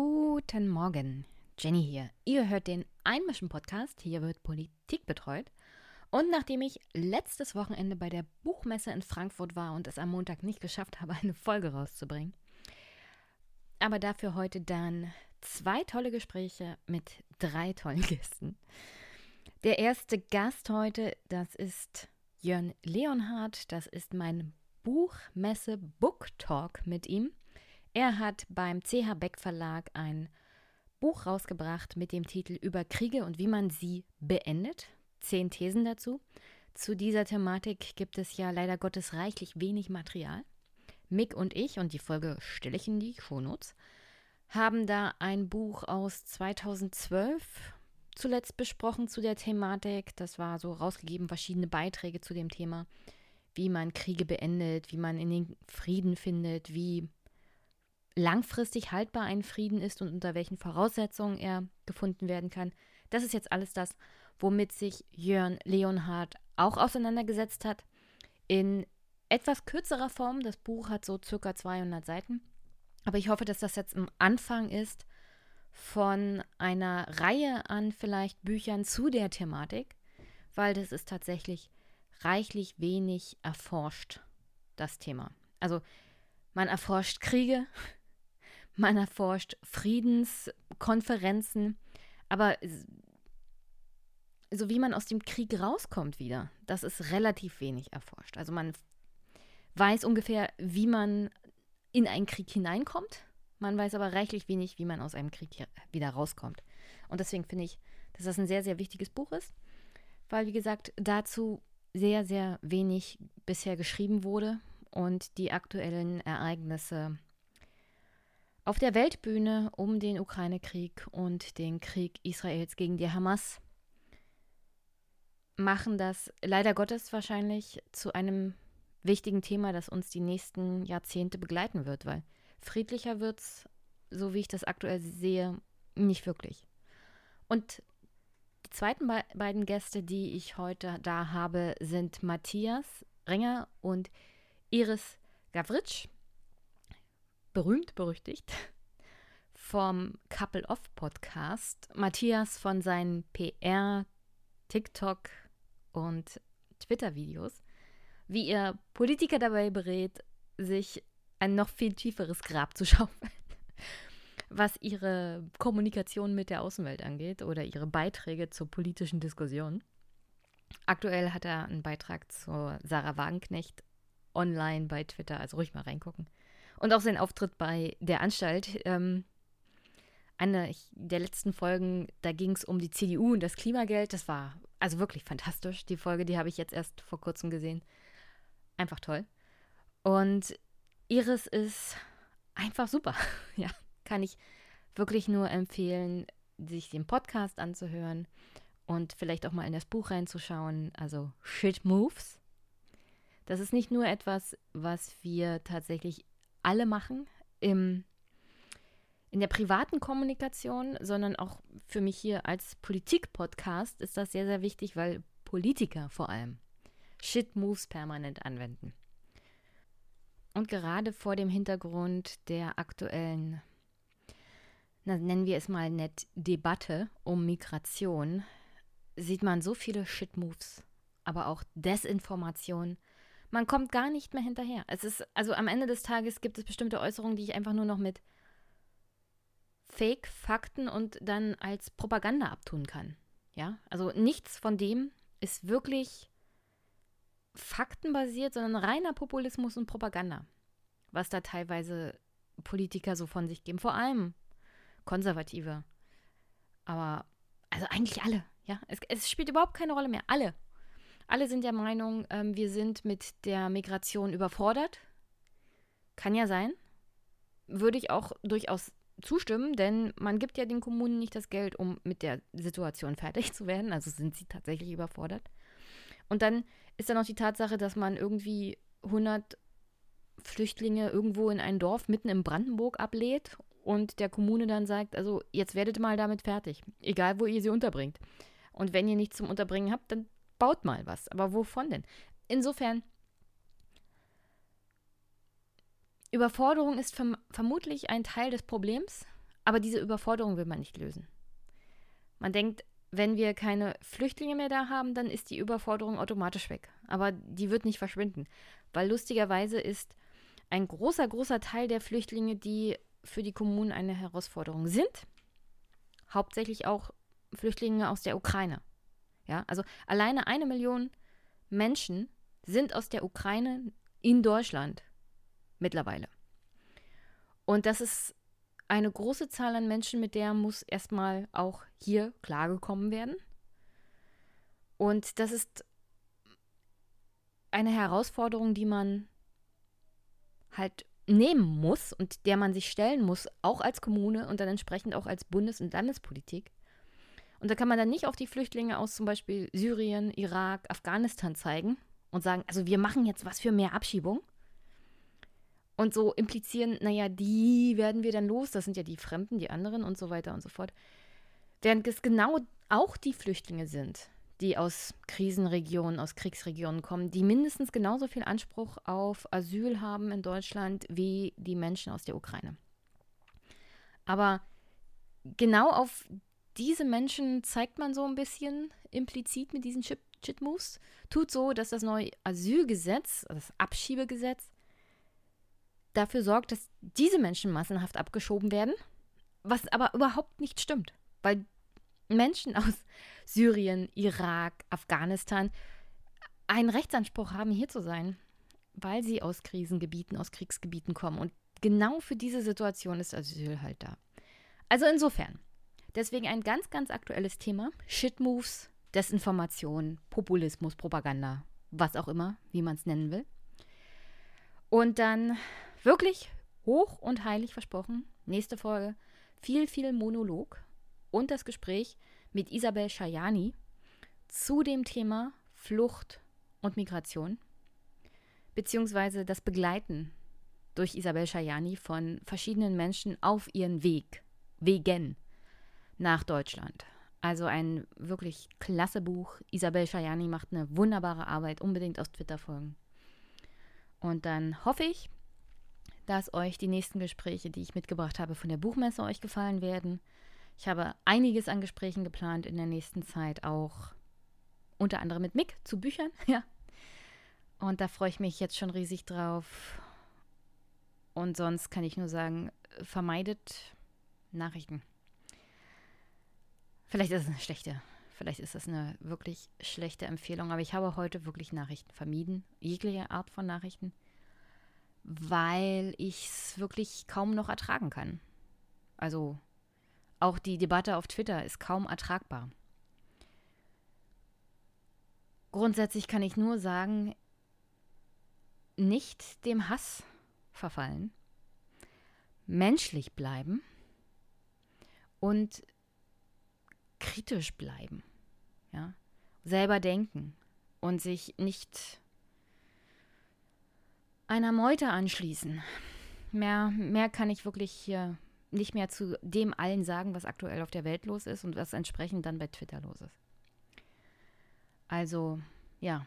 Guten Morgen, Jenny hier. Ihr hört den Einmischen Podcast. Hier wird Politik betreut. Und nachdem ich letztes Wochenende bei der Buchmesse in Frankfurt war und es am Montag nicht geschafft habe, eine Folge rauszubringen, aber dafür heute dann zwei tolle Gespräche mit drei tollen Gästen. Der erste Gast heute, das ist Jörn Leonhardt. Das ist mein Buchmesse Book Talk mit ihm. Er hat beim CH Beck Verlag ein Buch rausgebracht mit dem Titel Über Kriege und wie man sie beendet. Zehn Thesen dazu. Zu dieser Thematik gibt es ja leider Gottes reichlich wenig Material. Mick und ich, und die Folge stelle ich in die Shownotes, haben da ein Buch aus 2012 zuletzt besprochen zu der Thematik. Das war so rausgegeben, verschiedene Beiträge zu dem Thema, wie man Kriege beendet, wie man in den Frieden findet, wie langfristig haltbar ein Frieden ist und unter welchen Voraussetzungen er gefunden werden kann. Das ist jetzt alles das, womit sich Jörn Leonhardt auch auseinandergesetzt hat. In etwas kürzerer Form. Das Buch hat so circa 200 Seiten. Aber ich hoffe, dass das jetzt am Anfang ist von einer Reihe an vielleicht Büchern zu der Thematik, weil das ist tatsächlich reichlich wenig erforscht, das Thema. Also man erforscht Kriege, man erforscht Friedenskonferenzen, aber so wie man aus dem Krieg rauskommt wieder, das ist relativ wenig erforscht. Also man weiß ungefähr, wie man in einen Krieg hineinkommt, man weiß aber reichlich wenig, wie man aus einem Krieg wieder rauskommt. Und deswegen finde ich, dass das ein sehr, sehr wichtiges Buch ist, weil, wie gesagt, dazu sehr, sehr wenig bisher geschrieben wurde und die aktuellen Ereignisse auf der Weltbühne um den Ukraine-Krieg und den Krieg Israels gegen die Hamas machen das leider Gottes wahrscheinlich zu einem wichtigen Thema, das uns die nächsten Jahrzehnte begleiten wird, weil friedlicher wird es, so wie ich das aktuell sehe, nicht wirklich. Und die zweiten be beiden Gäste, die ich heute da habe, sind Matthias Renger und Iris Gavritsch berühmt, berüchtigt vom Couple Off Podcast. Matthias von seinen PR, TikTok und Twitter-Videos, wie er Politiker dabei berät, sich ein noch viel tieferes Grab zu schaufeln, was ihre Kommunikation mit der Außenwelt angeht oder ihre Beiträge zur politischen Diskussion. Aktuell hat er einen Beitrag zur Sarah Wagenknecht online bei Twitter, also ruhig mal reingucken. Und auch sein Auftritt bei der Anstalt. Ähm, eine der letzten Folgen, da ging es um die CDU und das Klimageld. Das war also wirklich fantastisch. Die Folge, die habe ich jetzt erst vor kurzem gesehen. Einfach toll. Und Iris ist einfach super. ja, kann ich wirklich nur empfehlen, sich den Podcast anzuhören und vielleicht auch mal in das Buch reinzuschauen. Also Shit Moves. Das ist nicht nur etwas, was wir tatsächlich alle machen im, in der privaten Kommunikation, sondern auch für mich hier als Politik-Podcast ist das sehr, sehr wichtig, weil Politiker vor allem Shit Moves permanent anwenden. Und gerade vor dem Hintergrund der aktuellen, na, nennen wir es mal nett, Debatte um Migration, sieht man so viele Shit Moves, aber auch Desinformation, man kommt gar nicht mehr hinterher. Es ist, also am Ende des Tages gibt es bestimmte Äußerungen, die ich einfach nur noch mit Fake, Fakten und dann als Propaganda abtun kann. Ja, also nichts von dem ist wirklich faktenbasiert, sondern reiner Populismus und Propaganda, was da teilweise Politiker so von sich geben, vor allem Konservative. Aber, also eigentlich alle, ja. Es, es spielt überhaupt keine Rolle mehr. Alle. Alle sind der Meinung, ähm, wir sind mit der Migration überfordert. Kann ja sein. Würde ich auch durchaus zustimmen, denn man gibt ja den Kommunen nicht das Geld, um mit der Situation fertig zu werden. Also sind sie tatsächlich überfordert. Und dann ist da noch die Tatsache, dass man irgendwie 100 Flüchtlinge irgendwo in ein Dorf mitten in Brandenburg ablädt und der Kommune dann sagt, also jetzt werdet mal damit fertig, egal wo ihr sie unterbringt. Und wenn ihr nichts zum Unterbringen habt, dann baut mal was. Aber wovon denn? Insofern, Überforderung ist verm vermutlich ein Teil des Problems, Aber diese Überforderung will man nicht lösen. Man denkt, wenn wir keine Flüchtlinge mehr da haben, dann ist die Überforderung automatisch weg. Aber die wird nicht verschwinden, weil lustigerweise ist ein großer, großer Teil der Flüchtlinge, die für die Kommunen eine Herausforderung sind, hauptsächlich auch Flüchtlinge aus der Ukraine. Ja, also alleine eine Million Menschen sind aus der Ukraine in Deutschland mittlerweile. Und das ist eine große Zahl an Menschen, mit der muss erstmal auch hier klargekommen werden. Und das ist eine Herausforderung, die man halt nehmen muss und der man sich stellen muss, auch als Kommune und dann entsprechend auch als Bundes- und Landespolitik. Und da kann man dann nicht auf die Flüchtlinge aus zum Beispiel Syrien, Irak, Afghanistan zeigen und sagen, also wir machen jetzt was für mehr Abschiebung. Und so implizieren, naja, die werden wir dann los, das sind ja die Fremden, die anderen und so weiter und so fort. Während es genau auch die Flüchtlinge sind, die aus Krisenregionen, aus Kriegsregionen kommen, die mindestens genauso viel Anspruch auf Asyl haben in Deutschland wie die Menschen aus der Ukraine. Aber genau auf diese Menschen zeigt man so ein bisschen implizit mit diesen Shit-Moves. Tut so, dass das neue Asylgesetz, das Abschiebegesetz, dafür sorgt, dass diese Menschen massenhaft abgeschoben werden, was aber überhaupt nicht stimmt, weil Menschen aus Syrien, Irak, Afghanistan einen Rechtsanspruch haben, hier zu sein, weil sie aus Krisengebieten, aus Kriegsgebieten kommen. Und genau für diese Situation ist Asyl halt da. Also insofern, deswegen ein ganz, ganz aktuelles Thema. Shitmoves, Desinformation, Populismus, Propaganda, was auch immer, wie man es nennen will. Und dann wirklich hoch und heilig versprochen, nächste Folge, viel, viel Monolog und das Gespräch mit Isabel Schajani zu dem Thema Flucht und Migration, beziehungsweise das Begleiten durch Isabel Schajani von verschiedenen Menschen auf ihren Weg, Wegen nach Deutschland. Also ein wirklich klasse Buch. Isabel Schajani macht eine wunderbare Arbeit. Unbedingt aus Twitter folgen. Und dann hoffe ich, dass euch die nächsten Gespräche, die ich mitgebracht habe, von der Buchmesse euch gefallen werden. Ich habe einiges an Gesprächen geplant in der nächsten Zeit, auch unter anderem mit Mick zu Büchern, ja. Und da freue ich mich jetzt schon riesig drauf. Und sonst kann ich nur sagen, vermeidet Nachrichten. Vielleicht ist es eine schlechte, vielleicht ist das eine wirklich schlechte Empfehlung, aber ich habe heute wirklich Nachrichten vermieden, jegliche Art von Nachrichten weil ich es wirklich kaum noch ertragen kann. Also auch die Debatte auf Twitter ist kaum ertragbar. Grundsätzlich kann ich nur sagen, nicht dem Hass verfallen, menschlich bleiben und kritisch bleiben. Ja? Selber denken und sich nicht einer Meute anschließen. Mehr, mehr kann ich wirklich hier nicht mehr zu dem allen sagen, was aktuell auf der Welt los ist und was entsprechend dann bei Twitter los ist. Also, ja.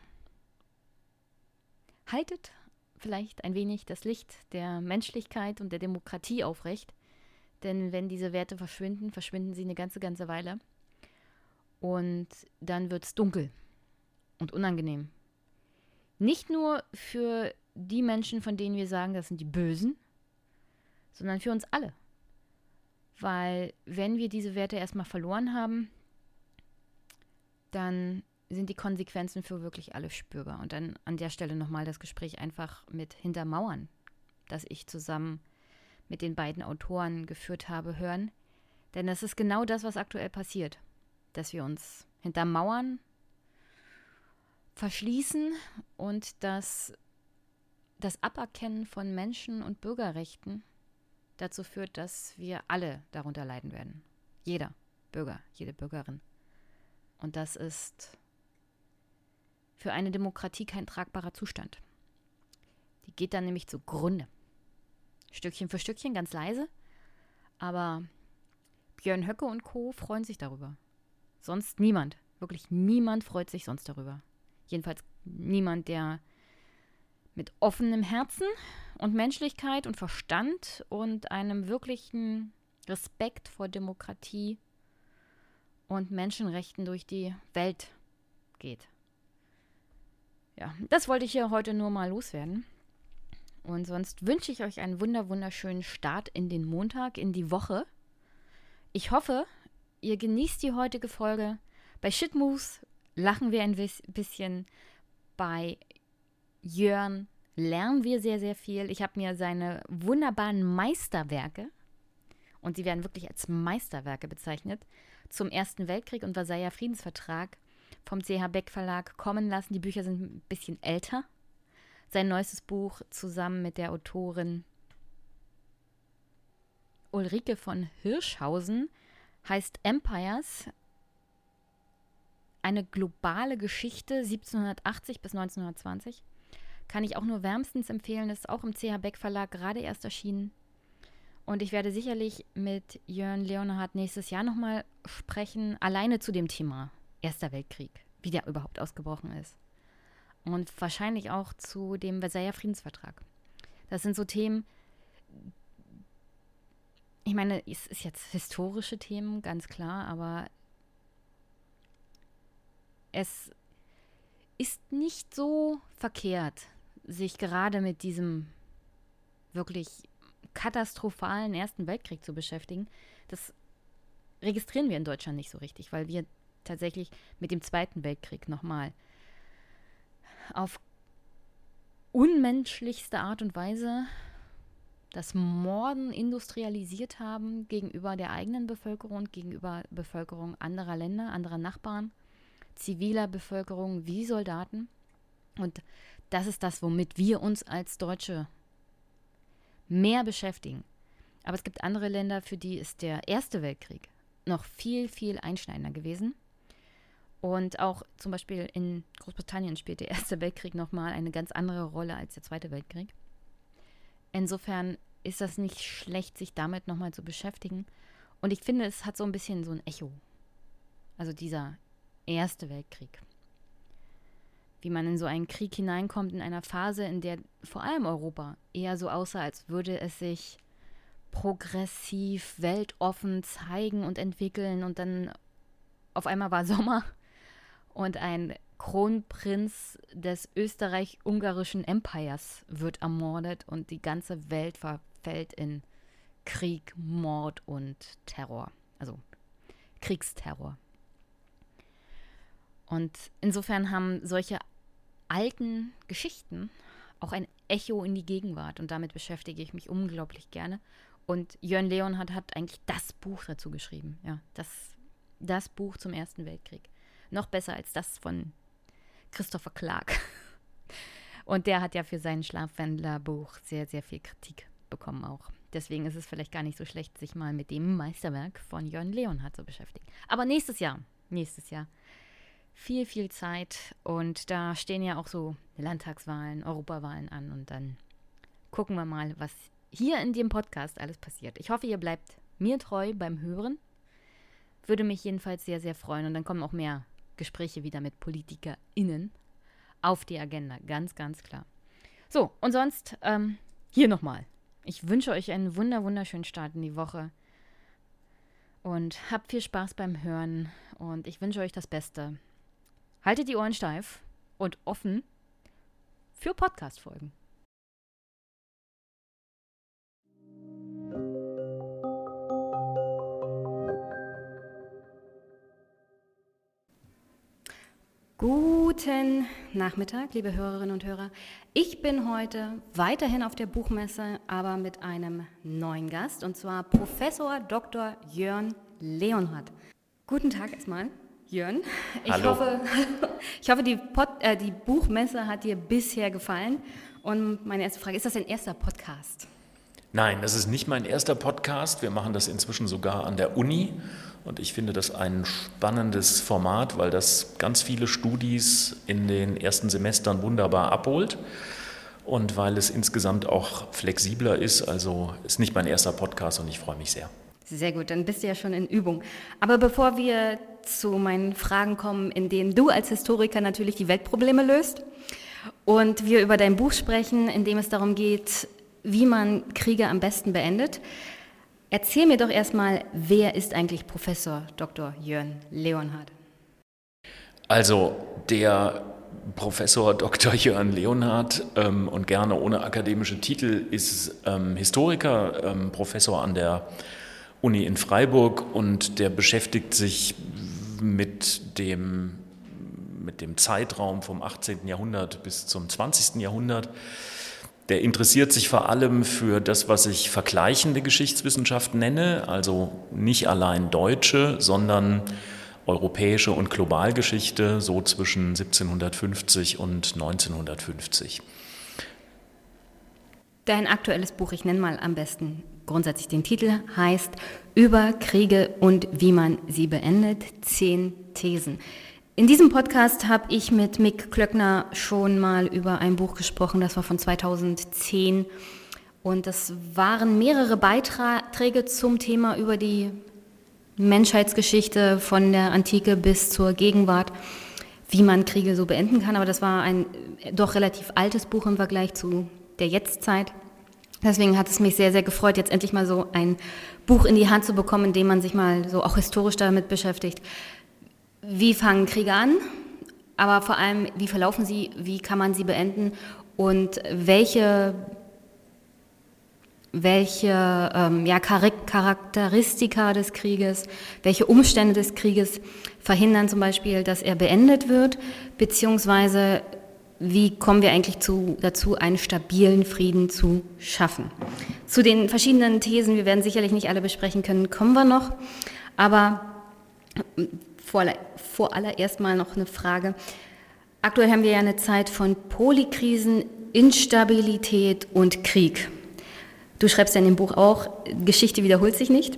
Haltet vielleicht ein wenig das Licht der Menschlichkeit und der Demokratie aufrecht, denn wenn diese Werte verschwinden, verschwinden sie eine ganze, ganze Weile. Und dann wird es dunkel und unangenehm. Nicht nur für die Menschen, von denen wir sagen, das sind die Bösen, sondern für uns alle. Weil wenn wir diese Werte erstmal verloren haben, dann sind die Konsequenzen für wirklich alle spürbar. Und dann an der Stelle nochmal das Gespräch einfach mit Hintermauern, das ich zusammen mit den beiden Autoren geführt habe, hören. Denn das ist genau das, was aktuell passiert. Dass wir uns hintermauern, verschließen und dass das Aberkennen von Menschen- und Bürgerrechten dazu führt, dass wir alle darunter leiden werden. Jeder Bürger, jede Bürgerin. Und das ist für eine Demokratie kein tragbarer Zustand. Die geht dann nämlich zugrunde. Stückchen für Stückchen, ganz leise. Aber Björn Höcke und Co. freuen sich darüber. Sonst niemand. Wirklich niemand freut sich sonst darüber. Jedenfalls niemand, der mit offenem Herzen und Menschlichkeit und Verstand und einem wirklichen Respekt vor Demokratie und Menschenrechten durch die Welt geht. Ja, das wollte ich hier heute nur mal loswerden. Und sonst wünsche ich euch einen wunder wunderschönen Start in den Montag, in die Woche. Ich hoffe, ihr genießt die heutige Folge. Bei Shitmoves lachen wir ein bisschen. Bei Jörn lernen wir sehr, sehr viel. Ich habe mir seine wunderbaren Meisterwerke, und sie werden wirklich als Meisterwerke bezeichnet, zum Ersten Weltkrieg und Versailler Friedensvertrag vom CH Beck Verlag kommen lassen. Die Bücher sind ein bisschen älter. Sein neuestes Buch zusammen mit der Autorin Ulrike von Hirschhausen heißt Empires. Eine globale Geschichte 1780 bis 1920. Kann ich auch nur wärmstens empfehlen. Ist auch im CH Beck Verlag gerade erst erschienen. Und ich werde sicherlich mit Jörn Leonhardt nächstes Jahr nochmal sprechen, alleine zu dem Thema Erster Weltkrieg, wie der überhaupt ausgebrochen ist. Und wahrscheinlich auch zu dem Versailler Friedensvertrag. Das sind so Themen, ich meine, es ist jetzt historische Themen, ganz klar, aber es ist nicht so verkehrt, sich gerade mit diesem wirklich katastrophalen Ersten Weltkrieg zu beschäftigen. Das registrieren wir in Deutschland nicht so richtig, weil wir tatsächlich mit dem Zweiten Weltkrieg nochmal auf unmenschlichste Art und Weise das Morden industrialisiert haben gegenüber der eigenen Bevölkerung, gegenüber Bevölkerung anderer Länder, anderer Nachbarn, ziviler Bevölkerung wie Soldaten. Und das ist das, womit wir uns als Deutsche mehr beschäftigen. Aber es gibt andere Länder, für die ist der Erste Weltkrieg noch viel, viel einschneidender gewesen. Und auch zum Beispiel in Großbritannien spielt der Erste Weltkrieg nochmal eine ganz andere Rolle als der Zweite Weltkrieg. Insofern ist das nicht schlecht, sich damit nochmal zu beschäftigen. Und ich finde, es hat so ein bisschen so ein Echo. Also dieser Erste Weltkrieg. Wie man in so einen Krieg hineinkommt, in einer Phase, in der vor allem Europa eher so aussah, als würde es sich progressiv, weltoffen zeigen und entwickeln. Und dann auf einmal war Sommer und ein Kronprinz des österreich-ungarischen Empires wird ermordet und die ganze Welt verfällt in Krieg, Mord und Terror. Also Kriegsterror. Und insofern haben solche alten Geschichten auch ein Echo in die Gegenwart und damit beschäftige ich mich unglaublich gerne. Und Jörn Leonhardt hat eigentlich das Buch dazu geschrieben. Ja, das, das Buch zum Ersten Weltkrieg. Noch besser als das von Christopher Clark. Und der hat ja für sein Schlafwandler-Buch sehr, sehr viel Kritik bekommen auch. Deswegen ist es vielleicht gar nicht so schlecht, sich mal mit dem Meisterwerk von Jörn Leonhardt zu beschäftigen. Aber nächstes Jahr, nächstes Jahr, viel, viel Zeit. Und da stehen ja auch so Landtagswahlen, Europawahlen an. Und dann gucken wir mal, was hier in dem Podcast alles passiert. Ich hoffe, ihr bleibt mir treu beim Hören. Würde mich jedenfalls sehr, sehr freuen. Und dann kommen auch mehr Gespräche wieder mit PolitikerInnen auf die Agenda. Ganz, ganz klar. So, und sonst ähm, hier nochmal. Ich wünsche euch einen wunder, wunderschönen Start in die Woche. Und habt viel Spaß beim Hören. Und ich wünsche euch das Beste. Haltet die Ohren steif und offen für Podcast-Folgen. Guten Nachmittag, liebe Hörerinnen und Hörer. Ich bin heute weiterhin auf der Buchmesse, aber mit einem neuen Gast, und zwar Professor Dr. Jörn Leonhardt. Guten Tag erstmal, Jörn. Ich Hallo. hoffe, ich hoffe die, Pod, äh, die Buchmesse hat dir bisher gefallen. Und meine erste Frage, ist das dein erster Podcast? Nein, das ist nicht mein erster Podcast. Wir machen das inzwischen sogar an der Uni. Und ich finde das ein spannendes Format, weil das ganz viele Studis in den ersten Semestern wunderbar abholt. Und weil es insgesamt auch flexibler ist. Also ist nicht mein erster Podcast und ich freue mich sehr. Sehr gut, dann bist du ja schon in Übung. Aber bevor wir zu meinen Fragen kommen, in denen du als Historiker natürlich die Weltprobleme löst und wir über dein Buch sprechen, in dem es darum geht, wie man Kriege am besten beendet, Erzähl mir doch erstmal, wer ist eigentlich Professor Dr. Jörn Leonhardt? Also der Professor Dr. Jörn Leonhardt ähm, und gerne ohne akademische Titel ist ähm, Historiker, ähm, Professor an der Uni in Freiburg und der beschäftigt sich mit dem, mit dem Zeitraum vom 18. Jahrhundert bis zum 20. Jahrhundert der interessiert sich vor allem für das, was ich vergleichende Geschichtswissenschaft nenne, also nicht allein deutsche, sondern europäische und Globalgeschichte, so zwischen 1750 und 1950. Dein aktuelles Buch, ich nenne mal am besten grundsätzlich den Titel, heißt Über Kriege und wie man sie beendet, zehn Thesen. In diesem Podcast habe ich mit Mick Klöckner schon mal über ein Buch gesprochen, das war von 2010. Und das waren mehrere Beiträge zum Thema über die Menschheitsgeschichte von der Antike bis zur Gegenwart, wie man Kriege so beenden kann. Aber das war ein doch relativ altes Buch im Vergleich zu der Jetztzeit. Deswegen hat es mich sehr, sehr gefreut, jetzt endlich mal so ein Buch in die Hand zu bekommen, in dem man sich mal so auch historisch damit beschäftigt wie fangen Kriege an, aber vor allem, wie verlaufen sie, wie kann man sie beenden und welche, welche ähm, ja, Charakteristika des Krieges, welche Umstände des Krieges verhindern zum Beispiel, dass er beendet wird, beziehungsweise wie kommen wir eigentlich zu, dazu, einen stabilen Frieden zu schaffen. Zu den verschiedenen Thesen, wir werden sicherlich nicht alle besprechen können, kommen wir noch, aber vor, vor allererst mal noch eine Frage. Aktuell haben wir ja eine Zeit von Polykrisen, Instabilität und Krieg. Du schreibst ja in dem Buch auch, Geschichte wiederholt sich nicht.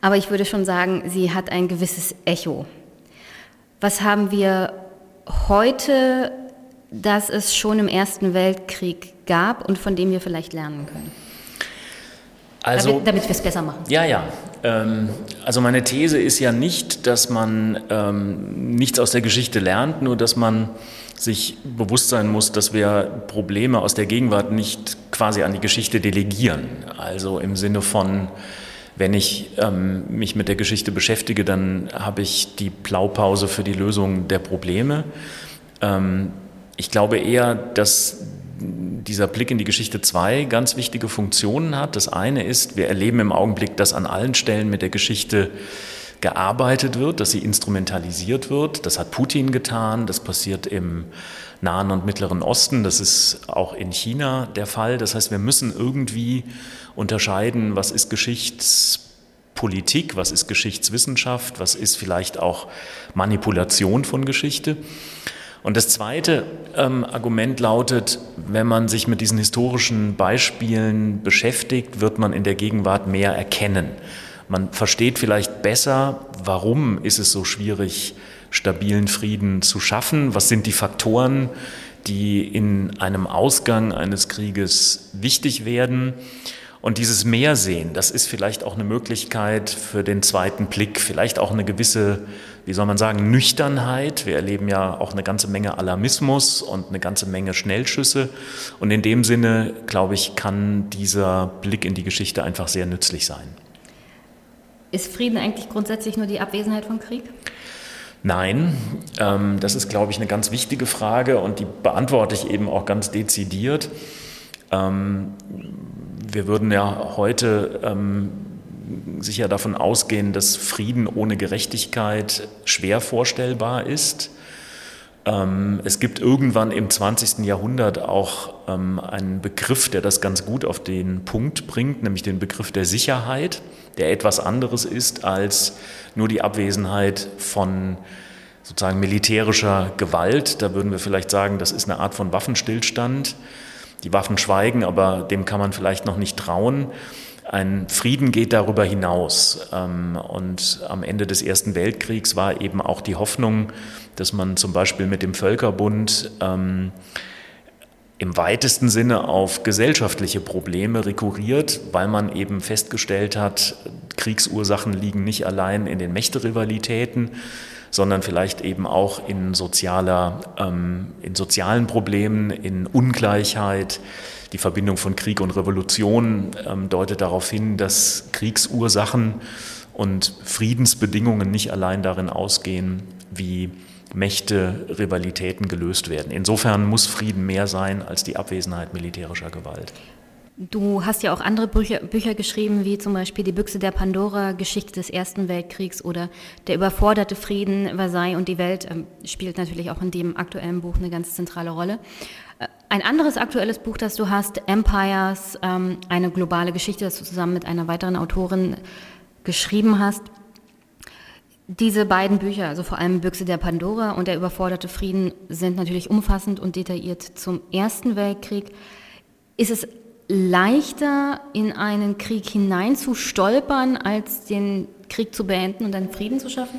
Aber ich würde schon sagen, sie hat ein gewisses Echo. Was haben wir heute, das es schon im Ersten Weltkrieg gab und von dem wir vielleicht lernen können? Also, damit, damit wir es besser machen. Ja, ja. Ähm, also meine These ist ja nicht, dass man ähm, nichts aus der Geschichte lernt, nur dass man sich bewusst sein muss, dass wir Probleme aus der Gegenwart nicht quasi an die Geschichte delegieren. Also im Sinne von, wenn ich ähm, mich mit der Geschichte beschäftige, dann habe ich die Blaupause für die Lösung der Probleme. Ähm, ich glaube eher, dass dieser Blick in die Geschichte zwei ganz wichtige Funktionen hat. Das eine ist, wir erleben im Augenblick, dass an allen Stellen mit der Geschichte gearbeitet wird, dass sie instrumentalisiert wird. Das hat Putin getan, das passiert im Nahen und Mittleren Osten, das ist auch in China der Fall. Das heißt, wir müssen irgendwie unterscheiden, was ist Geschichtspolitik, was ist Geschichtswissenschaft, was ist vielleicht auch Manipulation von Geschichte. Und das zweite ähm, Argument lautet, wenn man sich mit diesen historischen Beispielen beschäftigt, wird man in der Gegenwart mehr erkennen. Man versteht vielleicht besser, warum ist es so schwierig, stabilen Frieden zu schaffen, was sind die Faktoren, die in einem Ausgang eines Krieges wichtig werden. Und dieses Mehrsehen, das ist vielleicht auch eine Möglichkeit für den zweiten Blick, vielleicht auch eine gewisse, wie soll man sagen, Nüchternheit. Wir erleben ja auch eine ganze Menge Alarmismus und eine ganze Menge Schnellschüsse. Und in dem Sinne, glaube ich, kann dieser Blick in die Geschichte einfach sehr nützlich sein. Ist Frieden eigentlich grundsätzlich nur die Abwesenheit von Krieg? Nein, ähm, das ist, glaube ich, eine ganz wichtige Frage und die beantworte ich eben auch ganz dezidiert. Ähm, wir würden ja heute ähm, sicher davon ausgehen, dass Frieden ohne Gerechtigkeit schwer vorstellbar ist. Ähm, es gibt irgendwann im 20. Jahrhundert auch ähm, einen Begriff, der das ganz gut auf den Punkt bringt, nämlich den Begriff der Sicherheit, der etwas anderes ist als nur die Abwesenheit von sozusagen militärischer Gewalt. Da würden wir vielleicht sagen, das ist eine Art von Waffenstillstand die Waffen schweigen, aber dem kann man vielleicht noch nicht trauen. Ein Frieden geht darüber hinaus. Ähm, und am Ende des Ersten Weltkriegs war eben auch die Hoffnung, dass man zum Beispiel mit dem Völkerbund ähm, im weitesten Sinne auf gesellschaftliche Probleme rekurriert, weil man eben festgestellt hat, Kriegsursachen liegen nicht allein in den Mächterivalitäten, sondern vielleicht eben auch in, sozialer, ähm, in sozialen Problemen, in Ungleichheit. Die Verbindung von Krieg und Revolution ähm, deutet darauf hin, dass Kriegsursachen und Friedensbedingungen nicht allein darin ausgehen, wie Mächte, Rivalitäten gelöst werden. Insofern muss Frieden mehr sein als die Abwesenheit militärischer Gewalt. Du hast ja auch andere Bücher, Bücher, geschrieben, wie zum Beispiel Die Büchse der Pandora, Geschichte des Ersten Weltkriegs oder Der überforderte Frieden, Versailles und die Welt ähm, spielt natürlich auch in dem aktuellen Buch eine ganz zentrale Rolle. Äh, ein anderes aktuelles Buch, das du hast, Empires, ähm, eine globale Geschichte, das du zusammen mit einer weiteren Autorin geschrieben hast. Diese beiden Bücher, also vor allem Büchse der Pandora und Der überforderte Frieden, sind natürlich umfassend und detailliert zum Ersten Weltkrieg. Ist es leichter, in einen Krieg hineinzustolpern, als den Krieg zu beenden und einen Frieden zu schaffen?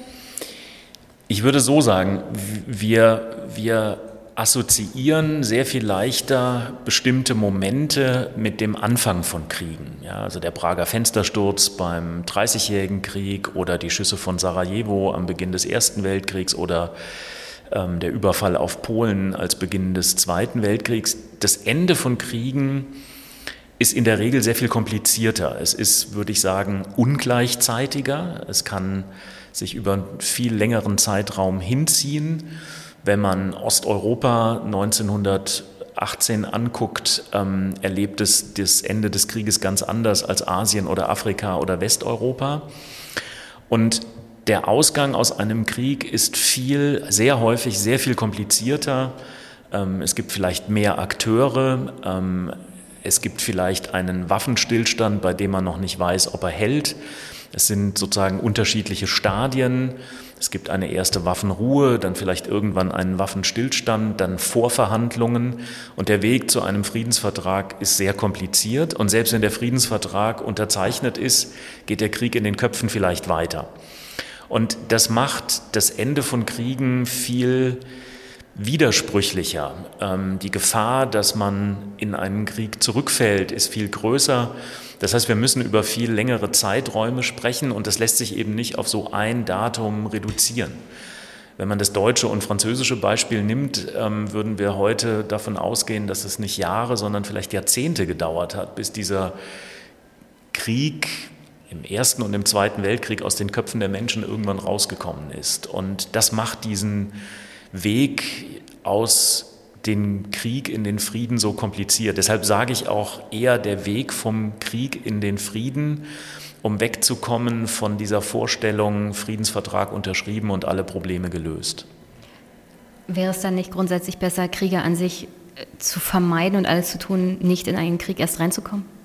Ich würde so sagen, wir, wir assoziieren sehr viel leichter bestimmte Momente mit dem Anfang von Kriegen. Ja, also der Prager Fenstersturz beim Dreißigjährigen Krieg oder die Schüsse von Sarajevo am Beginn des Ersten Weltkriegs oder ähm, der Überfall auf Polen als Beginn des Zweiten Weltkriegs. Das Ende von Kriegen ist in der Regel sehr viel komplizierter. Es ist, würde ich sagen, ungleichzeitiger. Es kann sich über einen viel längeren Zeitraum hinziehen. Wenn man Osteuropa 1918 anguckt, ähm, erlebt es das Ende des Krieges ganz anders als Asien oder Afrika oder Westeuropa. Und der Ausgang aus einem Krieg ist viel, sehr häufig sehr viel komplizierter. Ähm, es gibt vielleicht mehr Akteure. Ähm, es gibt vielleicht einen Waffenstillstand, bei dem man noch nicht weiß, ob er hält. Es sind sozusagen unterschiedliche Stadien. Es gibt eine erste Waffenruhe, dann vielleicht irgendwann einen Waffenstillstand, dann Vorverhandlungen. Und der Weg zu einem Friedensvertrag ist sehr kompliziert. Und selbst wenn der Friedensvertrag unterzeichnet ist, geht der Krieg in den Köpfen vielleicht weiter. Und das macht das Ende von Kriegen viel widersprüchlicher. Ähm, die Gefahr, dass man in einen Krieg zurückfällt, ist viel größer. Das heißt, wir müssen über viel längere Zeiträume sprechen und das lässt sich eben nicht auf so ein Datum reduzieren. Wenn man das deutsche und französische Beispiel nimmt, ähm, würden wir heute davon ausgehen, dass es nicht Jahre, sondern vielleicht Jahrzehnte gedauert hat, bis dieser Krieg im Ersten und im Zweiten Weltkrieg aus den Köpfen der Menschen irgendwann rausgekommen ist. Und das macht diesen Weg aus den Krieg in den Frieden so kompliziert. Deshalb sage ich auch eher der Weg vom Krieg in den Frieden, um wegzukommen von dieser Vorstellung, Friedensvertrag unterschrieben und alle Probleme gelöst. Wäre es dann nicht grundsätzlich besser, Kriege an sich äh, zu vermeiden und alles zu tun, nicht in einen Krieg erst reinzukommen?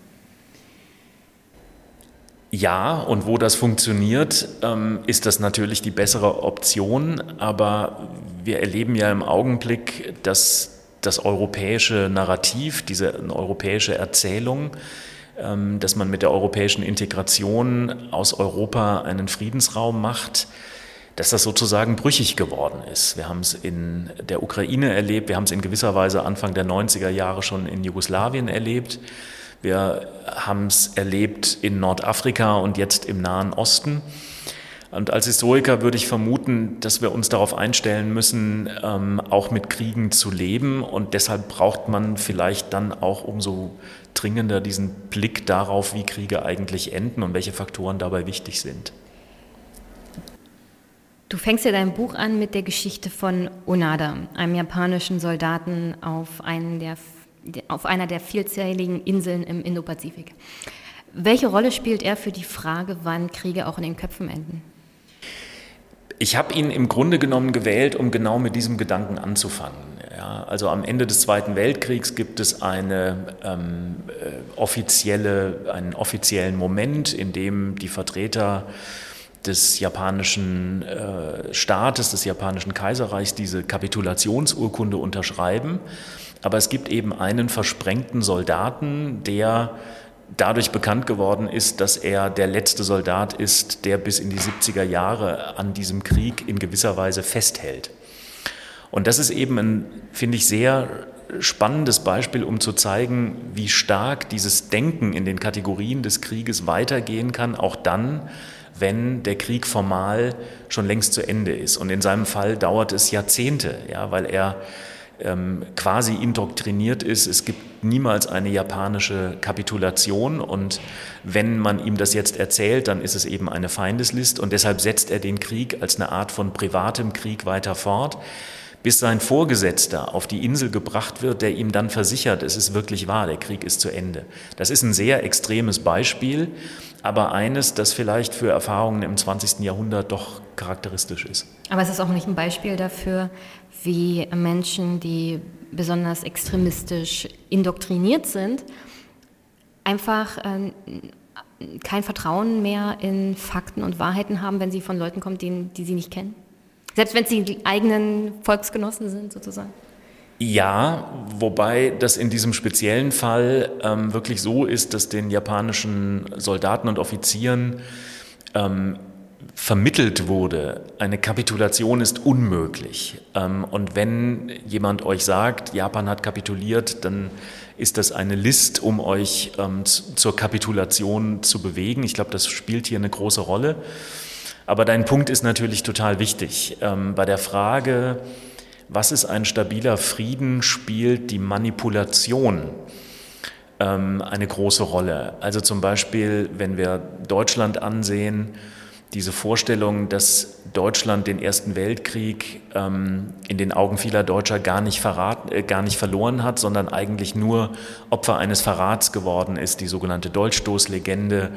Ja, und wo das funktioniert, ähm, ist das natürlich die bessere Option. Aber wir erleben ja im Augenblick, dass das europäische Narrativ, diese europäische Erzählung, ähm, dass man mit der europäischen Integration aus Europa einen Friedensraum macht, dass das sozusagen brüchig geworden ist. Wir haben es in der Ukraine erlebt, wir haben es in gewisser Weise Anfang der 90er Jahre schon in Jugoslawien erlebt. Wir haben es erlebt in Nordafrika und jetzt im Nahen Osten. Und als Historiker würde ich vermuten, dass wir uns darauf einstellen müssen, ähm, auch mit Kriegen zu leben. Und deshalb braucht man vielleicht dann auch umso dringender diesen Blick darauf, wie Kriege eigentlich enden und welche Faktoren dabei wichtig sind. Du fängst ja dein Buch an mit der Geschichte von Onada, einem japanischen Soldaten auf einen der auf einer der vielzähligen Inseln im Indopazifik. Welche Rolle spielt er für die Frage, wann Kriege auch in den Köpfen enden? Ich habe ihn im Grunde genommen gewählt, um genau mit diesem Gedanken anzufangen. Ja, also am Ende des Zweiten Weltkriegs gibt es eine, ähm, äh, offizielle, einen offiziellen Moment, in dem die Vertreter des japanischen äh, Staates, des japanischen Kaiserreichs diese Kapitulationsurkunde unterschreiben. Aber es gibt eben einen versprengten Soldaten, der dadurch bekannt geworden ist, dass er der letzte Soldat ist, der bis in die 70er Jahre an diesem Krieg in gewisser Weise festhält. Und das ist eben ein, finde ich, sehr spannendes Beispiel, um zu zeigen, wie stark dieses Denken in den Kategorien des Krieges weitergehen kann, auch dann, wenn der Krieg formal schon längst zu Ende ist. Und in seinem Fall dauert es Jahrzehnte, ja, weil er ähm, quasi indoktriniert ist, es gibt niemals eine japanische Kapitulation. Und wenn man ihm das jetzt erzählt, dann ist es eben eine Feindeslist. Und deshalb setzt er den Krieg als eine Art von privatem Krieg weiter fort bis sein Vorgesetzter auf die Insel gebracht wird, der ihm dann versichert, es ist wirklich wahr, der Krieg ist zu Ende. Das ist ein sehr extremes Beispiel, aber eines, das vielleicht für Erfahrungen im 20. Jahrhundert doch charakteristisch ist. Aber es ist auch nicht ein Beispiel dafür, wie Menschen, die besonders extremistisch indoktriniert sind, einfach äh, kein Vertrauen mehr in Fakten und Wahrheiten haben, wenn sie von Leuten kommen, die, die sie nicht kennen? Selbst wenn es die eigenen Volksgenossen sind, sozusagen. Ja, wobei das in diesem speziellen Fall ähm, wirklich so ist, dass den japanischen Soldaten und Offizieren ähm, vermittelt wurde, eine Kapitulation ist unmöglich. Ähm, und wenn jemand euch sagt, Japan hat kapituliert, dann ist das eine List, um euch ähm, zur Kapitulation zu bewegen. Ich glaube, das spielt hier eine große Rolle. Aber dein Punkt ist natürlich total wichtig. Ähm, bei der Frage, was ist ein stabiler Frieden, spielt die Manipulation ähm, eine große Rolle. Also zum Beispiel, wenn wir Deutschland ansehen, diese Vorstellung, dass Deutschland den Ersten Weltkrieg ähm, in den Augen vieler Deutscher gar nicht, verrat, äh, gar nicht verloren hat, sondern eigentlich nur Opfer eines Verrats geworden ist, die sogenannte Dolchstoßlegende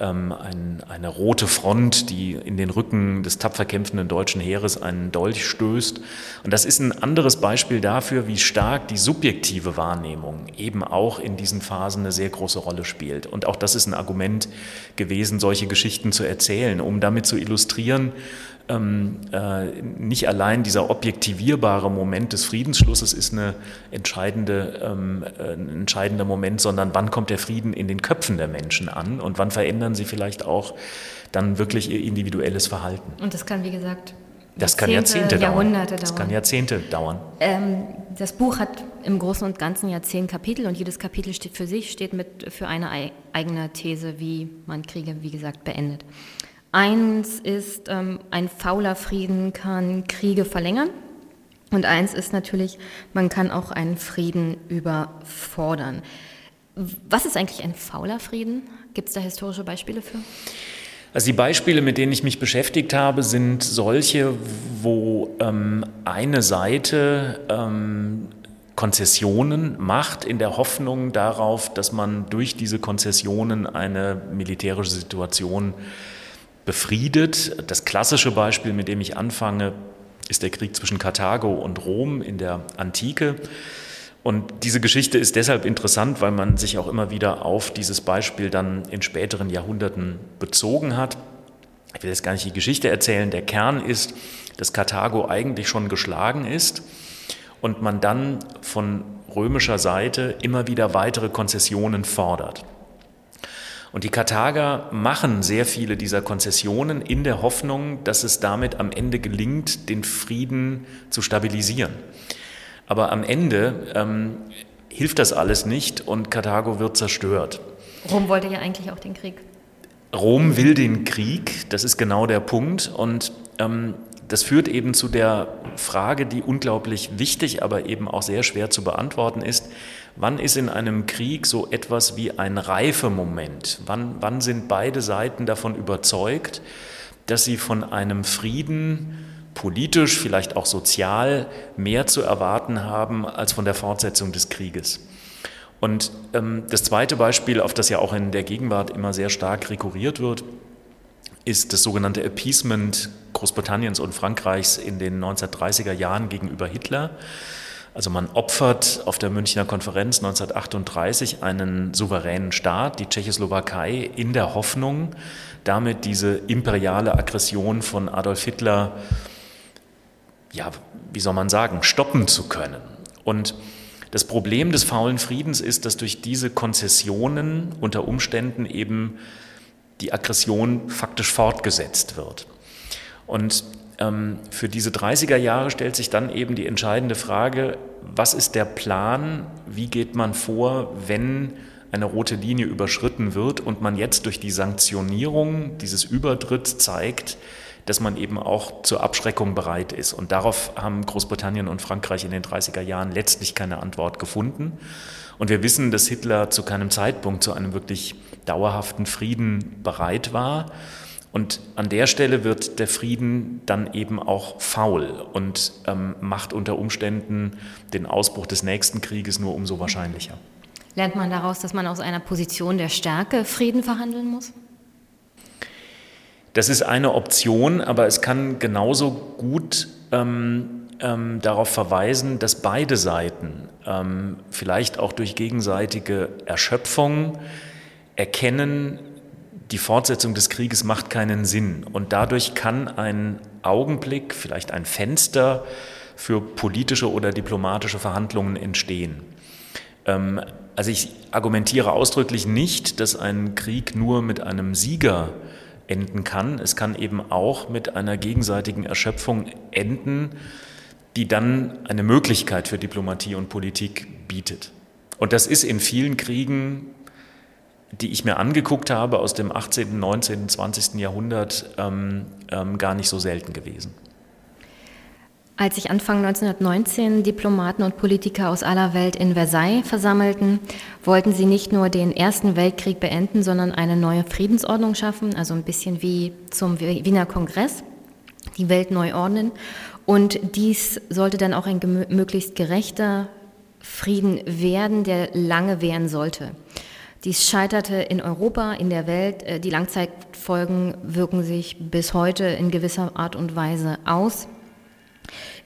ähm, ein, eine rote Front, die in den Rücken des tapfer kämpfenden deutschen Heeres einen Dolch stößt. Und das ist ein anderes Beispiel dafür, wie stark die subjektive Wahrnehmung eben auch in diesen Phasen eine sehr große Rolle spielt. Und auch das ist ein Argument gewesen, solche Geschichten zu erzählen, um damit zu illustrieren, ähm, äh, nicht allein dieser objektivierbare Moment des Friedensschlusses ist eine entscheidende, ähm, äh, ein entscheidender Moment, sondern wann kommt der Frieden in den Köpfen der Menschen an und wann verändern sie vielleicht auch dann wirklich ihr individuelles Verhalten. Und das kann, wie gesagt, das kann Jahrzehnte, Jahrhunderte dauern. Das kann Jahrzehnte dauern. Ähm, das Buch hat im Großen und Ganzen ja zehn Kapitel und jedes Kapitel steht für sich, steht mit für eine eigene These, wie man Kriege, wie gesagt, beendet. Eins ist, ähm, ein fauler Frieden kann Kriege verlängern. Und eins ist natürlich, man kann auch einen Frieden überfordern. Was ist eigentlich ein fauler Frieden? Gibt es da historische Beispiele für? Also die Beispiele, mit denen ich mich beschäftigt habe, sind solche, wo ähm, eine Seite ähm, Konzessionen macht in der Hoffnung darauf, dass man durch diese Konzessionen eine militärische Situation befriedet. Das klassische Beispiel, mit dem ich anfange, ist der Krieg zwischen Karthago und Rom in der Antike. Und diese Geschichte ist deshalb interessant, weil man sich auch immer wieder auf dieses Beispiel dann in späteren Jahrhunderten bezogen hat. Ich will jetzt gar nicht die Geschichte erzählen. Der Kern ist, dass Karthago eigentlich schon geschlagen ist und man dann von römischer Seite immer wieder weitere Konzessionen fordert. Und die Karthager machen sehr viele dieser Konzessionen in der Hoffnung, dass es damit am Ende gelingt, den Frieden zu stabilisieren. Aber am Ende ähm, hilft das alles nicht und Karthago wird zerstört. Rom wollte ja eigentlich auch den Krieg. Rom will den Krieg, das ist genau der Punkt. Und ähm, das führt eben zu der Frage, die unglaublich wichtig, aber eben auch sehr schwer zu beantworten ist. Wann ist in einem Krieg so etwas wie ein Reifemoment? Wann, wann sind beide Seiten davon überzeugt, dass sie von einem Frieden politisch, vielleicht auch sozial mehr zu erwarten haben als von der Fortsetzung des Krieges? Und ähm, das zweite Beispiel, auf das ja auch in der Gegenwart immer sehr stark rekurriert wird, ist das sogenannte Appeasement Großbritanniens und Frankreichs in den 1930er Jahren gegenüber Hitler. Also man opfert auf der Münchner Konferenz 1938 einen souveränen Staat, die Tschechoslowakei, in der Hoffnung, damit diese imperiale Aggression von Adolf Hitler, ja, wie soll man sagen, stoppen zu können. Und das Problem des faulen Friedens ist, dass durch diese Konzessionen unter Umständen eben die Aggression faktisch fortgesetzt wird. Und für diese 30er Jahre stellt sich dann eben die entscheidende Frage, was ist der Plan, wie geht man vor, wenn eine rote Linie überschritten wird und man jetzt durch die Sanktionierung dieses Übertritts zeigt, dass man eben auch zur Abschreckung bereit ist. Und darauf haben Großbritannien und Frankreich in den 30er Jahren letztlich keine Antwort gefunden. Und wir wissen, dass Hitler zu keinem Zeitpunkt zu einem wirklich dauerhaften Frieden bereit war. Und an der Stelle wird der Frieden dann eben auch faul und ähm, macht unter Umständen den Ausbruch des nächsten Krieges nur umso wahrscheinlicher. Lernt man daraus, dass man aus einer Position der Stärke Frieden verhandeln muss? Das ist eine Option, aber es kann genauso gut ähm, ähm, darauf verweisen, dass beide Seiten ähm, vielleicht auch durch gegenseitige Erschöpfung erkennen, die Fortsetzung des Krieges macht keinen Sinn. Und dadurch kann ein Augenblick, vielleicht ein Fenster für politische oder diplomatische Verhandlungen entstehen. Ähm, also ich argumentiere ausdrücklich nicht, dass ein Krieg nur mit einem Sieger enden kann. Es kann eben auch mit einer gegenseitigen Erschöpfung enden, die dann eine Möglichkeit für Diplomatie und Politik bietet. Und das ist in vielen Kriegen, die ich mir angeguckt habe aus dem 18., 19., 20. Jahrhundert, ähm, ähm, gar nicht so selten gewesen. Als sich Anfang 1919 Diplomaten und Politiker aus aller Welt in Versailles versammelten, wollten sie nicht nur den Ersten Weltkrieg beenden, sondern eine neue Friedensordnung schaffen, also ein bisschen wie zum Wiener Kongress, die Welt neu ordnen. Und dies sollte dann auch ein möglichst gerechter Frieden werden, der lange währen sollte. Dies scheiterte in Europa, in der Welt. Äh, die Langzeitfolgen wirken sich bis heute in gewisser Art und Weise aus.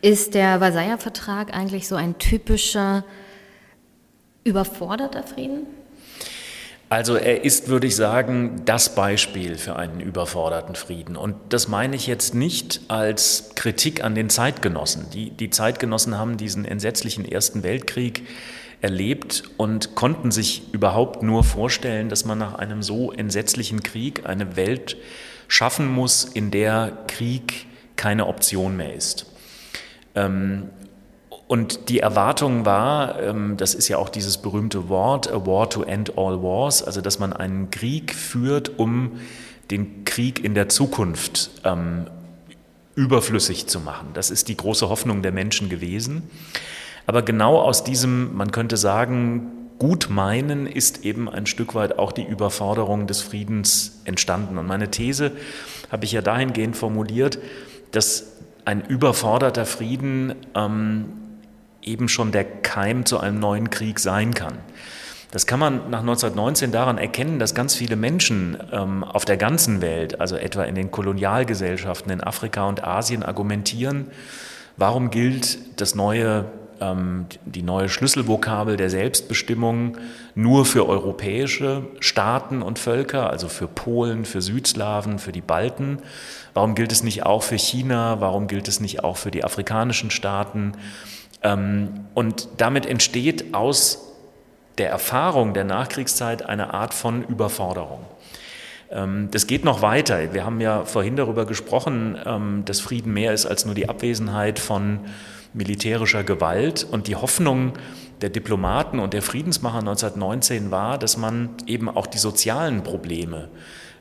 Ist der Versailler Vertrag eigentlich so ein typischer überforderter Frieden? Also er ist, würde ich sagen, das Beispiel für einen überforderten Frieden. Und das meine ich jetzt nicht als Kritik an den Zeitgenossen. Die, die Zeitgenossen haben diesen entsetzlichen Ersten Weltkrieg erlebt und konnten sich überhaupt nur vorstellen, dass man nach einem so entsetzlichen Krieg eine Welt schaffen muss, in der Krieg keine Option mehr ist. Ähm, und die Erwartung war, ähm, das ist ja auch dieses berühmte Wort, a war to end all wars, also dass man einen Krieg führt, um den Krieg in der Zukunft ähm, überflüssig zu machen. Das ist die große Hoffnung der Menschen gewesen. Aber genau aus diesem, man könnte sagen, gut meinen ist eben ein Stück weit auch die Überforderung des Friedens entstanden. Und meine These habe ich ja dahingehend formuliert, dass ein überforderter Frieden ähm, eben schon der Keim zu einem neuen Krieg sein kann. Das kann man nach 1919 daran erkennen, dass ganz viele Menschen ähm, auf der ganzen Welt, also etwa in den Kolonialgesellschaften in Afrika und Asien, argumentieren, warum gilt das neue die neue Schlüsselvokabel der Selbstbestimmung nur für europäische Staaten und Völker, also für Polen, für Südslawen, für die Balten. Warum gilt es nicht auch für China? Warum gilt es nicht auch für die afrikanischen Staaten? Ähm, und damit entsteht aus der Erfahrung der Nachkriegszeit eine Art von Überforderung. Ähm, das geht noch weiter. Wir haben ja vorhin darüber gesprochen, dass Frieden mehr ist als nur die Abwesenheit von militärischer Gewalt. Und die Hoffnung der Diplomaten und der Friedensmacher 1919 war, dass man eben auch die sozialen Probleme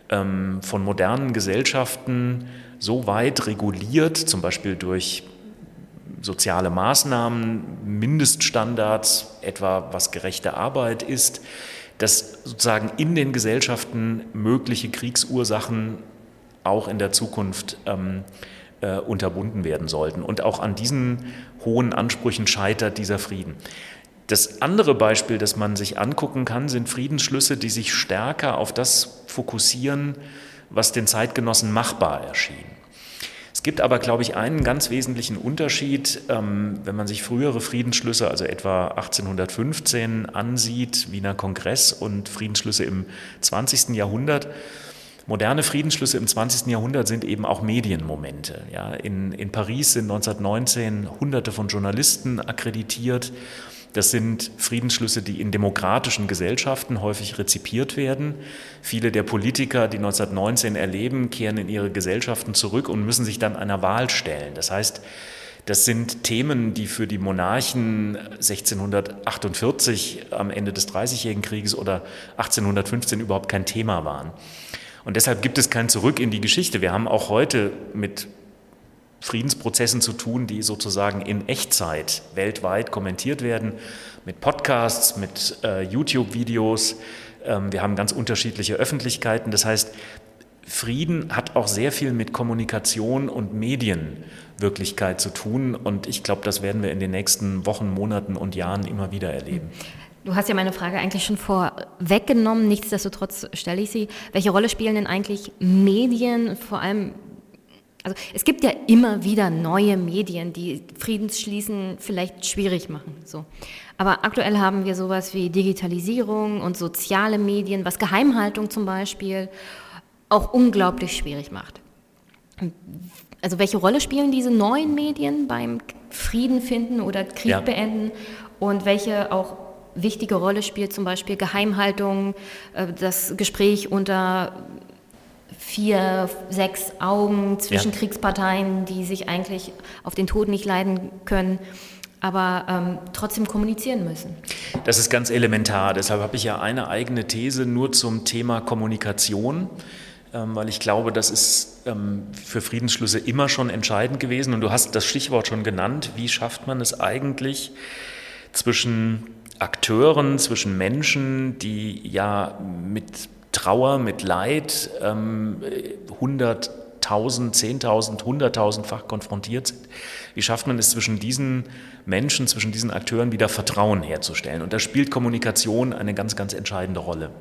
ähm, von modernen Gesellschaften so weit reguliert, zum Beispiel durch soziale Maßnahmen, Mindeststandards, etwa was gerechte Arbeit ist, dass sozusagen in den Gesellschaften mögliche Kriegsursachen auch in der Zukunft ähm, äh, unterbunden werden sollten. Und auch an diesen hohen Ansprüchen scheitert dieser Frieden. Das andere Beispiel, das man sich angucken kann, sind Friedensschlüsse, die sich stärker auf das fokussieren, was den Zeitgenossen machbar erschien. Es gibt aber, glaube ich, einen ganz wesentlichen Unterschied, ähm, wenn man sich frühere Friedensschlüsse, also etwa 1815, ansieht, Wiener Kongress und Friedensschlüsse im 20. Jahrhundert moderne Friedensschlüsse im 20. Jahrhundert sind eben auch Medienmomente. Ja, in, in Paris sind 1919 Hunderte von Journalisten akkreditiert. Das sind Friedensschlüsse, die in demokratischen Gesellschaften häufig rezipiert werden. Viele der Politiker, die 1919 erleben, kehren in ihre Gesellschaften zurück und müssen sich dann einer Wahl stellen. Das heißt, das sind Themen, die für die Monarchen 1648 am Ende des Dreißigjährigen Krieges oder 1815 überhaupt kein Thema waren. Und deshalb gibt es kein Zurück in die Geschichte. Wir haben auch heute mit Friedensprozessen zu tun, die sozusagen in Echtzeit weltweit kommentiert werden, mit Podcasts, mit äh, YouTube-Videos. Ähm, wir haben ganz unterschiedliche Öffentlichkeiten. Das heißt, Frieden hat auch sehr viel mit Kommunikation und Medienwirklichkeit zu tun. Und ich glaube, das werden wir in den nächsten Wochen, Monaten und Jahren immer wieder erleben. Du hast ja meine Frage eigentlich schon vorweggenommen. Nichtsdestotrotz stelle ich sie. Welche Rolle spielen denn eigentlich Medien, vor allem also es gibt ja immer wieder neue Medien, die Friedensschließen vielleicht schwierig machen. So. Aber aktuell haben wir sowas wie Digitalisierung und soziale Medien, was Geheimhaltung zum Beispiel auch unglaublich schwierig macht. Also welche Rolle spielen diese neuen Medien beim Frieden finden oder Krieg ja. beenden und welche auch wichtige Rolle spielt zum Beispiel Geheimhaltung, äh, das Gespräch unter vier, sechs Augen zwischen ja. Kriegsparteien, die sich eigentlich auf den Tod nicht leiden können, aber ähm, trotzdem kommunizieren müssen. Das ist ganz elementar. Deshalb habe ich ja eine eigene These nur zum Thema Kommunikation, ähm, weil ich glaube, das ist ähm, für Friedensschlüsse immer schon entscheidend gewesen. Und du hast das Stichwort schon genannt. Wie schafft man es eigentlich zwischen Akteuren, zwischen Menschen, die ja mit Trauer, mit Leid ähm, 100.000, 10.000, 100.000-fach konfrontiert sind. Wie schafft man es zwischen diesen Menschen, zwischen diesen Akteuren wieder Vertrauen herzustellen? Und da spielt Kommunikation eine ganz, ganz entscheidende Rolle.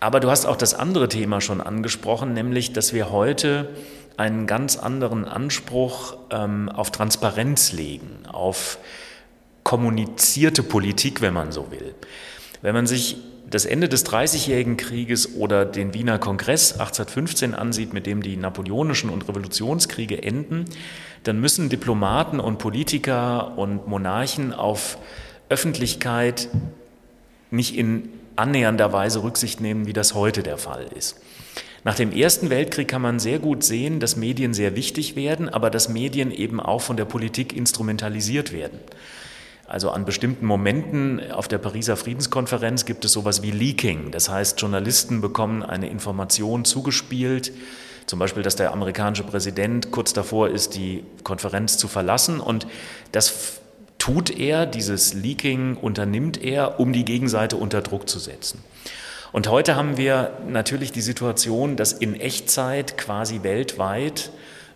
Aber du hast auch das andere Thema schon angesprochen, nämlich, dass wir heute einen ganz anderen Anspruch ähm, auf Transparenz legen, auf kommunizierte Politik, wenn man so will. Wenn man sich das Ende des Dreißigjährigen Krieges oder den Wiener Kongress 1815 ansieht, mit dem die napoleonischen und Revolutionskriege enden, dann müssen Diplomaten und Politiker und Monarchen auf Öffentlichkeit nicht in annähernder Weise Rücksicht nehmen, wie das heute der Fall ist. Nach dem Ersten Weltkrieg kann man sehr gut sehen, dass Medien sehr wichtig werden, aber dass Medien eben auch von der Politik instrumentalisiert werden. Also an bestimmten Momenten auf der Pariser Friedenskonferenz gibt es sowas wie Leaking. Das heißt, Journalisten bekommen eine Information zugespielt, zum Beispiel, dass der amerikanische Präsident kurz davor ist, die Konferenz zu verlassen. Und das tut er, dieses Leaking unternimmt er, um die Gegenseite unter Druck zu setzen. Und heute haben wir natürlich die Situation, dass in Echtzeit quasi weltweit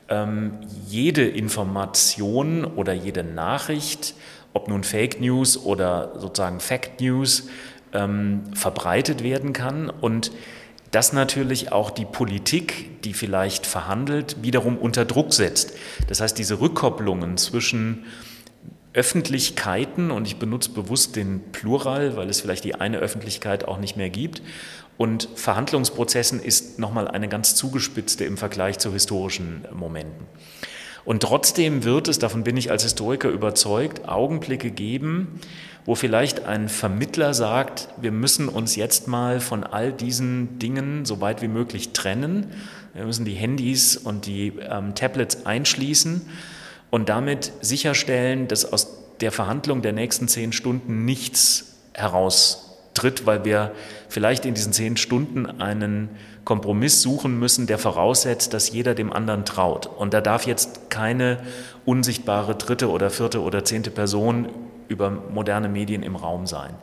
ähm, jede Information oder jede Nachricht ob nun Fake News oder sozusagen Fact News ähm, verbreitet werden kann und das natürlich auch die Politik, die vielleicht verhandelt, wiederum unter Druck setzt. Das heißt, diese Rückkopplungen zwischen Öffentlichkeiten, und ich benutze bewusst den Plural, weil es vielleicht die eine Öffentlichkeit auch nicht mehr gibt, und Verhandlungsprozessen ist nochmal eine ganz zugespitzte im Vergleich zu historischen Momenten. Und trotzdem wird es, davon bin ich als Historiker überzeugt, Augenblicke geben, wo vielleicht ein Vermittler sagt, wir müssen uns jetzt mal von all diesen Dingen so weit wie möglich trennen. Wir müssen die Handys und die ähm, Tablets einschließen und damit sicherstellen, dass aus der Verhandlung der nächsten zehn Stunden nichts heraustritt, weil wir vielleicht in diesen zehn Stunden einen Kompromiss suchen müssen, der voraussetzt, dass jeder dem anderen traut. Und da darf jetzt keine unsichtbare dritte oder vierte oder zehnte Person über moderne Medien im Raum sein.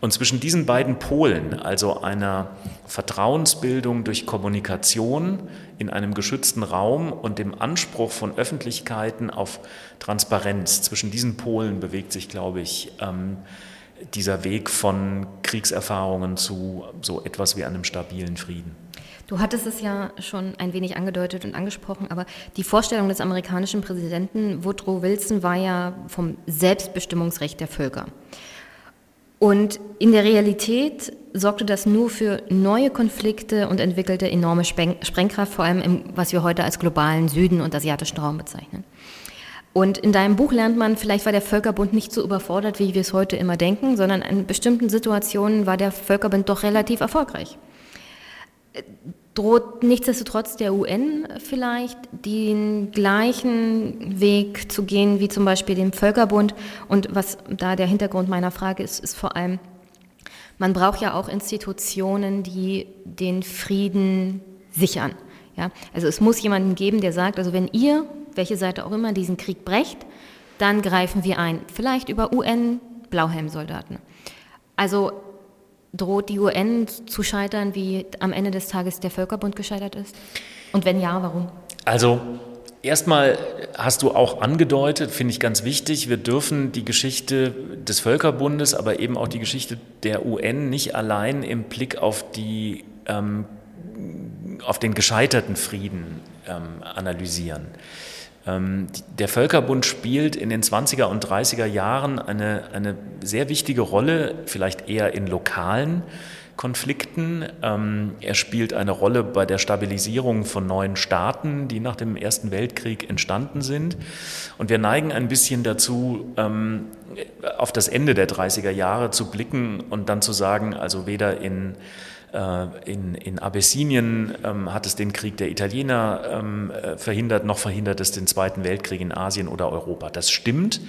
Und zwischen diesen beiden Polen, also einer Vertrauensbildung durch Kommunikation in einem geschützten Raum und dem Anspruch von Öffentlichkeiten auf Transparenz, zwischen diesen Polen bewegt sich, glaube ich, ähm, dieser Weg von Kriegserfahrungen zu so etwas wie einem stabilen Frieden. Du hattest es ja schon ein wenig angedeutet und angesprochen, aber die Vorstellung des amerikanischen Präsidenten Woodrow Wilson war ja vom Selbstbestimmungsrecht der Völker. Und in der Realität sorgte das nur für neue Konflikte und entwickelte enorme Sprengkraft, vor allem im, was wir heute als globalen Süden und asiatischen Raum bezeichnen. Und in deinem Buch lernt man, vielleicht war der Völkerbund nicht so überfordert, wie wir es heute immer denken, sondern in bestimmten Situationen war der Völkerbund doch relativ erfolgreich droht nichtsdestotrotz der UN vielleicht den gleichen Weg zu gehen wie zum Beispiel dem Völkerbund. Und was da der Hintergrund meiner Frage ist, ist vor allem, man braucht ja auch Institutionen, die den Frieden sichern. Ja? Also es muss jemanden geben, der sagt, also wenn ihr, welche Seite auch immer, diesen Krieg brecht, dann greifen wir ein. Vielleicht über UN-Blauhelmsoldaten. Also droht die UN zu scheitern, wie am Ende des Tages der Völkerbund gescheitert ist? Und wenn ja, warum? Also Erstmal hast du auch angedeutet, finde ich ganz wichtig, wir dürfen die Geschichte des Völkerbundes, aber eben auch die Geschichte der UN nicht allein im Blick auf, die, ähm, auf den gescheiterten Frieden ähm, analysieren. Ähm, der Völkerbund spielt in den 20er und 30er Jahren eine, eine sehr wichtige Rolle, vielleicht eher in lokalen Konflikten. Ähm, er spielt eine Rolle bei der Stabilisierung von neuen Staaten, die nach dem Ersten Weltkrieg entstanden sind. Und wir neigen ein bisschen dazu, ähm, auf das Ende der 30er Jahre zu blicken und dann zu sagen, also weder in in, in Abessinien ähm, hat es den Krieg der Italiener ähm, äh, verhindert, noch verhindert es den Zweiten Weltkrieg in Asien oder Europa. Das stimmt,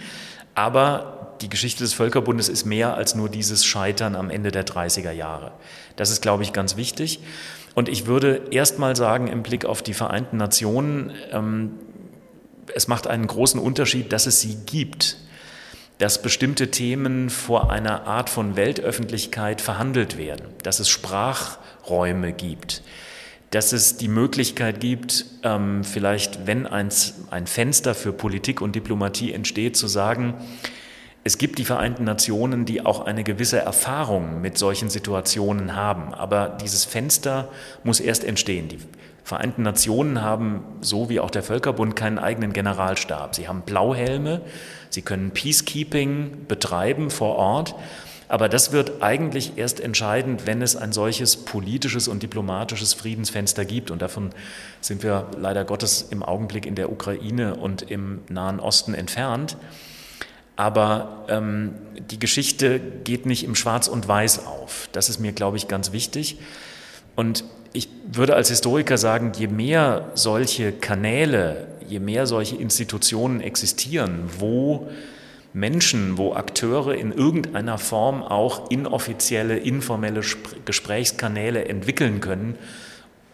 aber die Geschichte des Völkerbundes ist mehr als nur dieses Scheitern am Ende der 30er Jahre. Das ist, glaube ich, ganz wichtig. Und ich würde erst mal sagen, im Blick auf die Vereinten Nationen, ähm, es macht einen großen Unterschied, dass es sie gibt, dass bestimmte Themen vor einer Art von Weltöffentlichkeit verhandelt werden, dass es Sprachräume gibt, dass es die Möglichkeit gibt, ähm, vielleicht, wenn ein, ein Fenster für Politik und Diplomatie entsteht, zu sagen, es gibt die Vereinten Nationen, die auch eine gewisse Erfahrung mit solchen Situationen haben. Aber dieses Fenster muss erst entstehen. Die Vereinten Nationen haben, so wie auch der Völkerbund, keinen eigenen Generalstab. Sie haben Blauhelme, sie können Peacekeeping betreiben vor Ort. Aber das wird eigentlich erst entscheidend, wenn es ein solches politisches und diplomatisches Friedensfenster gibt. Und davon sind wir leider Gottes im Augenblick in der Ukraine und im Nahen Osten entfernt. Aber ähm, die Geschichte geht nicht im Schwarz und Weiß auf. Das ist mir, glaube ich, ganz wichtig. Und ich würde als Historiker sagen, je mehr solche Kanäle, je mehr solche Institutionen existieren, wo Menschen, wo Akteure in irgendeiner Form auch inoffizielle, informelle Gesprächskanäle entwickeln können,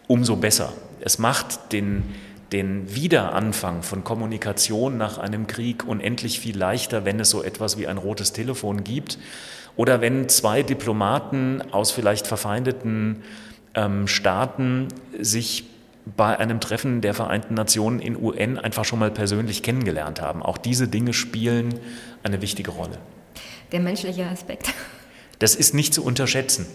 umso besser. Es macht den den Wiederanfang von Kommunikation nach einem Krieg unendlich viel leichter, wenn es so etwas wie ein rotes Telefon gibt oder wenn zwei Diplomaten aus vielleicht verfeindeten ähm, Staaten sich bei einem Treffen der Vereinten Nationen in UN einfach schon mal persönlich kennengelernt haben. Auch diese Dinge spielen eine wichtige Rolle. Der menschliche Aspekt. Das ist nicht zu unterschätzen.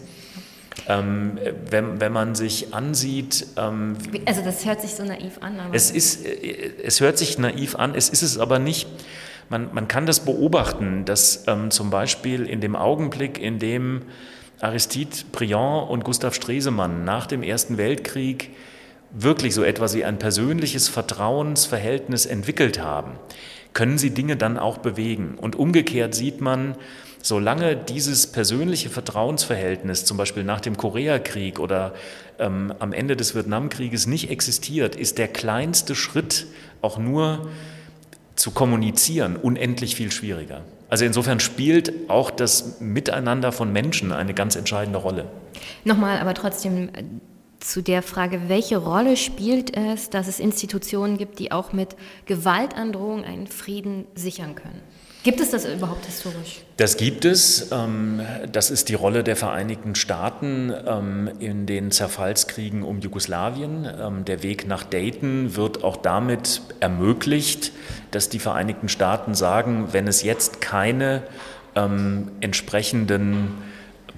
Ähm, wenn, wenn man sich ansieht. Ähm, also, das hört sich so naiv an. es, ist, äh, es hört sich naiv an, es ist es aber nicht. Man, man kann das beobachten, dass ähm, zum Beispiel in dem Augenblick, in dem Aristide Briand und Gustav Stresemann nach dem Ersten Weltkrieg wirklich so etwas wie ein persönliches Vertrauensverhältnis entwickelt haben, können sie Dinge dann auch bewegen. Und umgekehrt sieht man, Solange dieses persönliche Vertrauensverhältnis, zum Beispiel nach dem Koreakrieg oder ähm, am Ende des Vietnamkrieges, nicht existiert, ist der kleinste Schritt auch nur zu kommunizieren unendlich viel schwieriger. Also insofern spielt auch das Miteinander von Menschen eine ganz entscheidende Rolle. Nochmal, aber trotzdem äh, zu der Frage, welche Rolle spielt es, dass es Institutionen gibt, die auch mit Gewaltandrohung einen Frieden sichern können? Gibt es das überhaupt historisch? Das gibt es. Ähm, das ist die Rolle der Vereinigten Staaten ähm, in den Zerfallskriegen um Jugoslawien. Ähm, der Weg nach Dayton wird auch damit ermöglicht, dass die Vereinigten Staaten sagen, wenn es jetzt keine entsprechenden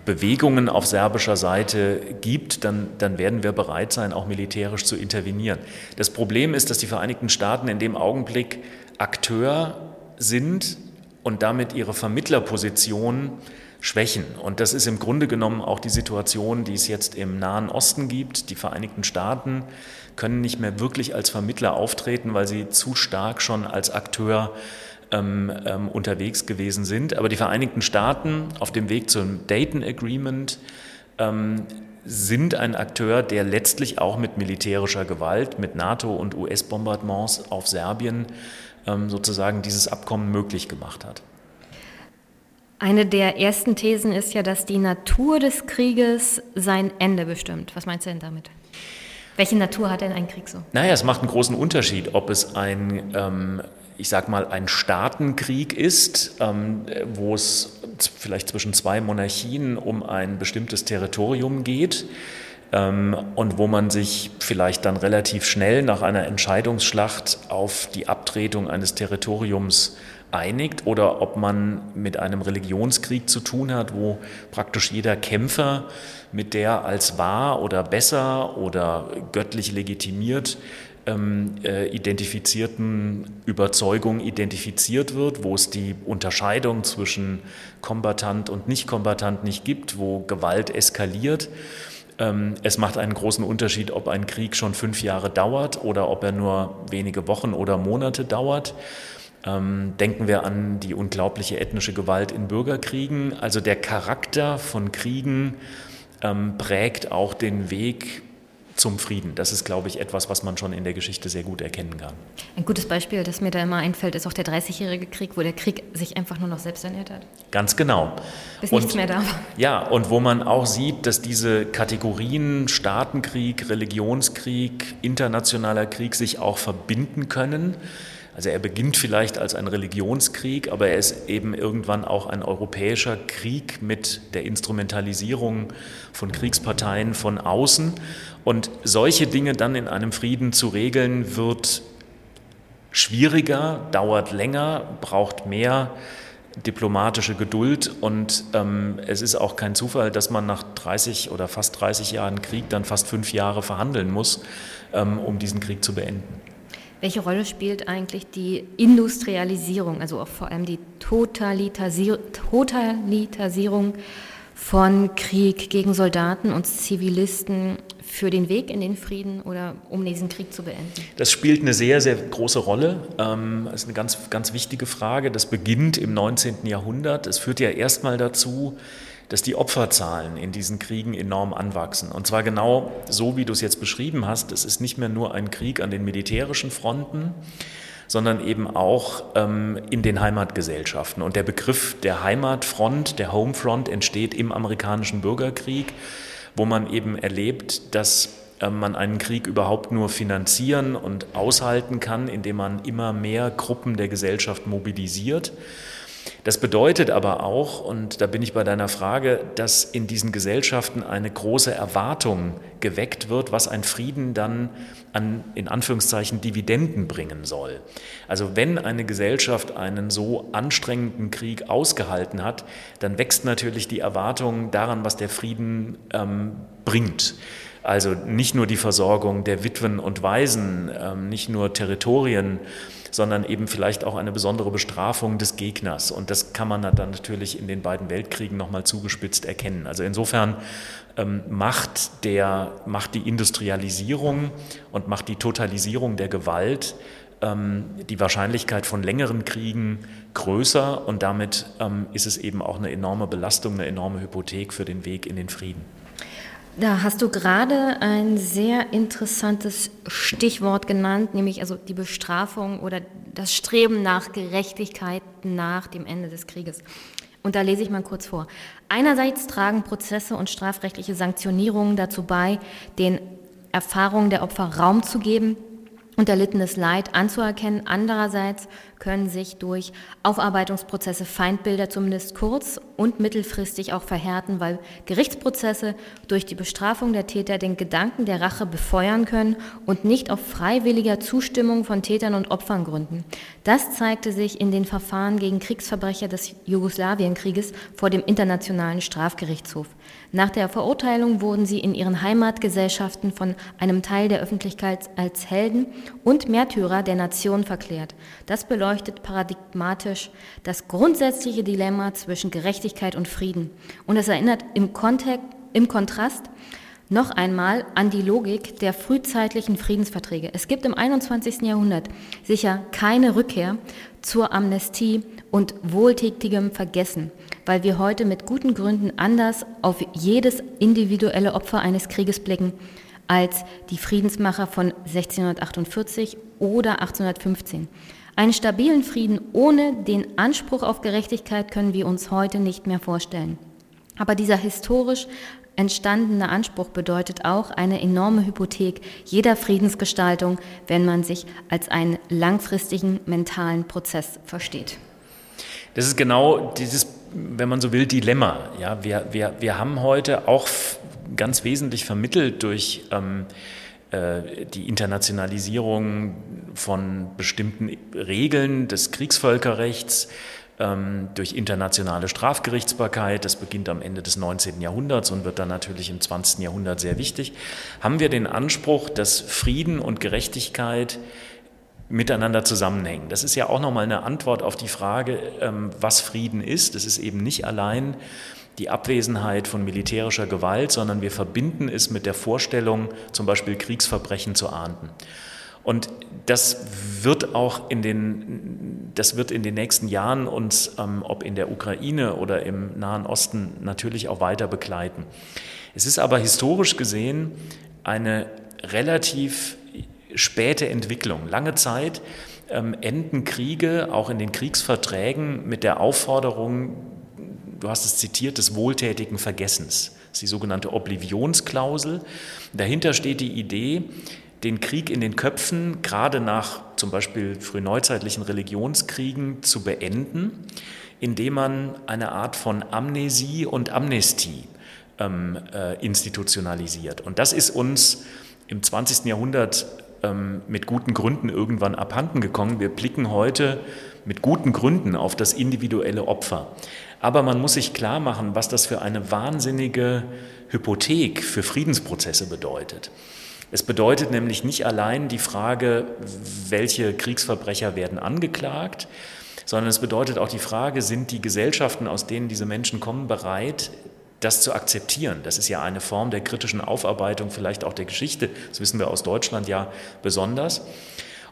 Bewegungen auf serbischer Seite gibt, dann, dann werden wir bereit sein, auch militärisch zu intervenieren. Das Problem ist, dass die Vereinigten Staaten in dem Augenblick Akteur sind und damit ihre Vermittlerposition schwächen. Und das ist im Grunde genommen auch die Situation, die es jetzt im Nahen Osten gibt. Die Vereinigten Staaten können nicht mehr wirklich als Vermittler auftreten, weil sie zu stark schon als Akteur ähm, ähm, unterwegs gewesen sind. Aber die Vereinigten Staaten auf dem Weg zum Dayton Agreement ähm, sind ein Akteur, der letztlich auch mit militärischer Gewalt, mit NATO- und US-Bombardements auf Serbien sozusagen dieses Abkommen möglich gemacht hat. Eine der ersten Thesen ist ja, dass die Natur des Krieges sein Ende bestimmt. Was meinst du denn damit? Welche Natur hat denn ein Krieg so? Naja, es macht einen großen Unterschied, ob es ein, ähm, ich sag mal, ein Staatenkrieg ist, ähm, wo es vielleicht zwischen zwei Monarchien um ein bestimmtes Territorium geht ähm, und wo man sich vielleicht dann relativ schnell nach einer Entscheidungsschlacht auf die Abtretung eines Territoriums einigt oder ob man mit einem Religionskrieg zu tun hat, wo praktisch jeder Kämpfer mit der als wahr oder besser oder göttlich legitimiert ähm, äh, identifizierten Überzeugung identifiziert wird, wo es die Unterscheidung zwischen Kombatant und Nicht-Kombatant nicht gibt, wo Gewalt eskaliert. Ähm, es macht einen großen Unterschied, ob ein Krieg schon fünf Jahre dauert oder ob er nur wenige Wochen oder Monate dauert. Ähm, denken wir an die unglaubliche ethnische Gewalt in Bürgerkriegen. Also der Charakter von Kriegen ähm, prägt auch den Weg zum Frieden. Das ist, glaube ich, etwas, was man schon in der Geschichte sehr gut erkennen kann. Ein gutes Beispiel, das mir da immer einfällt, ist auch der 30-jährige Krieg, wo der Krieg sich einfach nur noch selbst ernährt hat. Ganz genau. Bis und, nichts mehr da war. Ja, und wo man auch sieht, dass diese Kategorien Staatenkrieg, Religionskrieg, internationaler Krieg sich auch verbinden können. Also er beginnt vielleicht als ein Religionskrieg, aber er ist eben irgendwann auch ein europäischer Krieg mit der Instrumentalisierung von Kriegsparteien von außen. Und solche Dinge dann in einem Frieden zu regeln, wird schwieriger, dauert länger, braucht mehr diplomatische Geduld und ähm, es ist auch kein Zufall, dass man nach 30 oder fast 30 Jahren Krieg dann fast fünf Jahre verhandeln muss, ähm, um diesen Krieg zu beenden. Welche Rolle spielt eigentlich die Industrialisierung, also auch vor allem die Totalitarisierung von Krieg gegen Soldaten und Zivilisten für den Weg in den Frieden oder um diesen Krieg zu beenden? Das spielt eine sehr, sehr große Rolle. Ähm, das ist eine ganz, ganz wichtige Frage. Das beginnt im 19. Jahrhundert. Es führt ja erstmal dazu, dass die Opferzahlen in diesen Kriegen enorm anwachsen. Und zwar genau so, wie du es jetzt beschrieben hast. Es ist nicht mehr nur ein Krieg an den militärischen Fronten, sondern eben auch ähm, in den Heimatgesellschaften. Und der Begriff der Heimatfront, der Homefront, entsteht im amerikanischen Bürgerkrieg, wo man eben erlebt, dass äh, man einen Krieg überhaupt nur finanzieren und aushalten kann, indem man immer mehr Gruppen der Gesellschaft mobilisiert. Das bedeutet aber auch, und da bin ich bei deiner Frage, dass in diesen Gesellschaften eine große Erwartung geweckt wird, was ein Frieden dann an, in Anführungszeichen, Dividenden bringen soll. Also wenn eine Gesellschaft einen so anstrengenden Krieg ausgehalten hat, dann wächst natürlich die Erwartung daran, was der Frieden ähm, bringt. Also nicht nur die Versorgung der Witwen und Waisen, ähm, nicht nur Territorien, sondern eben vielleicht auch eine besondere Bestrafung des Gegners. Und das kann man dann natürlich in den beiden Weltkriegen nochmal zugespitzt erkennen. Also insofern ähm, macht, der, macht die Industrialisierung und macht die Totalisierung der Gewalt ähm, die Wahrscheinlichkeit von längeren Kriegen größer und damit ähm, ist es eben auch eine enorme Belastung, eine enorme Hypothek für den Weg in den Frieden. Da hast du gerade ein sehr interessantes Stichwort genannt, nämlich also die Bestrafung oder das Streben nach Gerechtigkeit nach dem Ende des Krieges. Und da lese ich mal kurz vor. Einerseits tragen Prozesse und strafrechtliche Sanktionierungen dazu bei, den Erfahrungen der Opfer Raum zu geben und erlittenes Leid anzuerkennen. Andererseits können sich durch Aufarbeitungsprozesse Feindbilder zumindest kurz- und mittelfristig auch verhärten, weil Gerichtsprozesse durch die Bestrafung der Täter den Gedanken der Rache befeuern können und nicht auf freiwilliger Zustimmung von Tätern und Opfern gründen. Das zeigte sich in den Verfahren gegen Kriegsverbrecher des Jugoslawienkrieges vor dem Internationalen Strafgerichtshof. Nach der Verurteilung wurden sie in ihren Heimatgesellschaften von einem Teil der Öffentlichkeit als Helden und Märtyrer der Nation verklärt. Das beleuchtet paradigmatisch das grundsätzliche Dilemma zwischen Gerechtigkeit und Frieden. Und es erinnert im, Kontext, im Kontrast noch einmal an die Logik der frühzeitlichen Friedensverträge. Es gibt im 21. Jahrhundert sicher keine Rückkehr zur Amnestie und wohltätigem Vergessen, weil wir heute mit guten Gründen anders auf jedes individuelle Opfer eines Krieges blicken als die Friedensmacher von 1648 oder 1815. Einen stabilen Frieden ohne den Anspruch auf Gerechtigkeit können wir uns heute nicht mehr vorstellen. Aber dieser historisch entstandene Anspruch bedeutet auch eine enorme Hypothek jeder Friedensgestaltung, wenn man sich als einen langfristigen mentalen Prozess versteht. Das ist genau dieses, wenn man so will, Dilemma. Ja, wir, wir, wir haben heute auch ganz wesentlich vermittelt durch ähm, äh, die Internationalisierung von bestimmten Regeln des Kriegsvölkerrechts, ähm, durch internationale Strafgerichtsbarkeit, das beginnt am Ende des 19. Jahrhunderts und wird dann natürlich im 20. Jahrhundert sehr wichtig, haben wir den Anspruch, dass Frieden und Gerechtigkeit miteinander zusammenhängen. Das ist ja auch nochmal eine Antwort auf die Frage, ähm, was Frieden ist. Es ist eben nicht allein die Abwesenheit von militärischer Gewalt, sondern wir verbinden es mit der Vorstellung, zum Beispiel Kriegsverbrechen zu ahnden. Und das wird auch in den, das wird in den nächsten Jahren uns, ähm, ob in der Ukraine oder im Nahen Osten, natürlich auch weiter begleiten. Es ist aber historisch gesehen eine relativ späte Entwicklung. Lange Zeit ähm, enden Kriege auch in den Kriegsverträgen mit der Aufforderung, du hast es zitiert, des wohltätigen Vergessens. Das ist die sogenannte Oblivionsklausel. Dahinter steht die Idee, den Krieg in den Köpfen, gerade nach zum Beispiel frühneuzeitlichen Religionskriegen, zu beenden, indem man eine Art von Amnesie und Amnestie ähm, äh, institutionalisiert. Und das ist uns im 20. Jahrhundert ähm, mit guten Gründen irgendwann abhanden gekommen. Wir blicken heute mit guten Gründen auf das individuelle Opfer. Aber man muss sich klar machen, was das für eine wahnsinnige Hypothek für Friedensprozesse bedeutet. Es bedeutet nämlich nicht allein die Frage, welche Kriegsverbrecher werden angeklagt, sondern es bedeutet auch die Frage, sind die Gesellschaften, aus denen diese Menschen kommen, bereit, das zu akzeptieren. Das ist ja eine Form der kritischen Aufarbeitung, vielleicht auch der Geschichte. Das wissen wir aus Deutschland ja besonders.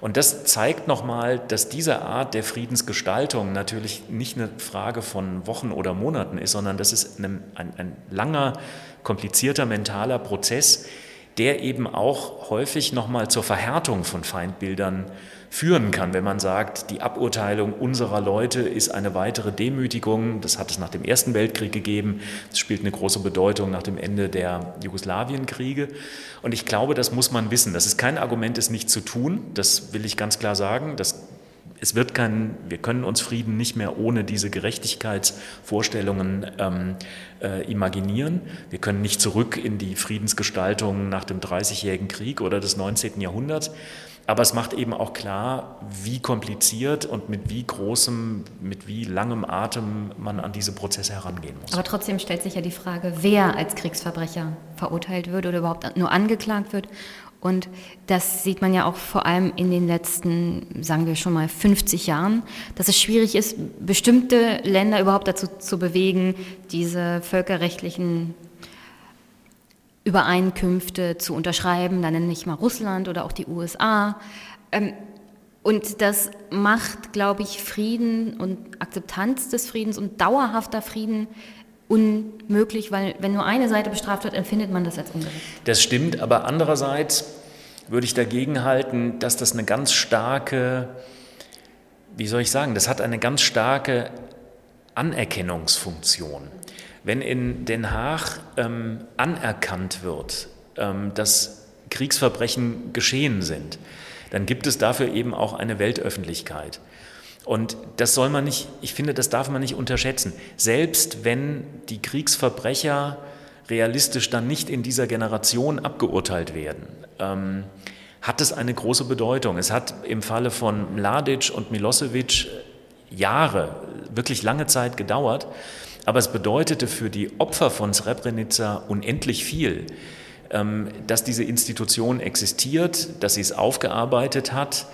Und das zeigt nochmal, dass diese Art der Friedensgestaltung natürlich nicht eine Frage von Wochen oder Monaten ist, sondern das ist ein, ein, ein langer, komplizierter mentaler Prozess, der eben auch häufig nochmal zur Verhärtung von Feindbildern führen kann, wenn man sagt, die Aburteilung unserer Leute ist eine weitere Demütigung. Das hat es nach dem Ersten Weltkrieg gegeben. Das spielt eine große Bedeutung nach dem Ende der Jugoslawienkriege. Und ich glaube, das muss man wissen. Das ist kein Argument, es nicht zu tun. Das will ich ganz klar sagen. Das es wird kein, wir können uns Frieden nicht mehr ohne diese Gerechtigkeitsvorstellungen ähm, äh, imaginieren. Wir können nicht zurück in die Friedensgestaltung nach dem Dreißigjährigen Krieg oder des 19. Jahrhunderts. Aber es macht eben auch klar, wie kompliziert und mit wie großem, mit wie langem Atem man an diese Prozesse herangehen muss. Aber trotzdem stellt sich ja die Frage, wer als Kriegsverbrecher verurteilt wird oder überhaupt nur angeklagt wird und das sieht man ja auch vor allem in den letzten, sagen wir schon mal, 50 Jahren, dass es schwierig ist, bestimmte Länder überhaupt dazu zu bewegen, diese völkerrechtlichen Übereinkünfte zu unterschreiben. Da nenne ich mal Russland oder auch die USA. Ähm, und das macht, glaube ich, Frieden und Akzeptanz des Friedens und dauerhafter Frieden unmöglich, weil wenn nur eine Seite bestraft wird, empfindet man das als ungerecht. Das stimmt, aber andererseits würde ich dagegen halten, dass das eine ganz starke, wie soll ich sagen, das hat eine ganz starke Anerkennungsfunktion. Wenn in Den Haag ähm, anerkannt wird, ähm, dass Kriegsverbrechen geschehen sind, dann gibt es dafür eben auch eine Weltöffentlichkeit. Und das soll man nicht, ich finde, das darf man nicht unterschätzen. Selbst wenn die Kriegsverbrecher realistisch dann nicht in dieser Generation abgeurteilt werden, ähm, hat es eine große Bedeutung. Es hat im Falle von Mladic und Milosevic Jahre, wirklich lange Zeit gedauert, aber es bedeutete für die Opfer von Srebrenica unendlich viel, ähm, dass diese Institution existiert, dass sie es aufgearbeitet hat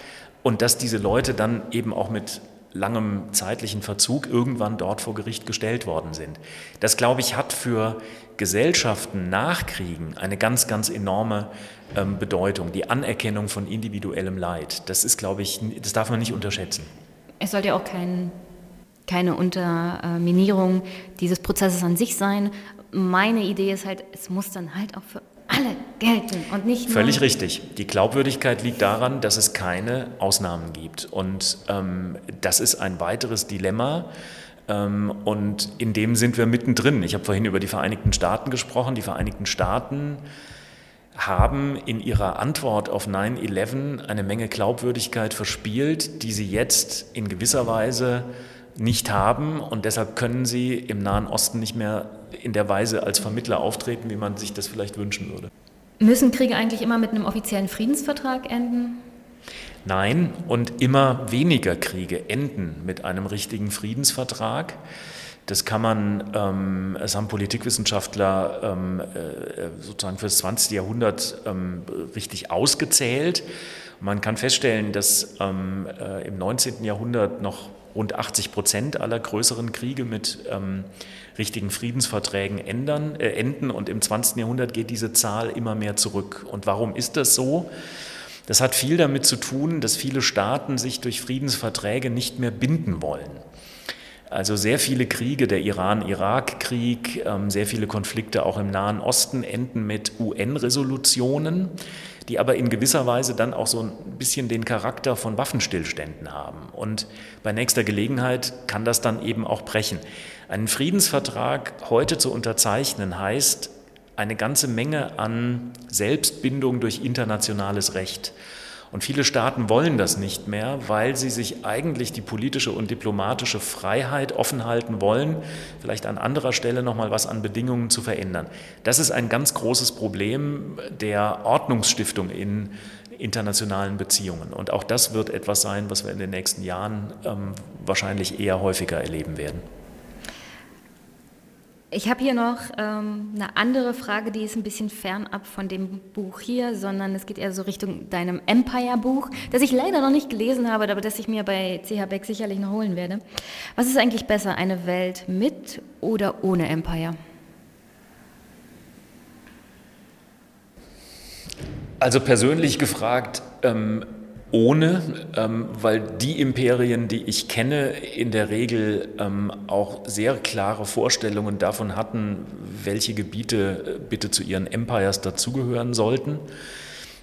und dass diese Leute dann eben auch mit langem zeitlichen Verzug irgendwann dort vor Gericht gestellt worden sind. Das, glaube ich, hat für Gesellschaften nach Kriegen eine ganz, ganz enorme ähm, Bedeutung. Die Anerkennung von individuellem Leid. Das ist, glaube ich, das darf man nicht unterschätzen. Es sollte ja auch kein, keine Unterminierung dieses Prozesses an sich sein. Meine Idee ist halt, es muss dann halt auch für alle gelten und nicht nur. Völlig richtig. Die Glaubwürdigkeit liegt daran, dass es keine Ausnahmen gibt. Und ähm, das ist ein weiteres Dilemma. Ähm, und in dem sind wir mittendrin. Ich habe vorhin über die Vereinigten Staaten gesprochen. Die Vereinigten Staaten haben in ihrer Antwort auf 9-11 eine Menge Glaubwürdigkeit verspielt, die sie jetzt in gewisser Weise nicht haben und deshalb können sie im Nahen Osten nicht mehr in der Weise als Vermittler auftreten, wie man sich das vielleicht wünschen würde. Müssen Kriege eigentlich immer mit einem offiziellen Friedensvertrag enden? Nein, und immer weniger Kriege enden mit einem richtigen Friedensvertrag. Das kann man, ähm, es haben Politikwissenschaftler ähm, äh, sozusagen für das 20. Jahrhundert ähm, richtig ausgezählt. Man kann feststellen, dass ähm, äh, im 19. Jahrhundert noch rund 80 Prozent aller größeren Kriege mit ähm, richtigen Friedensverträgen ändern, äh, enden und im 20. Jahrhundert geht diese Zahl immer mehr zurück. Und warum ist das so? Das hat viel damit zu tun, dass viele Staaten sich durch Friedensverträge nicht mehr binden wollen. Also sehr viele Kriege, der Iran-Irak-Krieg, ähm, sehr viele Konflikte auch im Nahen Osten enden mit UN-Resolutionen, die aber in gewisser Weise dann auch so ein bisschen den Charakter von Waffenstillständen haben. Und bei nächster Gelegenheit kann das dann eben auch brechen. Einen Friedensvertrag heute zu unterzeichnen heißt, eine ganze Menge an Selbstbindung durch internationales Recht. Und viele Staaten wollen das nicht mehr, weil sie sich eigentlich die politische und diplomatische Freiheit offen halten wollen, vielleicht an anderer Stelle nochmal was an Bedingungen zu verändern. Das ist ein ganz großes Problem der Ordnungsstiftung in internationalen Beziehungen. Und auch das wird etwas sein, was wir in den nächsten Jahren ähm, wahrscheinlich eher häufiger erleben werden. Ich habe hier noch ähm, eine andere Frage, die ist ein bisschen fernab von dem Buch hier, sondern es geht eher so Richtung deinem Empire-Buch, das ich leider noch nicht gelesen habe, aber das ich mir bei CH Beck sicherlich noch holen werde. Was ist eigentlich besser, eine Welt mit oder ohne Empire? Also persönlich gefragt, ähm, ohne, ähm, weil die Imperien, die ich kenne, in der Regel ähm, auch sehr klare Vorstellungen davon hatten, welche Gebiete äh, bitte zu ihren Empires dazugehören sollten.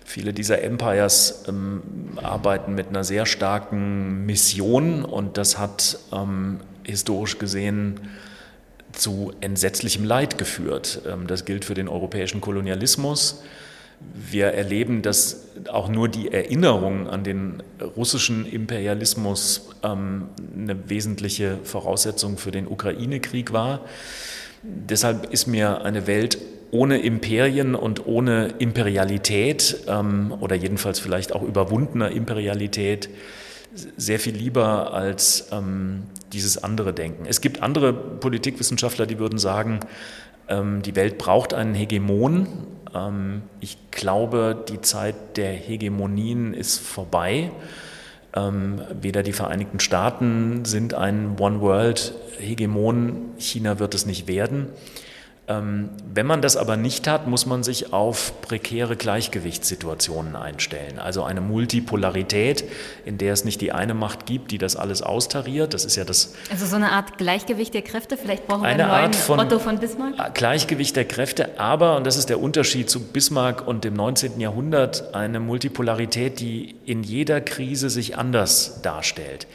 Viele dieser Empires ähm, arbeiten mit einer sehr starken Mission und das hat ähm, historisch gesehen zu entsetzlichem Leid geführt. Ähm, das gilt für den europäischen Kolonialismus wir erleben, dass auch nur die Erinnerung an den russischen Imperialismus ähm, eine wesentliche Voraussetzung für den Ukraine-Krieg war. Deshalb ist mir eine Welt ohne Imperien und ohne Imperialität ähm, oder jedenfalls vielleicht auch überwundener Imperialität sehr viel lieber als ähm, dieses andere Denken. Es gibt andere Politikwissenschaftler, die würden sagen, ähm, die Welt braucht einen Hegemon. Ähm, ich glaube, die Zeit der Hegemonien ist vorbei. Ähm, weder die Vereinigten Staaten sind ein One-World-Hegemon, China wird es nicht werden. Ähm, wenn man das aber nicht hat, muss man sich auf prekäre Gleichgewichtssituationen einstellen. Also eine Multipolarität, in der es nicht die eine Macht gibt, die das alles austariert. Das ist ja das. Also so eine Art Gleichgewicht der Kräfte. Vielleicht brauchen wir eine einen Art von Otto von Bismarck. Gleichgewicht der Kräfte, aber und das ist der Unterschied zu Bismarck und dem 19. Jahrhundert, eine Multipolarität, die in jeder Krise sich anders darstellt.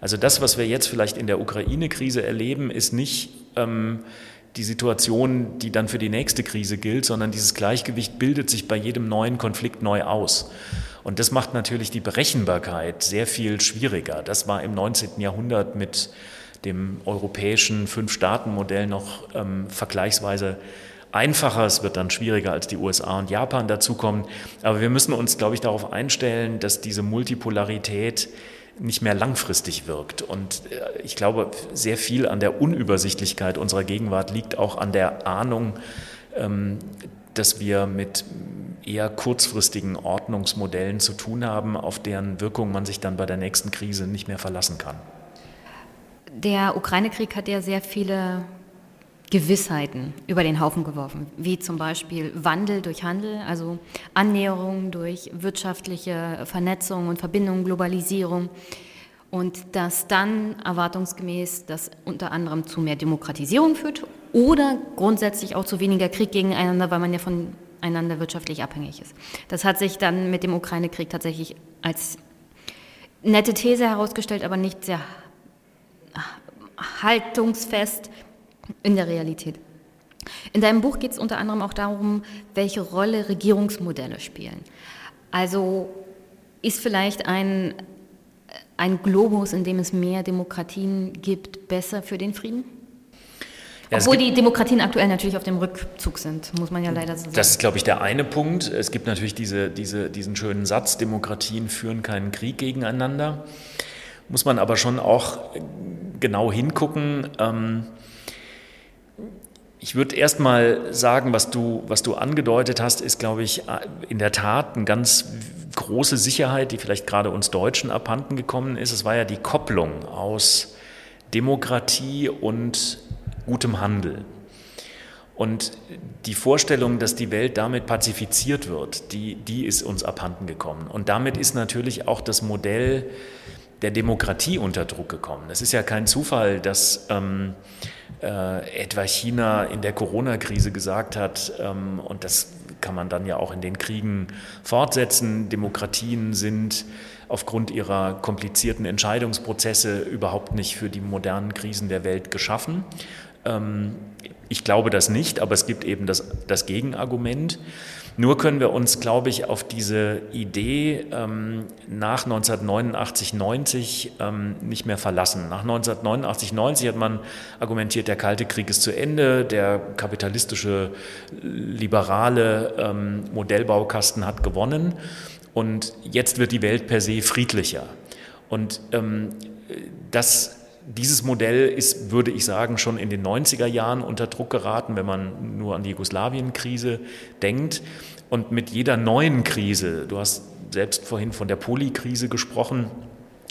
Also das, was wir jetzt vielleicht in der Ukraine-Krise erleben, ist nicht ähm, die Situation, die dann für die nächste Krise gilt, sondern dieses Gleichgewicht bildet sich bei jedem neuen Konflikt neu aus. Und das macht natürlich die Berechenbarkeit sehr viel schwieriger. Das war im 19. Jahrhundert mit dem europäischen Fünf-Staaten-Modell noch ähm, vergleichsweise einfacher. Es wird dann schwieriger, als die USA und Japan dazukommen. Aber wir müssen uns, glaube ich, darauf einstellen, dass diese Multipolarität nicht mehr langfristig wirkt. Und äh, ich glaube, sehr viel an der Unübersichtlichkeit unserer Gegenwart liegt auch an der Ahnung, ähm, dass wir mit eher kurzfristigen Ordnungsmodellen zu tun haben, auf deren Wirkung man sich dann bei der nächsten Krise nicht mehr verlassen kann. Der Ukraine-Krieg hat ja sehr viele Gewissheiten über den Haufen geworfen, wie zum Beispiel Wandel durch Handel, also Annäherung durch wirtschaftliche Vernetzung und Verbindung, Globalisierung. Und dass dann erwartungsgemäß das unter anderem zu mehr Demokratisierung führt oder grundsätzlich auch zu weniger Krieg gegeneinander, weil man ja von voneinander wirtschaftlich abhängig ist. Das hat sich dann mit dem Ukraine-Krieg tatsächlich als nette These herausgestellt, aber nicht sehr haltungsfest in der Realität. In deinem Buch geht es unter anderem auch darum, welche Rolle Regierungsmodelle spielen. Also ist vielleicht ein, ein Globus, in dem es mehr Demokratien gibt, besser für den Frieden? Ja, Obwohl die Demokratien aktuell natürlich auf dem Rückzug sind, muss man ja leider so sagen. Das ist, glaube ich, der eine Punkt. Es gibt natürlich diese, diese, diesen schönen Satz, Demokratien führen keinen Krieg gegeneinander. Muss man aber schon auch genau hingucken. Ähm, ich würde erst mal sagen, was du, was du angedeutet hast, ist, glaube ich, in der Tat eine ganz große Sicherheit, die vielleicht gerade uns Deutschen abhanden gekommen ist. Es war ja die Kopplung aus Demokratie und gutem Handel. Und die Vorstellung, dass die Welt damit pazifiziert wird, die, die ist uns abhanden gekommen. Und damit ist natürlich auch das Modell der Demokratie unter Druck gekommen. Es ist ja kein Zufall, dass ähm, äh, etwa China in der Corona-Krise gesagt hat, ähm, und das kann man dann ja auch in den Kriegen fortsetzen, Demokratien sind aufgrund ihrer komplizierten Entscheidungsprozesse überhaupt nicht für die modernen Krisen der Welt geschaffen. Ähm, ich glaube das nicht, aber es gibt eben das, das Gegenargument. Nur können wir uns, glaube ich, auf diese Idee ähm, nach 1989, 90 ähm, nicht mehr verlassen. Nach 1989, 90 hat man argumentiert, der Kalte Krieg ist zu Ende, der kapitalistische, liberale ähm, Modellbaukasten hat gewonnen und jetzt wird die Welt per se friedlicher. Und ähm, das dieses Modell ist, würde ich sagen, schon in den 90er Jahren unter Druck geraten, wenn man nur an die Jugoslawien-Krise denkt. Und mit jeder neuen Krise, du hast selbst vorhin von der Polikrise gesprochen,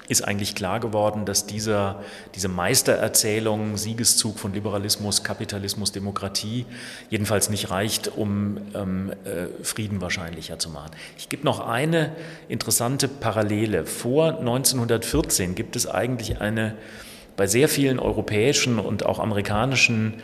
ist eigentlich klar geworden, dass dieser, diese Meistererzählung, Siegeszug von Liberalismus, Kapitalismus, Demokratie jedenfalls nicht reicht, um ähm, äh, Frieden wahrscheinlicher zu machen. Ich gebe noch eine interessante Parallele. Vor 1914 gibt es eigentlich eine bei sehr vielen europäischen und auch amerikanischen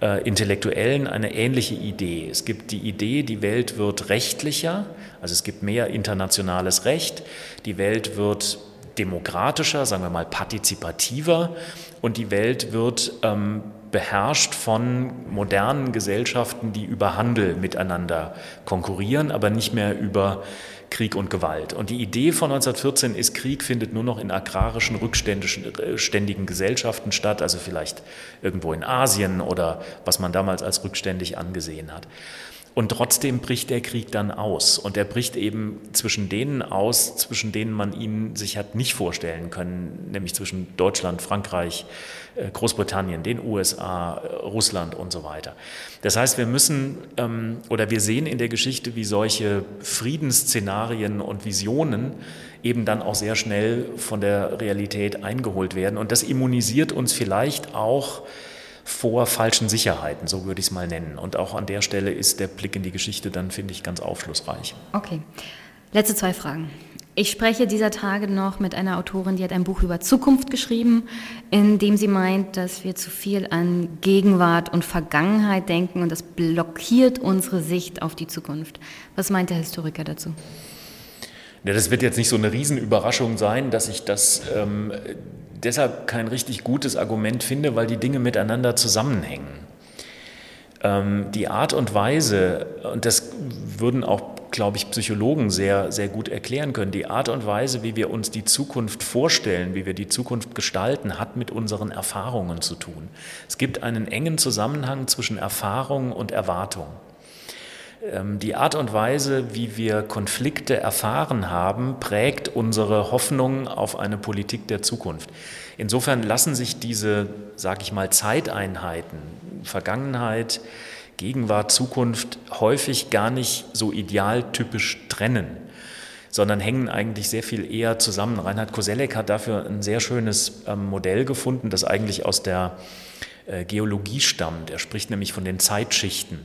äh, Intellektuellen eine ähnliche Idee. Es gibt die Idee, die Welt wird rechtlicher, also es gibt mehr internationales Recht, die Welt wird demokratischer, sagen wir mal partizipativer und die Welt wird ähm, beherrscht von modernen Gesellschaften, die über Handel miteinander konkurrieren, aber nicht mehr über Krieg und Gewalt. Und die Idee von 1914 ist, Krieg findet nur noch in agrarischen, rückständigen Gesellschaften statt, also vielleicht irgendwo in Asien oder was man damals als rückständig angesehen hat. Und trotzdem bricht der Krieg dann aus. Und er bricht eben zwischen denen aus, zwischen denen man ihn sich hat nicht vorstellen können, nämlich zwischen Deutschland, Frankreich, äh, Großbritannien, den USA, äh, Russland und so weiter. Das heißt, wir müssen ähm, oder wir sehen in der Geschichte, wie solche Friedensszenarien und Visionen eben dann auch sehr schnell von der Realität eingeholt werden. Und das immunisiert uns vielleicht auch vor falschen Sicherheiten, so würde ich es mal nennen. Und auch an der Stelle ist der Blick in die Geschichte dann, finde ich, ganz aufschlussreich. Okay. Letzte zwei Fragen. Ich spreche dieser Tage noch mit einer Autorin, die hat ein Buch über Zukunft geschrieben, in dem sie meint, dass wir zu viel an Gegenwart und Vergangenheit denken und das blockiert unsere Sicht auf die Zukunft. Was meint der Historiker dazu? Ja, das wird jetzt nicht so eine Riesenüberraschung sein, dass ich das ähm, deshalb kein richtig gutes Argument finde, weil die Dinge miteinander zusammenhängen. Ähm, die Art und Weise, und das würden auch, glaube ich, Psychologen sehr, sehr gut erklären können, die Art und Weise, wie wir uns die Zukunft vorstellen, wie wir die Zukunft gestalten, hat mit unseren Erfahrungen zu tun. Es gibt einen engen Zusammenhang zwischen Erfahrung und Erwartung. Ähm, die Art und Weise, wie wir Konflikte erfahren haben, prägt unsere Hoffnung auf eine Politik der Zukunft. Insofern lassen sich diese, sage ich mal, Zeiteinheiten, Vergangenheit, Gegenwart, Zukunft häufig gar nicht so idealtypisch trennen, sondern hängen eigentlich sehr viel eher zusammen. Reinhard Koselleck hat dafür ein sehr schönes ähm, Modell gefunden, das eigentlich aus der äh, Geologie stammt. Er spricht nämlich von den Zeitschichten.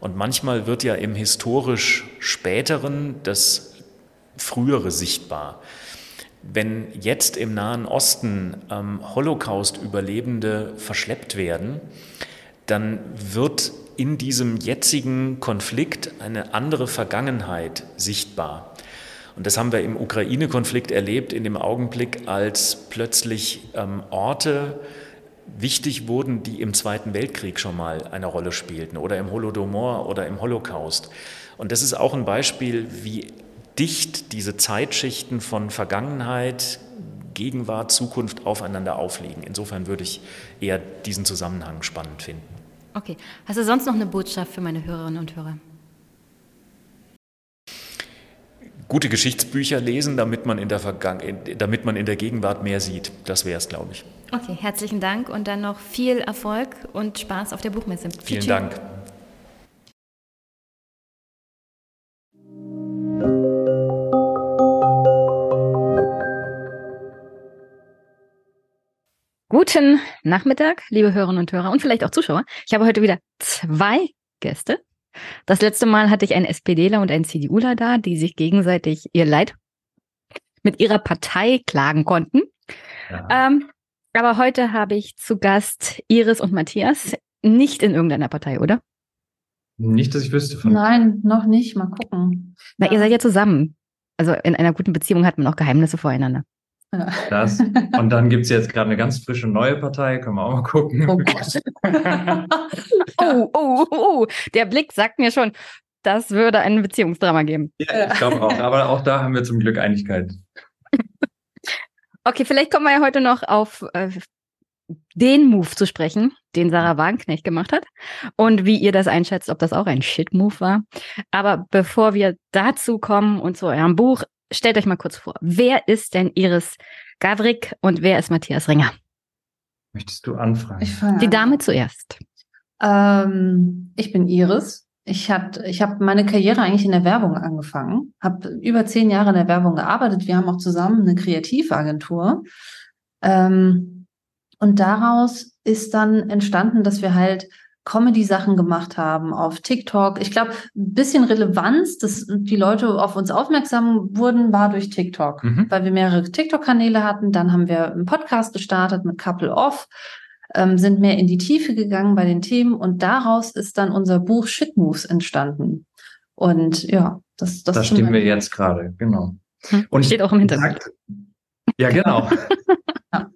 Und manchmal wird ja im historisch späteren das Frühere sichtbar. Wenn jetzt im Nahen Osten ähm, Holocaust-Überlebende verschleppt werden, dann wird in diesem jetzigen Konflikt eine andere Vergangenheit sichtbar. Und das haben wir im Ukraine-Konflikt erlebt, in dem Augenblick, als plötzlich ähm, Orte wichtig wurden, die im Zweiten Weltkrieg schon mal eine Rolle spielten oder im Holodomor oder im Holocaust. Und das ist auch ein Beispiel, wie dicht diese Zeitschichten von Vergangenheit, Gegenwart, Zukunft aufeinander aufliegen. Insofern würde ich eher diesen Zusammenhang spannend finden. Okay. Hast du sonst noch eine Botschaft für meine Hörerinnen und Hörer? Gute Geschichtsbücher lesen, damit man in der, Vergang damit man in der Gegenwart mehr sieht. Das wäre es, glaube ich. Okay, herzlichen Dank und dann noch viel Erfolg und Spaß auf der Buchmesse. Vielen Tschüss. Dank. Guten Nachmittag, liebe Hörerinnen und Hörer und vielleicht auch Zuschauer. Ich habe heute wieder zwei Gäste. Das letzte Mal hatte ich einen SPDler und einen CDUler da, die sich gegenseitig ihr Leid mit ihrer Partei klagen konnten. Ja. Ähm, aber heute habe ich zu Gast Iris und Matthias, nicht in irgendeiner Partei, oder? Nicht, dass ich wüsste von. Nein, noch nicht. Mal gucken. Na, ja. ihr seid ja zusammen. Also in einer guten Beziehung hat man auch Geheimnisse voreinander. Das. Und dann gibt es jetzt gerade eine ganz frische neue Partei, können wir auch mal gucken. Oh Gott. oh, oh, oh, der Blick sagt mir schon, das würde ein Beziehungsdrama geben. Ja, ich glaube auch. Aber auch da haben wir zum Glück Einigkeit. Okay, vielleicht kommen wir ja heute noch auf äh, den Move zu sprechen, den Sarah Wagenknecht gemacht hat und wie ihr das einschätzt, ob das auch ein Shit-Move war. Aber bevor wir dazu kommen und zu eurem Buch, stellt euch mal kurz vor, wer ist denn Iris Gavrik und wer ist Matthias Ringer? Möchtest du anfragen? Die Dame zuerst. Ähm, ich bin Iris. Ich habe ich hab meine Karriere eigentlich in der Werbung angefangen, habe über zehn Jahre in der Werbung gearbeitet. Wir haben auch zusammen eine Kreativagentur. Ähm, und daraus ist dann entstanden, dass wir halt Comedy-Sachen gemacht haben auf TikTok. Ich glaube, ein bisschen Relevanz, dass die Leute auf uns aufmerksam wurden, war durch TikTok, mhm. weil wir mehrere TikTok-Kanäle hatten. Dann haben wir einen Podcast gestartet mit Couple Off, ähm, sind mehr in die Tiefe gegangen bei den Themen und daraus ist dann unser Buch Shit Moves entstanden. Und ja, das, das da stehen wir jetzt gerade, genau. Hm. Und steht auch im Hintergrund. ja, genau. ja.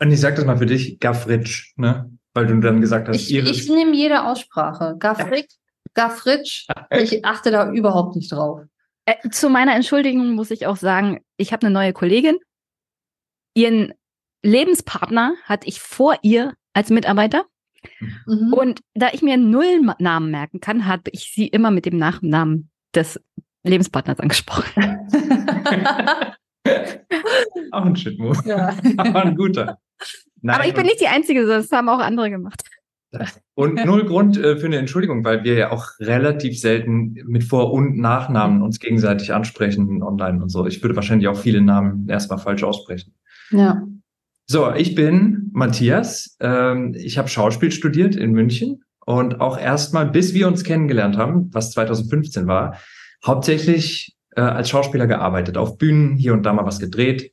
Und ich sage das mal für dich, Gaffritsch, ne? weil du dann gesagt hast, ich, ich nehme jede Aussprache. Gaffritsch, ich achte da überhaupt nicht drauf. Äh, zu meiner Entschuldigung muss ich auch sagen, ich habe eine neue Kollegin. Ihren Lebenspartner hatte ich vor ihr als Mitarbeiter. Mhm. Und da ich mir null Namen merken kann, habe ich sie immer mit dem Nachnamen des Lebenspartners angesprochen. auch ein Shitmove. Ja. Aber ein guter. Nein, Aber ich bin nicht die Einzige, das haben auch andere gemacht. Und null Grund äh, für eine Entschuldigung, weil wir ja auch relativ selten mit Vor- und Nachnamen uns gegenseitig ansprechen online und so. Ich würde wahrscheinlich auch viele Namen erstmal falsch aussprechen. Ja. So, ich bin Matthias. Ähm, ich habe Schauspiel studiert in München und auch erstmal, bis wir uns kennengelernt haben, was 2015 war, hauptsächlich äh, als Schauspieler gearbeitet, auf Bühnen, hier und da mal was gedreht,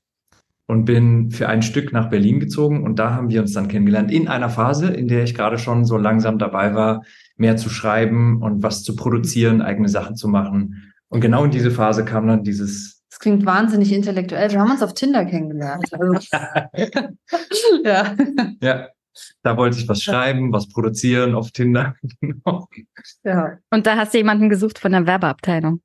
und bin für ein Stück nach Berlin gezogen und da haben wir uns dann kennengelernt in einer Phase, in der ich gerade schon so langsam dabei war, mehr zu schreiben und was zu produzieren, eigene Sachen zu machen. Und genau in diese Phase kam dann dieses. Das klingt wahnsinnig intellektuell. Wir haben uns auf Tinder kennengelernt. Also. ja. Ja. Da wollte ich was schreiben, was produzieren auf Tinder. genau. Ja. Und da hast du jemanden gesucht von der Werbeabteilung.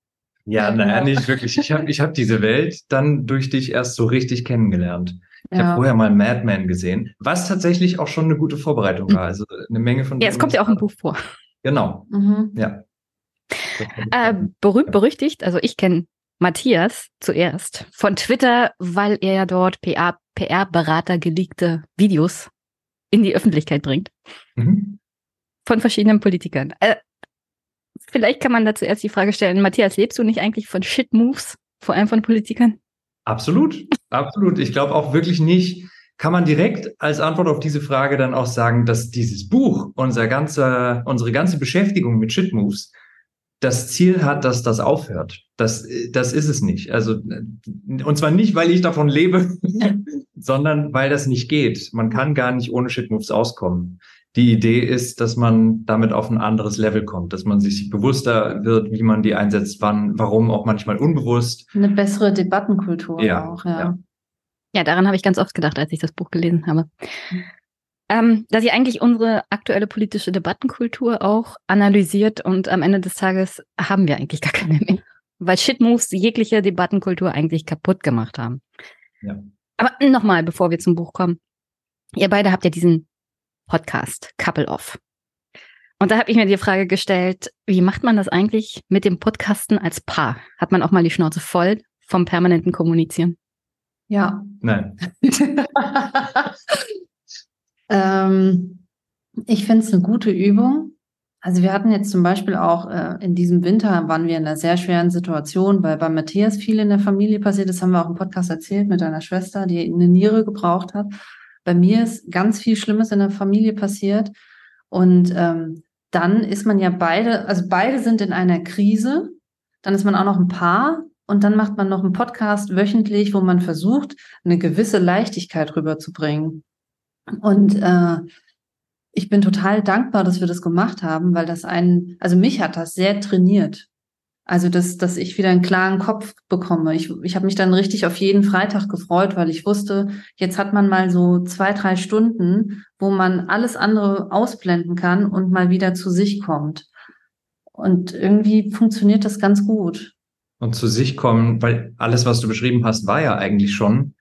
Ja, naja, genau. nicht wirklich. Ich habe ich hab diese Welt dann durch dich erst so richtig kennengelernt. Ich ja. habe vorher mal Mad Men gesehen, was tatsächlich auch schon eine gute Vorbereitung war. Also eine Menge von. Ja, es kommt ja auch im Buch vor. Genau. Mhm. Ja. Äh, berühmt berüchtigt, also ich kenne Matthias zuerst von Twitter, weil er ja dort PR-Berater geleakte Videos in die Öffentlichkeit bringt. Mhm. Von verschiedenen Politikern. Äh, Vielleicht kann man dazu erst die Frage stellen, Matthias, lebst du nicht eigentlich von Shit-Moves, vor allem von Politikern? Absolut, absolut. Ich glaube auch wirklich nicht, kann man direkt als Antwort auf diese Frage dann auch sagen, dass dieses Buch, unser ganzer, unsere ganze Beschäftigung mit Shit-Moves, das Ziel hat, dass das aufhört. Das, das ist es nicht. Also, und zwar nicht, weil ich davon lebe, sondern weil das nicht geht. Man kann gar nicht ohne Shit-Moves auskommen die Idee ist, dass man damit auf ein anderes Level kommt, dass man sich bewusster wird, wie man die einsetzt, wann, warum auch manchmal unbewusst. Eine bessere Debattenkultur Ja, auch, ja. ja. Ja, daran habe ich ganz oft gedacht, als ich das Buch gelesen habe. Ähm, dass ihr eigentlich unsere aktuelle politische Debattenkultur auch analysiert und am Ende des Tages haben wir eigentlich gar keine mehr. Weil Shitmoves jegliche Debattenkultur eigentlich kaputt gemacht haben. Ja. Aber nochmal, bevor wir zum Buch kommen. Ihr beide habt ja diesen Podcast, Couple Off. Und da habe ich mir die Frage gestellt, wie macht man das eigentlich mit dem Podcasten als Paar? Hat man auch mal die Schnauze voll vom permanenten Kommunizieren? Ja. Nein. ähm, ich finde es eine gute Übung. Also wir hatten jetzt zum Beispiel auch äh, in diesem Winter waren wir in einer sehr schweren Situation, weil bei Matthias viel in der Familie passiert ist, haben wir auch im Podcast erzählt mit einer Schwester, die eine Niere gebraucht hat. Bei mir ist ganz viel Schlimmes in der Familie passiert und ähm, dann ist man ja beide, also beide sind in einer Krise, dann ist man auch noch ein Paar und dann macht man noch einen Podcast wöchentlich, wo man versucht, eine gewisse Leichtigkeit rüberzubringen. Und äh, ich bin total dankbar, dass wir das gemacht haben, weil das einen, also mich hat das sehr trainiert. Also, dass, dass ich wieder einen klaren Kopf bekomme. Ich, ich habe mich dann richtig auf jeden Freitag gefreut, weil ich wusste, jetzt hat man mal so zwei, drei Stunden, wo man alles andere ausblenden kann und mal wieder zu sich kommt. Und irgendwie funktioniert das ganz gut. Und zu sich kommen, weil alles, was du beschrieben hast, war ja eigentlich schon,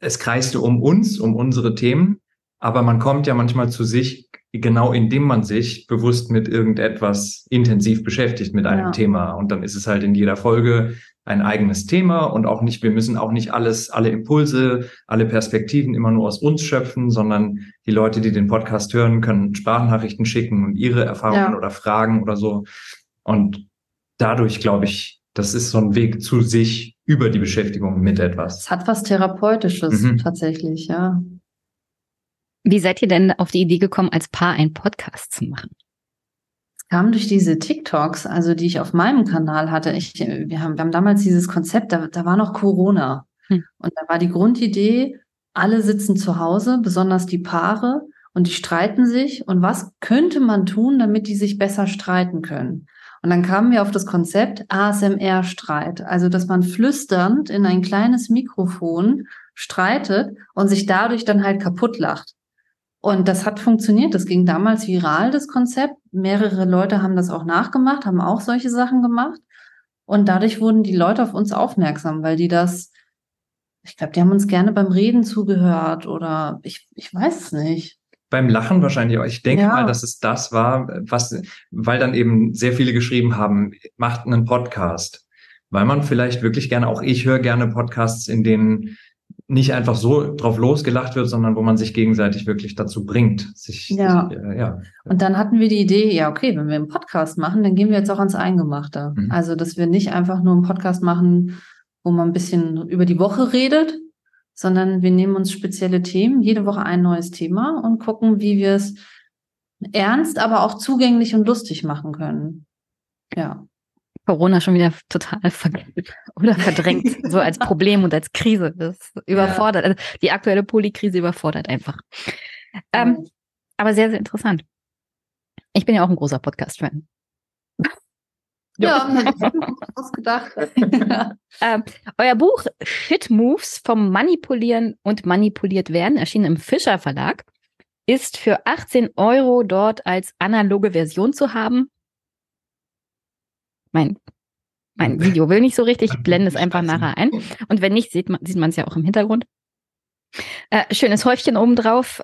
es kreiste um uns, um unsere Themen, aber man kommt ja manchmal zu sich, genau indem man sich bewusst mit irgendetwas intensiv beschäftigt, mit einem Ja. Thema. Und dann ist es halt in jeder Folge ein eigenes Thema und auch nicht, wir müssen auch nicht alles, alle Impulse, alle Perspektiven immer nur aus uns schöpfen, sondern die Leute, die den Podcast hören, können Sprachnachrichten schicken und ihre Erfahrungen Ja. oder Fragen oder so. Und dadurch glaube ich, das ist so ein Weg zu sich über die Beschäftigung mit etwas. Es hat was Therapeutisches Mhm. tatsächlich, ja. Wie seid ihr denn auf die Idee gekommen, als Paar einen Podcast zu machen? Es kam durch diese TikToks, also die ich auf meinem Kanal hatte. Ich, wir, haben, wir haben damals dieses Konzept, da, da war noch Corona. Hm. Und da war die Grundidee, alle sitzen zu Hause, besonders die Paare, und die streiten sich. Und was könnte man tun, damit die sich besser streiten können? Und dann kamen wir auf das Konzept ASMR-Streit, also dass man flüsternd in ein kleines Mikrofon streitet und sich dadurch dann halt kaputt lacht. Und das hat funktioniert. Das ging damals viral, das Konzept. Mehrere Leute haben das auch nachgemacht, haben auch solche Sachen gemacht. Und dadurch wurden die Leute auf uns aufmerksam, weil die das, ich glaube, die haben uns gerne beim Reden zugehört oder ich, ich weiß es nicht. Beim Lachen wahrscheinlich auch. Ich denke Ja. mal, dass es das war, was, weil dann eben sehr viele geschrieben haben, macht einen Podcast. Weil man vielleicht wirklich gerne, auch ich höre gerne Podcasts, in denen nicht einfach so drauf losgelacht wird, sondern wo man sich gegenseitig wirklich dazu bringt. Sich, Ja. sich, äh, ja. Und dann hatten wir die Idee, ja, okay, wenn wir einen Podcast machen, dann gehen wir jetzt auch ans Eingemachte. Mhm. Also, dass wir nicht einfach nur einen Podcast machen, wo man ein bisschen über die Woche redet, sondern wir nehmen uns spezielle Themen, jede Woche ein neues Thema und gucken, wie wir es ernst, aber auch zugänglich und lustig machen können. Ja. Corona schon wieder total vergessen oder verdrängt, so als Problem und als Krise. Das überfordert. Also die aktuelle Polikrise überfordert einfach. Ähm, aber sehr, sehr interessant. Ich bin ja auch ein großer Podcast-Fan. Ja, ausgedacht. Ähm, euer Buch Shit Moves vom Manipulieren und Manipuliert werden, erschienen im Fischer Verlag, ist für 18 Euro dort als analoge Version zu haben. Mein, mein Video will nicht so richtig, ich blende es einfach nachher ein. Und wenn nicht, sieht man sieht man es ja auch im Hintergrund. Äh, schönes Häufchen obendrauf.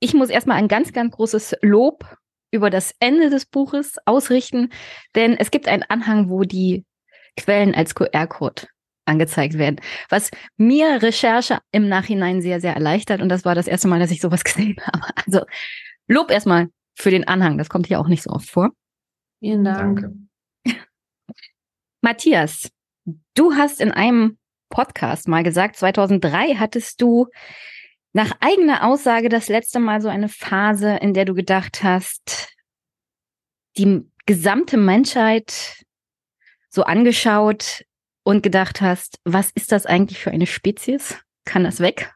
Ich muss erstmal ein ganz, ganz großes Lob über das Ende des Buches ausrichten, denn es gibt einen Anhang, wo die Quellen als QR-Code angezeigt werden, was mir Recherche im Nachhinein sehr, sehr erleichtert. Und das war das erste Mal, dass ich sowas gesehen habe. Also Lob erstmal für den Anhang. Das kommt hier auch nicht so oft vor. Vielen Dank. Danke. Matthias, du hast in einem Podcast mal gesagt, 2003 hattest du nach eigener Aussage das letzte Mal so eine Phase, in der du gedacht hast, die gesamte Menschheit so angeschaut und gedacht hast, was ist das eigentlich für eine Spezies? Kann das weg?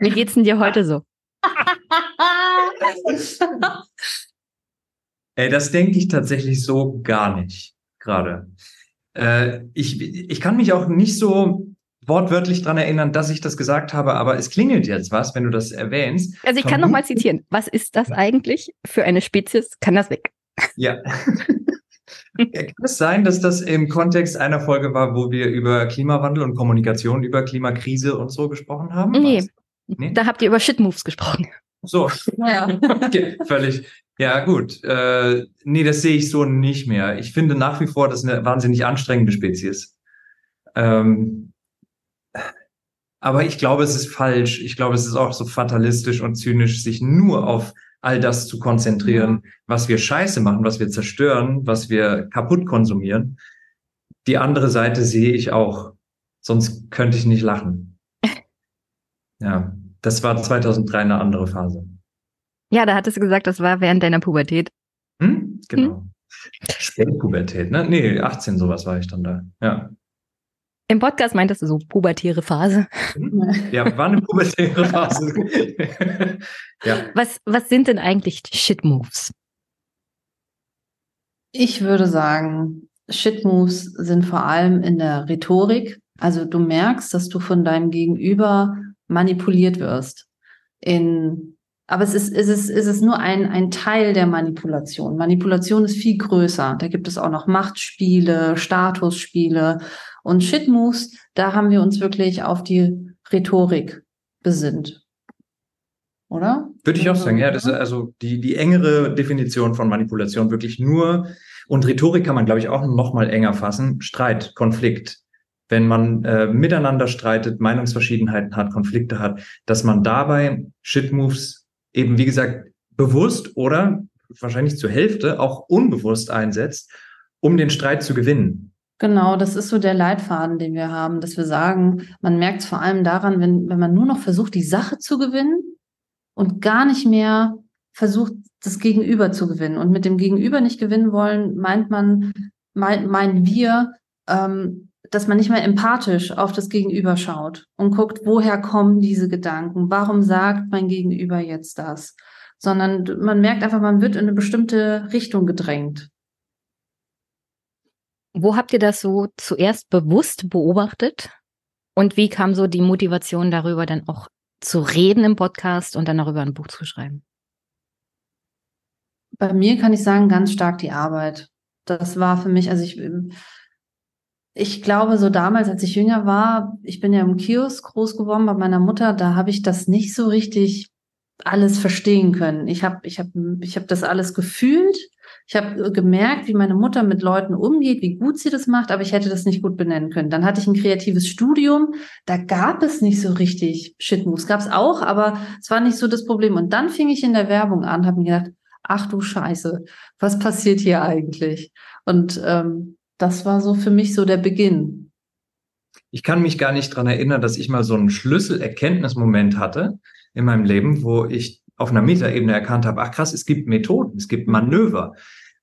Wie geht's denn dir heute so? Ey, das denke ich tatsächlich so gar nicht gerade. Äh, ich, ich kann mich auch nicht so wortwörtlich dran erinnern, dass ich das gesagt habe, aber es klingelt jetzt was, wenn du das erwähnst. Also ich kann noch mal zitieren. Was ist das eigentlich für eine Spezies? Kann das weg? Ja. Kann es sein, dass das im Kontext einer Folge war, wo wir über Klimawandel und Kommunikation, über Klimakrise und so gesprochen haben? Nee. nee? Da habt ihr über Shitmoves gesprochen. So. Ja. okay, völlig. Ja, gut. Äh, nee, das sehe ich so nicht mehr. Ich finde nach wie vor, das ist eine wahnsinnig anstrengende Spezies. Ähm, aber ich glaube, es ist falsch. Ich glaube, es ist auch so fatalistisch und zynisch, sich nur auf all das zu konzentrieren, was wir scheiße machen, was wir zerstören, was wir kaputt konsumieren. Die andere Seite sehe ich auch. Sonst könnte ich nicht lachen. Ja, das war 2003 eine andere Phase. Ja, da hattest du gesagt, das war während deiner Pubertät. Hm? Genau. Hm? Spätpubertät, ne? Nee, 18 sowas war ich dann da. Ja. Im Podcast meintest du so pubertäre Phase. Ja, war eine pubertäre Phase. ja. Was, was sind denn eigentlich Shit-Moves? Ich würde sagen, Shit-Moves sind vor allem in der Rhetorik. Also du merkst, dass du von deinem Gegenüber manipuliert wirst. In, aber es ist, es ist, es ist nur ein, ein Teil der Manipulation. Manipulation ist viel größer. Da gibt es auch noch Machtspiele, Statusspiele und Shitmoves, da haben wir uns wirklich auf die Rhetorik besinnt. Oder? Würde ich auch sagen, ja. Das ist also die, die engere Definition von Manipulation wirklich nur, und Rhetorik kann man, glaube ich, auch noch mal enger fassen, Streit, Konflikt. Wenn man äh, miteinander streitet, Meinungsverschiedenheiten hat, Konflikte hat, dass man dabei Shitmoves eben, wie gesagt, bewusst oder wahrscheinlich zur Hälfte auch unbewusst einsetzt, um den Streit zu gewinnen. Genau, das ist so der Leitfaden, den wir haben, dass wir sagen, man merkt es vor allem daran, wenn, wenn man nur noch versucht, die Sache zu gewinnen und gar nicht mehr versucht, das Gegenüber zu gewinnen. Und mit dem Gegenüber nicht gewinnen wollen, meint man, meint, meinen wir, ähm, dass man nicht mehr empathisch auf das Gegenüber schaut und guckt, woher kommen diese Gedanken? Warum sagt mein Gegenüber jetzt das? Sondern man merkt einfach, man wird in eine bestimmte Richtung gedrängt. Wo habt ihr das so zuerst bewusst beobachtet? Und wie kam so die Motivation darüber, dann auch zu reden im Podcast und dann darüber ein Buch zu schreiben? Bei mir kann ich sagen, ganz stark die Arbeit. Das war für mich, also ich, ich glaube, so damals, als ich jünger war, ich bin ja im Kiosk groß geworden bei meiner Mutter, da habe ich das nicht so richtig alles verstehen können. Ich habe ich hab, ich hab das alles gefühlt ich habe gemerkt, wie meine Mutter mit Leuten umgeht, wie gut sie das macht, aber ich hätte das nicht gut benennen können. Dann hatte ich ein kreatives Studium, da gab es nicht so richtig Shitmoves. Gab es auch, aber es war nicht so das Problem. Und dann fing ich in der Werbung an, habe mir gedacht, ach du Scheiße, was passiert hier eigentlich? Und ähm, das war so für mich so der Beginn. Ich kann mich gar nicht dran erinnern, dass ich mal so einen Schlüsselerkenntnismoment hatte in meinem Leben, wo ich auf einer Metaebene erkannt habe, ach krass, es gibt Methoden, es gibt Manöver.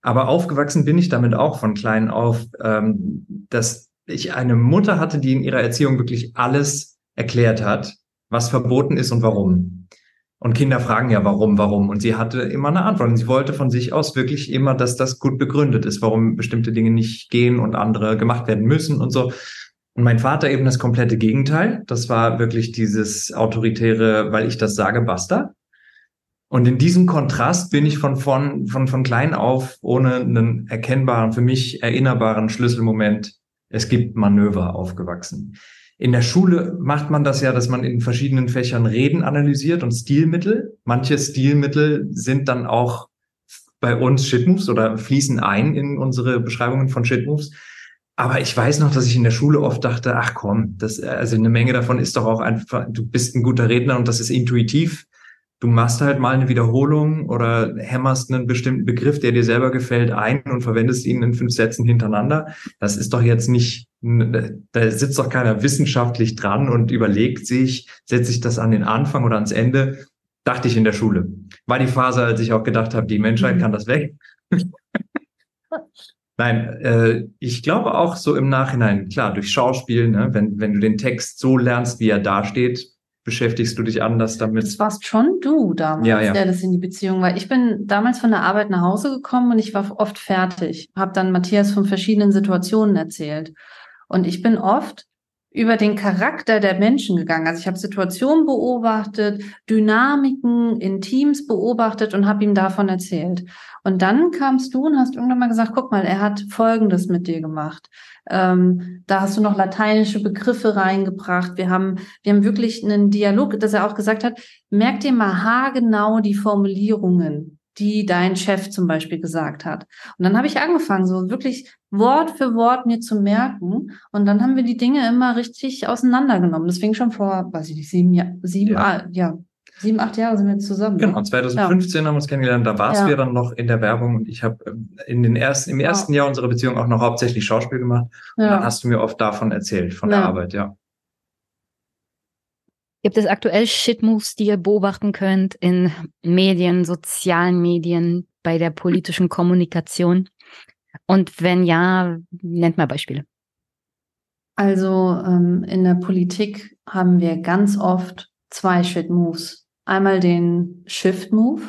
Aber aufgewachsen bin ich damit auch von klein auf, ähm, dass ich eine Mutter hatte, die in ihrer Erziehung wirklich alles erklärt hat, was verboten ist und warum. Und Kinder fragen ja, warum, warum. Und sie hatte immer eine Antwort. Und sie wollte von sich aus wirklich immer, dass das gut begründet ist, warum bestimmte Dinge nicht gehen und andere gemacht werden müssen und so. Und mein Vater eben das komplette Gegenteil. Das war wirklich dieses autoritäre, weil ich das sage, basta. Und in diesem Kontrast bin ich von, von, von, von klein auf ohne einen erkennbaren, für mich erinnerbaren Schlüsselmoment, es gibt Manöver aufgewachsen. In der Schule macht man das ja, dass man in verschiedenen Fächern Reden analysiert und Stilmittel. Manche Stilmittel sind dann auch bei uns Shitmoves oder fließen ein in unsere Beschreibungen von Shitmoves. Aber ich weiß noch, dass ich in der Schule oft dachte, ach komm, das, also eine Menge davon ist doch auch einfach, du bist ein guter Redner und das ist intuitiv du machst halt mal eine Wiederholung oder hämmerst einen bestimmten Begriff, der dir selber gefällt, ein und verwendest ihn in fünf Sätzen hintereinander. Das ist doch jetzt nicht, da sitzt doch keiner wissenschaftlich dran und überlegt sich, setze ich das an den Anfang oder ans Ende. Dachte ich in der Schule. War die Phase, als ich auch gedacht habe, die Menschheit kann das weg. Nein, äh, ich glaube auch so im Nachhinein, klar, durch Schauspiel, ne, wenn, wenn du den Text so lernst, wie er dasteht, beschäftigst du dich anders damit? Das warst schon du damals, Ja, ja. der das in die Beziehung war. Ich bin damals von der Arbeit nach Hause gekommen und ich war oft fertig. Habe dann Matthias von verschiedenen Situationen erzählt. Und ich bin oft über den Charakter der Menschen gegangen. Also ich habe Situationen beobachtet, Dynamiken in Teams beobachtet und habe ihm davon erzählt. Und dann kamst du und hast irgendwann mal gesagt, guck mal, er hat Folgendes mit dir gemacht. Ähm, da hast du noch lateinische Begriffe reingebracht. Wir haben, wir haben wirklich einen Dialog, dass er auch gesagt hat, merk dir mal haargenau die Formulierungen, die dein Chef zum Beispiel gesagt hat. Und dann habe ich angefangen, so wirklich Wort für Wort mir zu merken. Und dann haben wir die Dinge immer richtig auseinandergenommen. Das fing schon vor, weiß ich nicht, sieben, Jahr, sieben, Ja. ah, ja, sieben, acht Jahre sind wir jetzt zusammen. ne? Genau, 2015 haben wir uns kennengelernt, da warst Ja. du ja dann noch in der Werbung und ich habe ähm, in den ersten, im ersten Jahr unserer Beziehung auch noch hauptsächlich Schauspiel gemacht. Und dann Ja. hast du mir oft davon erzählt, von der Ja. Arbeit, ja. Gibt es aktuell Shit-Moves, die ihr beobachten könnt in Medien, sozialen Medien, bei der politischen Kommunikation? Und wenn ja, nennt mal Beispiele. Also ähm, in der Politik haben wir ganz oft zwei Shit-Moves. Einmal den Shift-Move.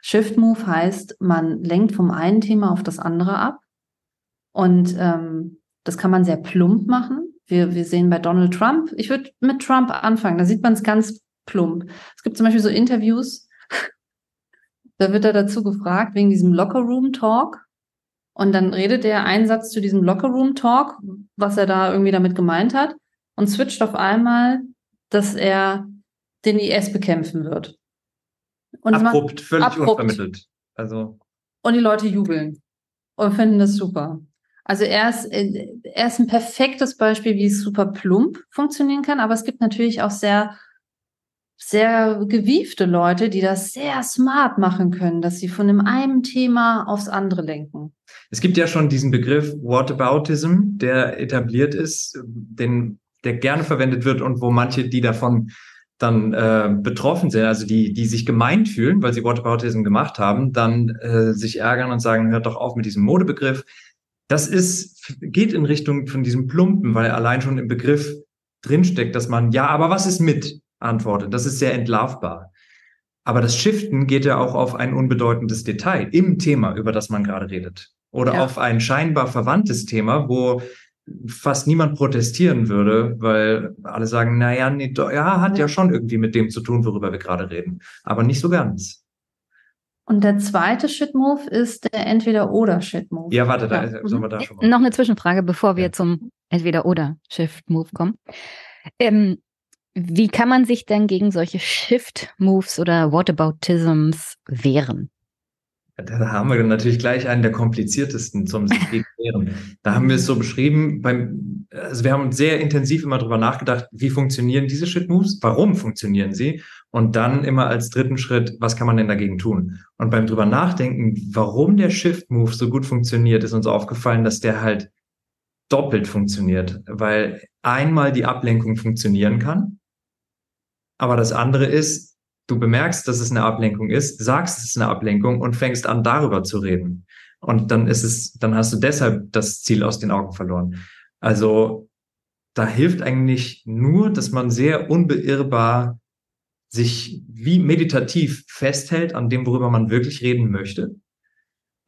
Shift-Move heißt, man lenkt vom einen Thema auf das andere ab. Und ähm, das kann man sehr plump machen. Wir, wir sehen bei Donald Trump, ich würde mit Trump anfangen, da sieht man es ganz plump. Es gibt zum Beispiel so Interviews, da wird er dazu gefragt, wegen diesem Locker-Room-Talk. Und dann redet er einen Satz zu diesem Locker-Room-Talk, was er da irgendwie damit gemeint hat, und switcht auf einmal, dass er den IS bekämpfen wird. Und, es macht, Abrupt, völlig abrupt. unvermittelt. Also, und die Leute jubeln und finden das super. Also er ist, äh, er ist ein perfektes Beispiel, wie es super plump funktionieren kann, aber es gibt natürlich auch sehr, sehr gewiefte Leute, die das sehr smart machen können, dass sie von dem einen Thema aufs andere lenken. es gibt ja schon diesen Begriff Whataboutism, der etabliert ist, den, der gerne verwendet wird und wo manche, die davon dann äh, betroffen sind, also die, die sich gemeint fühlen, weil sie Whataboutism gemacht haben, dann äh, sich ärgern und sagen, hört doch auf mit diesem Modebegriff. Das ist, geht in Richtung von diesem Plumpen, weil allein schon im Begriff drinsteckt, dass man, ja, aber was ist mit? antwortet. Das ist sehr entlarvbar. Aber das Shiften geht ja auch auf ein unbedeutendes Detail im Thema, über das man gerade redet. Oder Ja. auf ein scheinbar verwandtes Thema, wo fast niemand protestieren würde, weil alle sagen, na ja, nee, ja, hat. Ja. schon irgendwie mit dem zu tun, worüber wir gerade reden. Aber nicht so ganz. Und der zweite Shit-Move ist der Entweder-Oder-Shit-Move. Ja, warte, da Ja. sollen wir da schon mal. Noch eine Zwischenfrage, bevor wir Ja. zum Entweder-Oder-Shift-Move kommen. Ähm, wie kann man sich denn gegen solche Shift-Moves oder Whataboutisms wehren? Da haben wir natürlich gleich einen der kompliziertesten zum sich wehren. Da haben wir es so beschrieben, beim, also wir haben sehr intensiv immer drüber nachgedacht, wie funktionieren diese Shit-Moves, warum funktionieren sie? Und dann immer als dritten Schritt, was kann man denn dagegen tun? Und beim drüber nachdenken, warum der Shift-Move so gut funktioniert, ist uns aufgefallen, dass der halt doppelt funktioniert, weil einmal die Ablenkung funktionieren kann, aber das andere ist, du bemerkst, dass es eine Ablenkung ist, sagst, es ist eine Ablenkung und fängst an, darüber zu reden. Und dann ist es, dann hast du deshalb das Ziel aus den Augen verloren. Also da hilft eigentlich nur, dass man sehr unbeirrbar sich wie meditativ festhält an dem, worüber man wirklich reden möchte.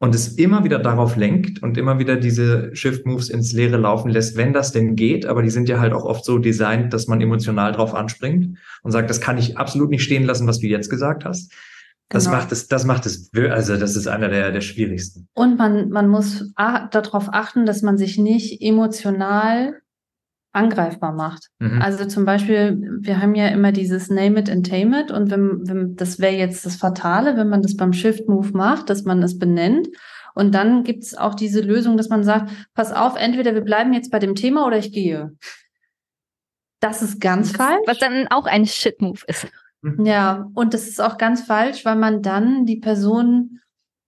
Und es immer wieder darauf lenkt und immer wieder diese Shift-Moves ins Leere laufen lässt, wenn das denn geht. Aber die sind ja halt auch oft so designt, dass man emotional drauf anspringt und sagt, das kann ich absolut nicht stehen lassen, was du jetzt gesagt hast. Das Genau. macht es, das macht es, also das ist einer der, der schwierigsten. Und man, man muss darauf achten, dass man sich nicht emotional angreifbar macht. Mhm. Also zum Beispiel, wir haben ja immer dieses Name it and tame it und wenn, wenn das wäre jetzt das Fatale, wenn man das beim Shift Move macht, dass man es benennt. Und dann gibt es auch diese Lösung, dass man sagt, pass auf, entweder wir bleiben jetzt bei dem Thema oder ich gehe. Das ist ganz falsch. Was dann auch ein Shit-Move ist. Ja, und das ist auch ganz falsch, weil man dann die Person,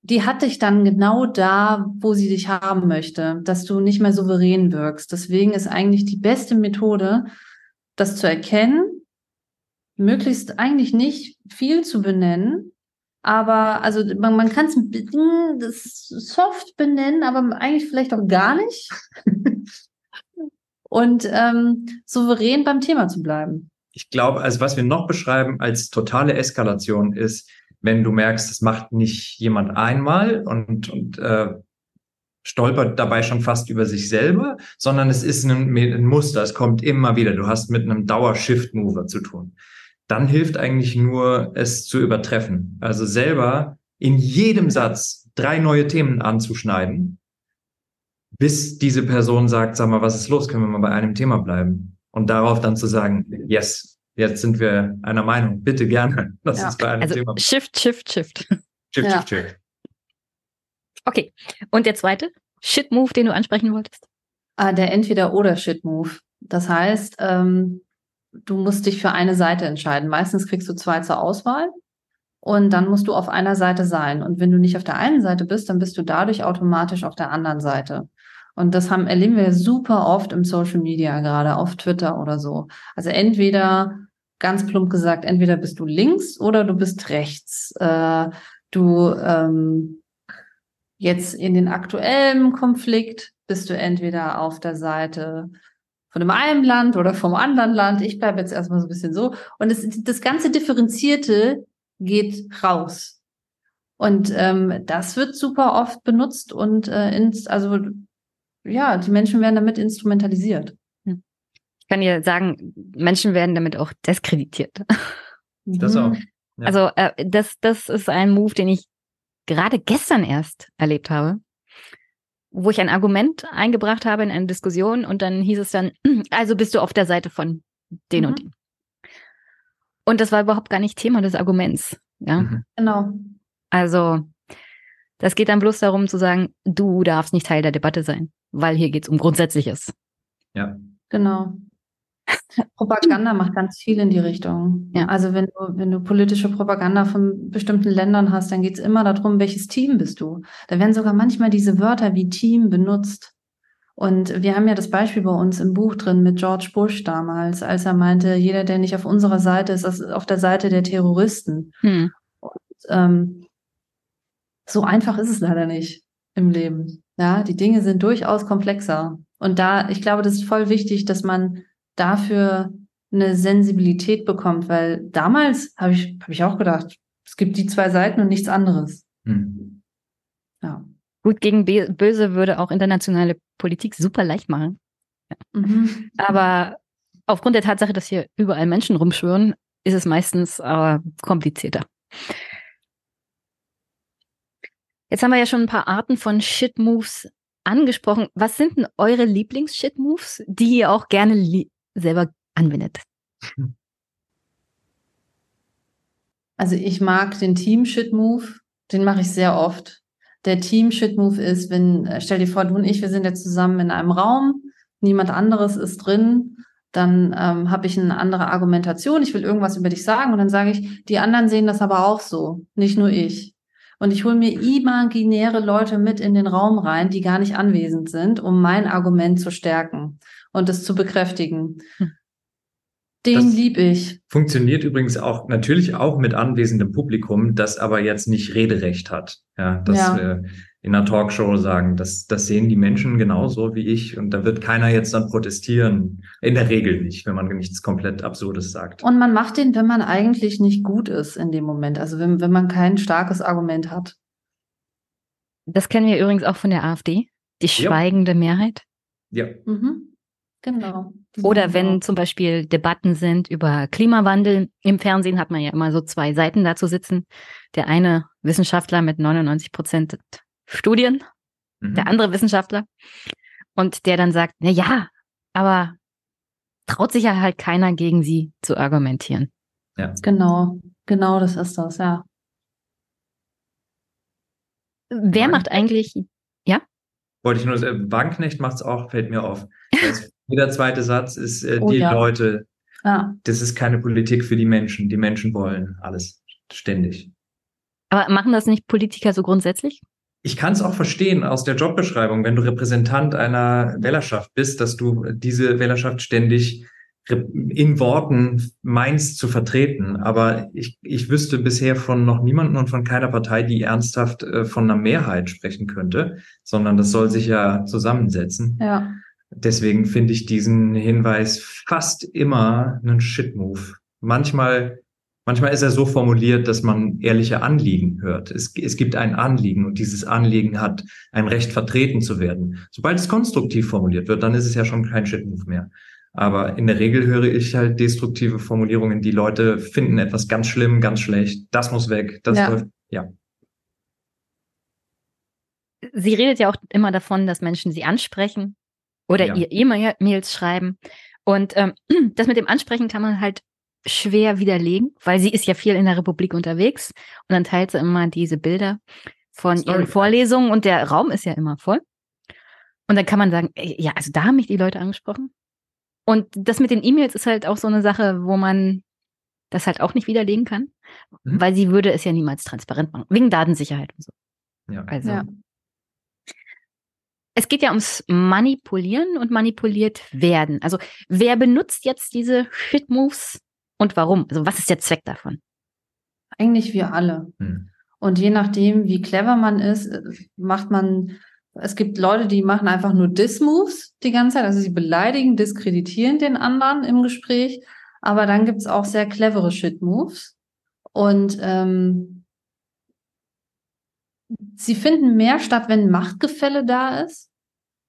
die hat dich dann genau da, wo sie dich haben möchte, dass du nicht mehr souverän wirkst. Deswegen ist eigentlich die beste Methode, das zu erkennen, möglichst eigentlich nicht viel zu benennen, aber also man, man kann es soft benennen, aber eigentlich vielleicht auch gar nicht. und ähm, souverän beim Thema zu bleiben. ich glaube, also was wir noch beschreiben als totale Eskalation ist, wenn du merkst, das macht nicht jemand einmal und, und äh, stolpert dabei schon fast über sich selber, sondern es ist ein, ein Muster, es kommt immer wieder. Du hast mit einem Dauer-Shift-Mover zu tun. Dann hilft eigentlich nur, es zu übertreffen. Also selber in jedem Satz drei neue Themen anzuschneiden, bis diese Person sagt, sag mal, was ist los? Können wir mal bei einem Thema bleiben? Und darauf dann zu sagen, yes, jetzt sind wir einer Meinung. Bitte gerne. Lass ja. uns bei einem also Thema. Shift, Shift, Shift. Shift, ja. Shift, Shift. Okay. Und der zweite Shit-Move, den du ansprechen wolltest? Ah, der Entweder-Oder-Shit-Move. Das heißt, ähm, du musst dich für eine Seite entscheiden. Meistens kriegst du zwei zur Auswahl und dann musst du auf einer Seite sein. Und wenn du nicht auf der einen Seite bist, dann bist du dadurch automatisch auf der anderen Seite. Und das haben, erleben wir super oft im Social Media, gerade auf Twitter oder so. Also entweder, ganz plump gesagt, entweder bist du links oder du bist rechts. Äh, du ähm, jetzt in den aktuellen Konflikt bist du entweder auf der Seite von dem einen Land oder vom anderen Land. Ich bleibe jetzt erstmal so ein bisschen so. Und das, das ganze Differenzierte geht raus. Und ähm, das wird super oft benutzt und äh, ins, also ja, die Menschen werden damit instrumentalisiert. Ich kann dir sagen, Menschen werden damit auch diskreditiert. Das auch. Ja. Also äh, das, das ist ein Move, den ich gerade gestern erst erlebt habe, wo ich ein Argument eingebracht habe in eine Diskussion und dann hieß es dann, also bist du auf der Seite von den mhm. und den. Und das war überhaupt gar nicht Thema des Arguments. Ja, mhm. genau. Also das geht dann bloß darum zu sagen, du darfst nicht Teil der Debatte sein weil hier geht es um Grundsätzliches. Ja. Genau. Propaganda macht ganz viel in die Richtung. Ja. Also wenn du, wenn du politische Propaganda von bestimmten Ländern hast, dann geht es immer darum, welches Team bist du. Da werden sogar manchmal diese Wörter wie Team benutzt. Und wir haben ja das Beispiel bei uns im Buch drin mit George Bush damals, als er meinte, jeder, der nicht auf unserer Seite ist, ist auf der Seite der Terroristen. Hm. Und, ähm, so einfach ist es leider nicht im Leben. Ja, die Dinge sind durchaus komplexer. Und da, ich glaube, das ist voll wichtig, dass man dafür eine Sensibilität bekommt, weil damals habe ich, habe ich auch gedacht, es gibt die zwei Seiten und nichts anderes. Hm. Ja. Gut gegen Böse würde auch internationale Politik super leicht machen. Ja. Mhm. Aber aufgrund der Tatsache, dass hier überall Menschen rumschwören, ist es meistens äh, komplizierter. Jetzt haben wir ja schon ein paar Arten von Shit-Moves angesprochen. Was sind denn eure Lieblings-Shit-Moves, die ihr auch gerne selber anwendet? Also ich mag den Team-Shit-Move, den mache ich sehr oft. Der Team-Shit-Move ist, wenn, äh, stell dir vor, du und ich, wir sind jetzt zusammen in einem Raum, niemand anderes ist drin, dann ähm, habe ich eine andere Argumentation, ich will irgendwas über dich sagen und dann sage ich, die anderen sehen das aber auch so, nicht nur ich. Und ich hole mir imaginäre Leute mit in den Raum rein, die gar nicht anwesend sind, um mein Argument zu stärken und es zu bekräftigen. Hm. Den lieb ich. Funktioniert übrigens auch natürlich auch mit anwesendem Publikum, das aber jetzt nicht Rederecht hat. Ja, das ja. Äh, in einer Talkshow sagen. Das, das sehen die Menschen genauso wie ich und da wird keiner jetzt dann protestieren. In der Regel nicht, wenn man nichts komplett Absurdes sagt. Und man macht den, wenn man eigentlich nicht gut ist in dem Moment, also wenn, wenn man kein starkes Argument hat. Das kennen wir übrigens auch von der AfD, die schweigende ja. Mehrheit. Ja. Mhm. Genau. Oder wenn zum Beispiel Debatten sind über Klimawandel. Im Fernsehen hat man ja immer so zwei Seiten dazu sitzen. Der eine Wissenschaftler mit 99 Prozent Studien, mhm. der andere Wissenschaftler, und der dann sagt, na ja, aber traut sich ja halt keiner gegen sie zu argumentieren. Ja. Genau, genau das ist das, ja. Wer Wagen macht eigentlich, ja? Wollte ich nur sagen, Wagenknecht macht es auch, fällt mir auf. jeder zweite Satz ist, äh, oh, die ja. Leute, ja. das ist keine Politik für die Menschen. Die Menschen wollen alles ständig. Aber machen das nicht Politiker so grundsätzlich? ich kann es auch verstehen aus der Jobbeschreibung, wenn du Repräsentant einer Wählerschaft bist, dass du diese Wählerschaft ständig in Worten meinst zu vertreten. Aber ich, ich wüsste bisher von noch niemanden und von keiner Partei, die ernsthaft äh, von einer Mehrheit sprechen könnte, sondern das soll sich ja zusammensetzen. Ja. Deswegen finde ich diesen Hinweis fast immer einen Shit-Move. Manchmal, manchmal ist er so formuliert, dass man ehrliche Anliegen hört. Es, es gibt ein Anliegen und dieses Anliegen hat ein Recht vertreten zu werden. Sobald es konstruktiv formuliert wird, dann ist es ja schon kein Shit-Move mehr. Aber in der Regel höre ich halt destruktive Formulierungen, die Leute finden etwas ganz schlimm, ganz schlecht, das muss weg, das Ja. läuft, ja. Sie redet ja auch immer davon, dass Menschen sie ansprechen oder Ja. ihr E-Mails schreiben. Und ähm, das mit dem Ansprechen kann man halt schwer widerlegen, weil sie ist ja viel in der Republik unterwegs und dann teilt sie immer diese Bilder von ihren Storytime. Vorlesungen und der Raum ist ja immer voll. Und dann kann man sagen, ja, also da haben mich die Leute angesprochen. Und das mit den E-Mails ist halt auch so eine Sache, wo man das halt auch nicht widerlegen kann, Mhm. weil sie würde es ja niemals transparent machen, wegen Datensicherheit und so. ja. Also Ja. Es geht ja ums Manipulieren und manipuliert werden. Also wer benutzt jetzt diese Shit-Moves und warum? Also was ist der Zweck davon? Eigentlich wir alle. Hm. Und je nachdem, wie clever man ist, äh, macht man, es gibt Leute, die machen einfach nur Diss-Moves die ganze Zeit. Also sie beleidigen, diskreditieren den anderen im Gespräch. Aber dann gibt's auch sehr clevere Shit-Moves. Und ähm, sie finden mehr statt, wenn Machtgefälle da ist.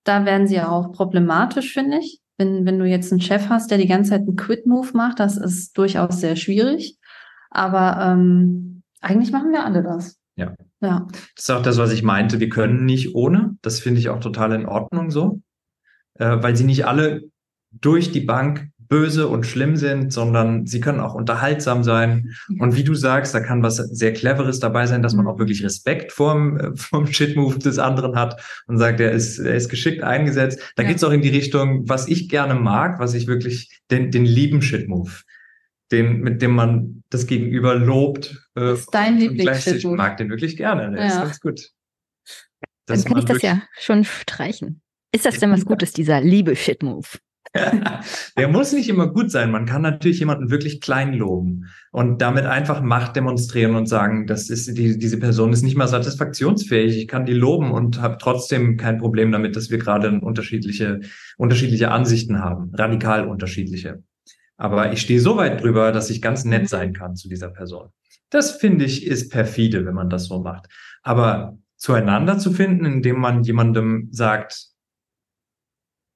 Da werden sie auch problematisch, finde ich. Wenn, wenn du jetzt einen Chef hast, der die ganze Zeit einen Quit-Move macht, das ist durchaus sehr schwierig. Aber ähm, eigentlich machen wir alle das. Ja. Ja. Das ist auch das, was ich meinte. Wir können nicht ohne. Das finde ich auch total in Ordnung so, äh, weil sie nicht alle durch die Bank böse und schlimm sind, sondern sie können auch unterhaltsam sein. Und wie du sagst, da kann was sehr Cleveres dabei sein, dass man Mhm. auch wirklich Respekt vorm, äh, vom Shit-Move des anderen hat und sagt, er ist, er ist geschickt eingesetzt. Da Ja. geht's auch in die Richtung, was ich gerne mag, was ich wirklich, den, den lieben Shit-Move, den, mit dem man das Gegenüber lobt. Äh, Das ist dein gleichzeitig Lieblings-Shit-Move. mag den wirklich gerne. Der ist Ja. ganz gut. Dann Dass kann ich das ja schon streichen. Ist das denn was Gutes, dieser Liebe-Shit-Move? Der muss nicht immer gut sein. Man kann natürlich jemanden wirklich klein loben und damit einfach Macht demonstrieren und sagen, das ist die, diese Person ist nicht mal satisfaktionsfähig. Ich kann die loben und habe trotzdem kein Problem damit, dass wir gerade unterschiedliche unterschiedliche Ansichten haben, radikal unterschiedliche. Aber ich stehe so weit drüber, dass ich ganz nett sein kann zu dieser Person. Das finde ich ist perfide, wenn man das so macht. Aber zueinander zu finden, indem man jemandem sagt,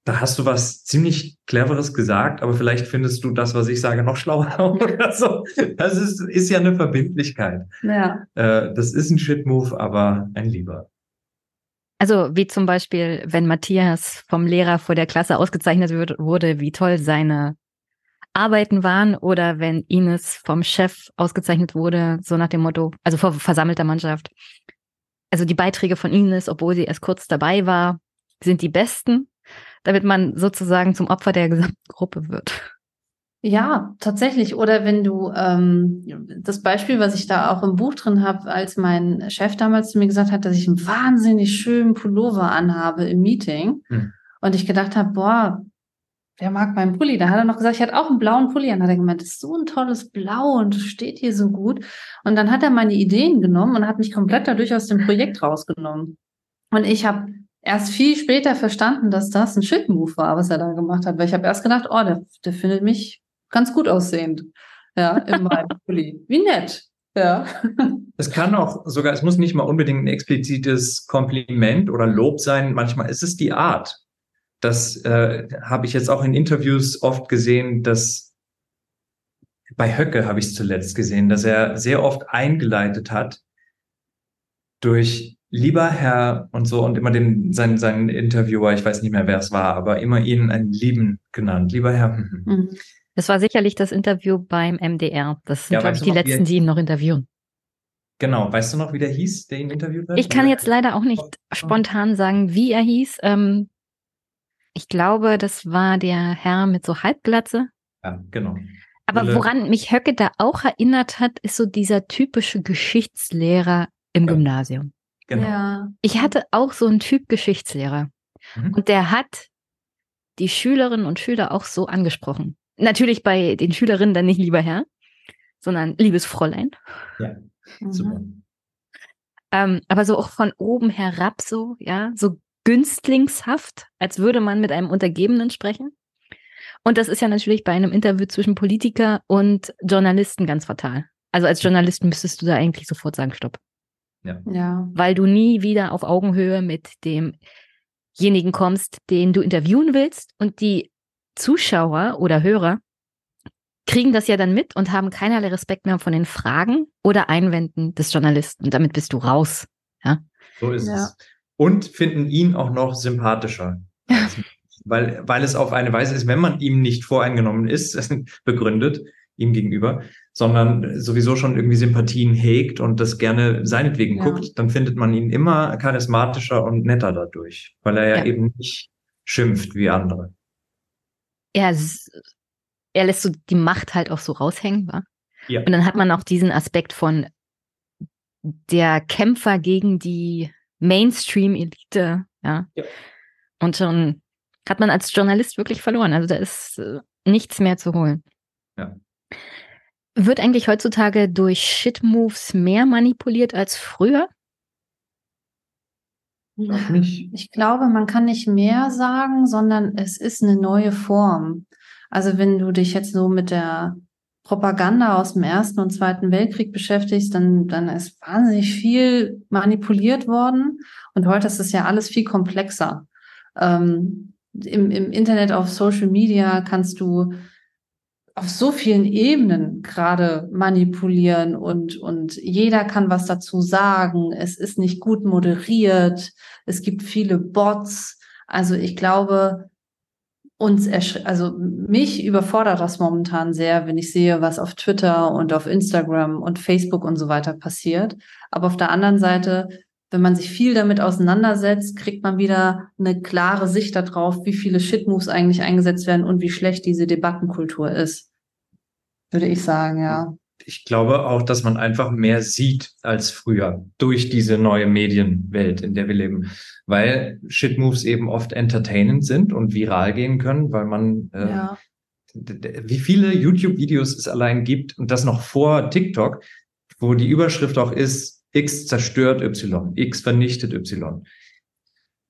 da hast du was ziemlich Cleveres gesagt, aber vielleicht findest du das, was ich sage, noch schlauer oder so. Das ist, ist ja eine Verbindlichkeit. Ja. Äh, das ist ein Shit-Move, aber ein Lieber. Also wie zum Beispiel, wenn Matthias vom Lehrer vor der Klasse ausgezeichnet wird, wurde, wie toll seine Arbeiten waren, oder wenn Ines vom Chef ausgezeichnet wurde, so nach dem Motto, also vor versammelter Mannschaft. Also die Beiträge von Ines, obwohl sie erst kurz dabei war, sind die besten, damit man sozusagen zum Opfer der gesamten Gruppe wird. Ja, tatsächlich. Oder wenn du ähm, das Beispiel, was ich da auch im Buch drin habe, als mein Chef damals zu mir gesagt hat, dass ich einen wahnsinnig schönen Pullover anhabe im Meeting Hm. und ich gedacht habe, boah, der mag meinen Pulli. Da hat er noch gesagt, ich hatte auch einen blauen Pulli an. Hat er gemeint, das ist so ein tolles Blau und es steht hier so gut. Und dann hat er meine Ideen genommen und hat mich komplett dadurch aus dem Projekt rausgenommen. Und ich habe erst viel später verstanden, dass das ein Shit-Move war, was er da gemacht hat. Weil ich habe erst gedacht, oh, der, der findet mich ganz gut aussehend. Ja, in meinem Pulli. Wie nett. Ja. Es kann auch sogar, es muss nicht mal unbedingt ein explizites Kompliment oder Lob sein. Manchmal ist es die Art. Das äh, habe ich jetzt auch in Interviews oft gesehen, dass bei Höcke habe ich es zuletzt gesehen, dass er sehr oft eingeleitet hat durch lieber Herr und so und immer den seinen seinen Interviewer, ich weiß nicht mehr wer es war, aber immer ihn einen Lieben genannt, lieber Herr. hm, hm. Mhm. Das war sicherlich das Interview beim MDR. Das sind, Ja, glaube ich, die letzten, die ihn noch interviewen. Genau, weißt du noch, wie der hieß, der ihn interviewt hat? Ich kann jetzt leider auch nicht spontan sagen, wie er hieß. Ähm, ich glaube, das war der Herr mit so Halbglatze. Ja, genau. Aber woran mich Höcke da auch erinnert hat, ist so dieser typische Geschichtslehrer im Ja. Gymnasium. Genau. Ja. Ich hatte auch so einen Typ Geschichtslehrer. Mhm. Und der hat die Schülerinnen und Schüler auch so angesprochen. Natürlich bei den Schülerinnen dann nicht lieber Herr, sondern liebes Fräulein. Mhm. Super. Ähm, aber so auch von oben herab so, ja, so günstlingshaft, als würde man mit einem Untergebenen sprechen. Und das ist ja natürlich bei einem Interview zwischen Politiker und Journalisten ganz fatal. Also als Journalist müsstest du da eigentlich sofort sagen, stopp. Ja. ja. Weil du nie wieder auf Augenhöhe mit demjenigen kommst, den du interviewen willst. Und die Zuschauer oder Hörer kriegen das ja dann mit und haben keinerlei Respekt mehr von den Fragen oder Einwänden des Journalisten. Und damit bist du raus. Ja. So ist ja. es. Und finden ihn auch noch sympathischer. weil, weil es auf eine Weise ist, wenn man ihm nicht voreingenommen ist, begründet, ihm gegenüber, sondern sowieso schon irgendwie Sympathien hegt und das gerne seinetwegen ja. guckt, dann findet man ihn immer charismatischer und netter dadurch, weil er ja, ja eben nicht schimpft wie andere. Er, er lässt so die Macht halt auch so raushängen, wa? Ja. Und dann hat man auch diesen Aspekt von der Kämpfer gegen die Mainstream-Elite, ja. ja. Und schon hat man als Journalist wirklich verloren. Also da ist äh, nichts mehr zu holen. Ja. Wird eigentlich heutzutage durch Shit-Moves mehr manipuliert als früher? Ich glaube, man kann nicht mehr sagen, sondern es ist eine neue Form. Also wenn du dich jetzt so mit der Propaganda aus dem Ersten und Zweiten Weltkrieg beschäftigst, dann, dann ist wahnsinnig viel manipuliert worden. Und heute ist es ja alles viel komplexer. Ähm, im, Im Internet, auf Social Media kannst du auf so vielen Ebenen gerade manipulieren und, und jeder kann was dazu sagen. Es ist nicht gut moderiert. Es gibt viele Bots. Also ich glaube, uns, also mich überfordert das momentan sehr, wenn ich sehe, was auf Twitter und auf Instagram und Facebook und so weiter passiert. Aber auf der anderen Seite, wenn man sich viel damit auseinandersetzt, kriegt man wieder eine klare Sicht darauf, wie viele Shitmoves eigentlich eingesetzt werden und wie schlecht diese Debattenkultur ist. Würde ich sagen, ja. Ich glaube auch, dass man einfach mehr sieht als früher durch diese neue Medienwelt, in der wir leben weil Shitmoves eben oft entertainend sind und viral gehen können, weil man äh, ja. wie viele YouTube-Videos es allein gibt und das noch vor TikTok, wo die Überschrift auch ist, X zerstört Y, X vernichtet Y.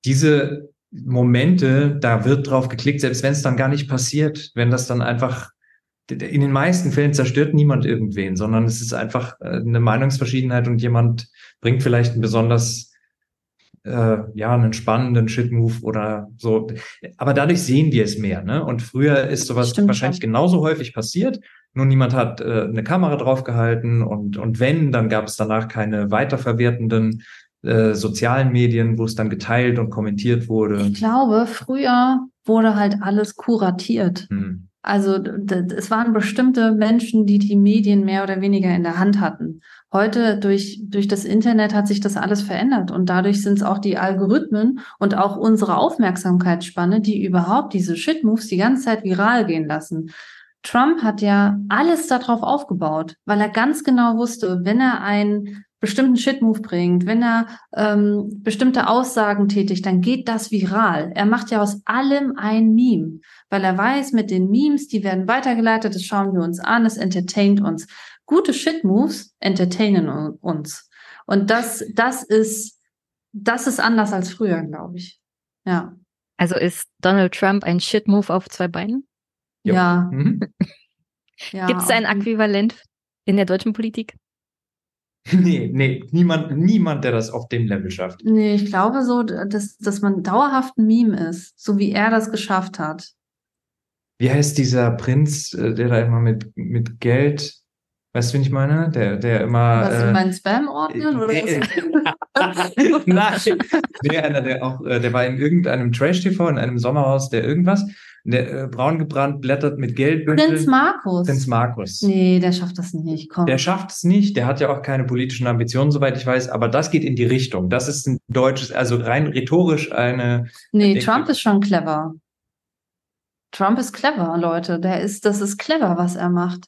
Diese Momente, da wird drauf geklickt, selbst wenn es dann gar nicht passiert, wenn das dann einfach in den meisten Fällen zerstört niemand irgendwen, sondern es ist einfach äh, eine Meinungsverschiedenheit und jemand bringt vielleicht ein besonders äh, ja, einen spannenden Shit-Move oder so. Aber dadurch sehen wir es mehr, ne? Und früher ist sowas Stimmt, wahrscheinlich ja. genauso häufig passiert, nur niemand hat äh, eine Kamera draufgehalten und, und wenn, dann gab es danach keine weiterverwertenden äh, sozialen Medien, wo es dann geteilt und kommentiert wurde. Ich glaube, früher wurde halt alles kuratiert. Hm. Also es waren bestimmte Menschen, die die Medien mehr oder weniger in der Hand hatten. Heute durch, durch das Internet hat sich das alles verändert und dadurch sind es auch die Algorithmen und auch unsere Aufmerksamkeitsspanne, die überhaupt diese Shit-Moves die ganze Zeit viral gehen lassen. Trump hat ja alles darauf aufgebaut, weil er ganz genau wusste, wenn er einen bestimmten Shit-Move bringt, wenn er ähm, bestimmte Aussagen tätigt, dann geht das viral. Er macht ja aus allem ein Meme, weil er weiß, mit den Memes, die werden weitergeleitet, das schauen wir uns an, es entertaint uns gute Shit-Moves entertainen uns. Und das, das ist, das ist anders als früher, glaube ich. Ja. Also ist Donald Trump ein Shit-Move auf zwei Beinen? Ja. Mhm. ja Gibt es ein Äquivalent in der deutschen Politik? Nee, nee, niemand, niemand, der das auf dem Level schafft. Nee, ich glaube so, dass, dass man dauerhaft ein Meme ist, so wie er das geschafft hat. Wie heißt dieser Prinz, äh, der da immer mit, mit Geld Weißt du, wen ich meine? Der, der immer. Was, äh, meinen Spam ordnen? Oder äh, Nein. nee, einer, der auch, äh, der war in irgendeinem Trash-TV, in einem Sommerhaus, der irgendwas, der äh, braun gebrannt blättert mit Geld. Prinz Markus. Prinz Markus. Nee, der schafft das nicht. Komm. Der schafft es nicht. Der hat ja auch keine politischen Ambitionen, soweit ich weiß. Aber das geht in die Richtung. Das ist ein deutsches, also rein rhetorisch eine. Nee, Trump ist schon clever. Trump ist clever, Leute. Der ist, das ist clever, was er macht.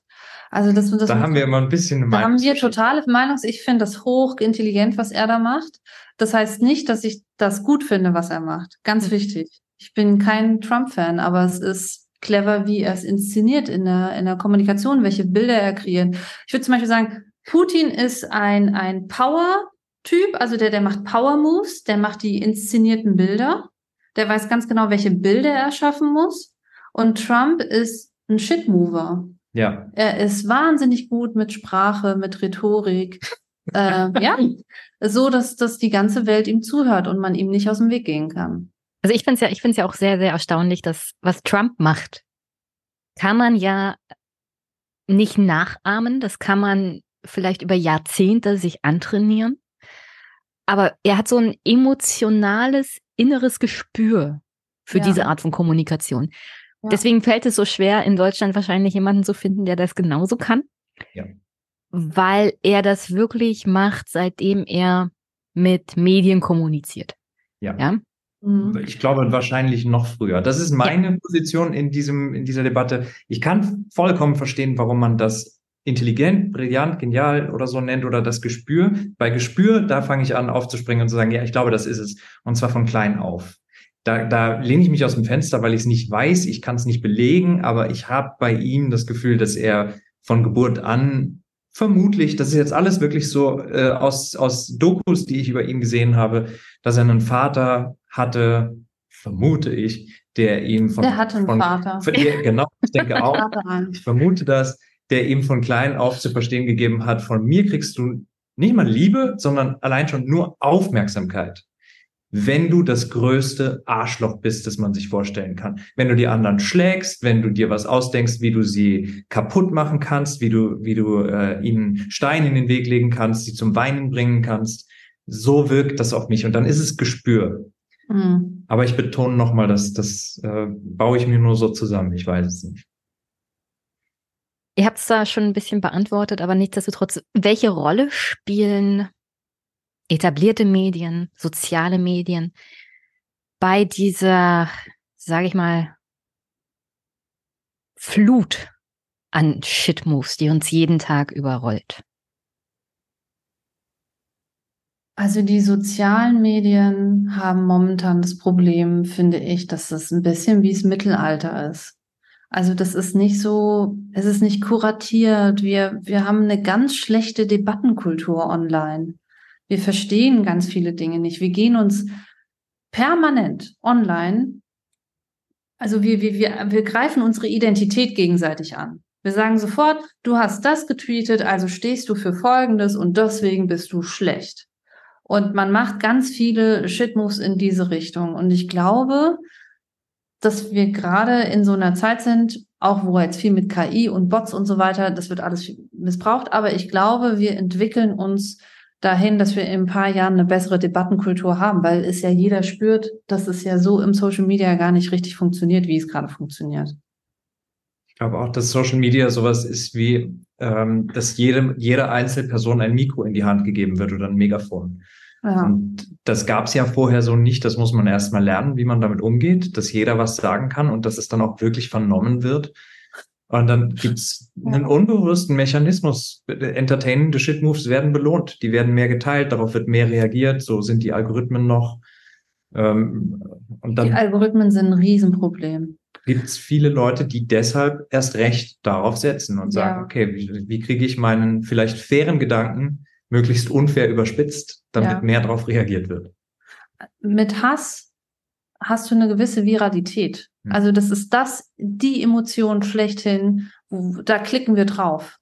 Also das, das da haben wir immer ein bisschen eine Da haben wir totale Meinungs. Ich finde das hochintelligent, was er da macht. Das heißt nicht, dass ich das gut finde, was er macht. Ganz mhm. wichtig. Ich bin kein Trump-Fan, aber es ist clever, wie er es inszeniert in der, in der Kommunikation, welche Bilder er kreiert. Ich würde zum Beispiel sagen, Putin ist ein, ein Power Typ, also der, der macht Power Moves, der macht die inszenierten Bilder, der weiß ganz genau, welche Bilder er schaffen muss. Und Trump ist ein Shitmover. Ja. Er ist wahnsinnig gut mit Sprache, mit Rhetorik. äh, ja, so dass, dass die ganze Welt ihm zuhört und man ihm nicht aus dem Weg gehen kann. Also ich finde es ja, ich finde es ja auch sehr, sehr erstaunlich, dass was Trump macht, kann man ja nicht nachahmen. Das kann man vielleicht über Jahrzehnte sich antrainieren. Aber er hat so ein emotionales inneres Gespür für Ja. diese Art von Kommunikation. Ja. Deswegen fällt es so schwer, in Deutschland wahrscheinlich jemanden zu finden, der das genauso kann. Ja. Weil er das wirklich macht, seitdem er mit Medien kommuniziert. Ja. Ja. Mhm. Ich glaube wahrscheinlich noch früher. Das ist meine Position in diesem, in dieser Debatte. Ich kann vollkommen verstehen, warum man das intelligent, brillant, genial oder so nennt oder das Gespür. Bei Gespür, da fange ich an aufzuspringen und zu sagen, ja, ich glaube, das ist es. Und zwar von klein auf. Da, da lehne ich mich aus dem Fenster, weil ich es nicht weiß, ich kann es nicht belegen, aber ich habe bei ihm das Gefühl, dass er von Geburt an vermutlich, das ist jetzt alles wirklich so äh, aus, aus Dokus, die ich über ihn gesehen habe, dass er einen Vater hatte, vermute ich, der ihm von Der hatte einen von, Vater. Von, ja, genau, ich denke auch. Ich vermute das, der ihm von klein auf zu verstehen gegeben hat, von mir kriegst du nicht mal Liebe, sondern allein schon nur Aufmerksamkeit. Wenn du das größte Arschloch bist, das man sich vorstellen kann. Wenn du die anderen schlägst, wenn du dir was ausdenkst, wie du sie kaputt machen kannst, wie du, wie du äh, ihnen Steine in den Weg legen kannst, sie zum Weinen bringen kannst. So wirkt das auf mich. Und dann ist es Gespür. Mhm. Aber ich betone nochmal, dass das äh, baue ich mir nur so zusammen. Ich weiß es nicht. Ihr habt es da schon ein bisschen beantwortet, aber nichtsdestotrotz, welche Rolle spielen etablierte Medien, soziale Medien bei dieser, sage ich mal, Flut an Shitmoves, die uns jeden Tag überrollt? Also die sozialen Medien haben momentan das Problem, finde ich, dass es ein bisschen wie das Mittelalter ist. Also das ist nicht so, es ist nicht kuratiert. Wir, wir haben eine ganz schlechte Debattenkultur online. Wir verstehen ganz viele Dinge nicht. Wir gehen uns permanent online, also wir, wir, wir, wir greifen unsere Identität gegenseitig an. Wir sagen sofort, du hast das getweetet, also stehst du für Folgendes und deswegen bist du schlecht. Und man macht ganz viele Shitmoves in diese Richtung. Und ich glaube, dass wir gerade in so einer Zeit sind, auch wo jetzt viel mit KI und Bots und so weiter, das wird alles missbraucht. Aber ich glaube, wir entwickeln uns dahin, dass wir in ein paar Jahren eine bessere Debattenkultur haben, weil es ja jeder spürt, dass es ja so im Social Media gar nicht richtig funktioniert, wie es gerade funktioniert. Ich glaube auch, dass Social Media sowas ist wie, ähm, dass jedem, jeder Einzelperson ein Mikro in die Hand gegeben wird oder ein Megafon. Ja. Und das gab es ja vorher so nicht. Das muss man erst mal lernen, wie man damit umgeht, dass jeder was sagen kann und dass es dann auch wirklich vernommen wird. Und dann gibt's einen unbewussten Mechanismus. Entertainende Shitmoves werden belohnt. Die werden mehr geteilt, darauf wird mehr reagiert. So sind die Algorithmen noch. Ähm, und Die dann Algorithmen sind ein Riesenproblem. gibt's viele Leute, die deshalb erst recht darauf setzen und sagen, Ja. okay, wie, wie kriege ich meinen vielleicht fairen Gedanken möglichst unfair überspitzt, damit Ja. mehr darauf reagiert wird. mit Hass hast du eine gewisse Viralität. Hm. Also das ist das, die Emotion schlechthin, wo, da klicken wir drauf.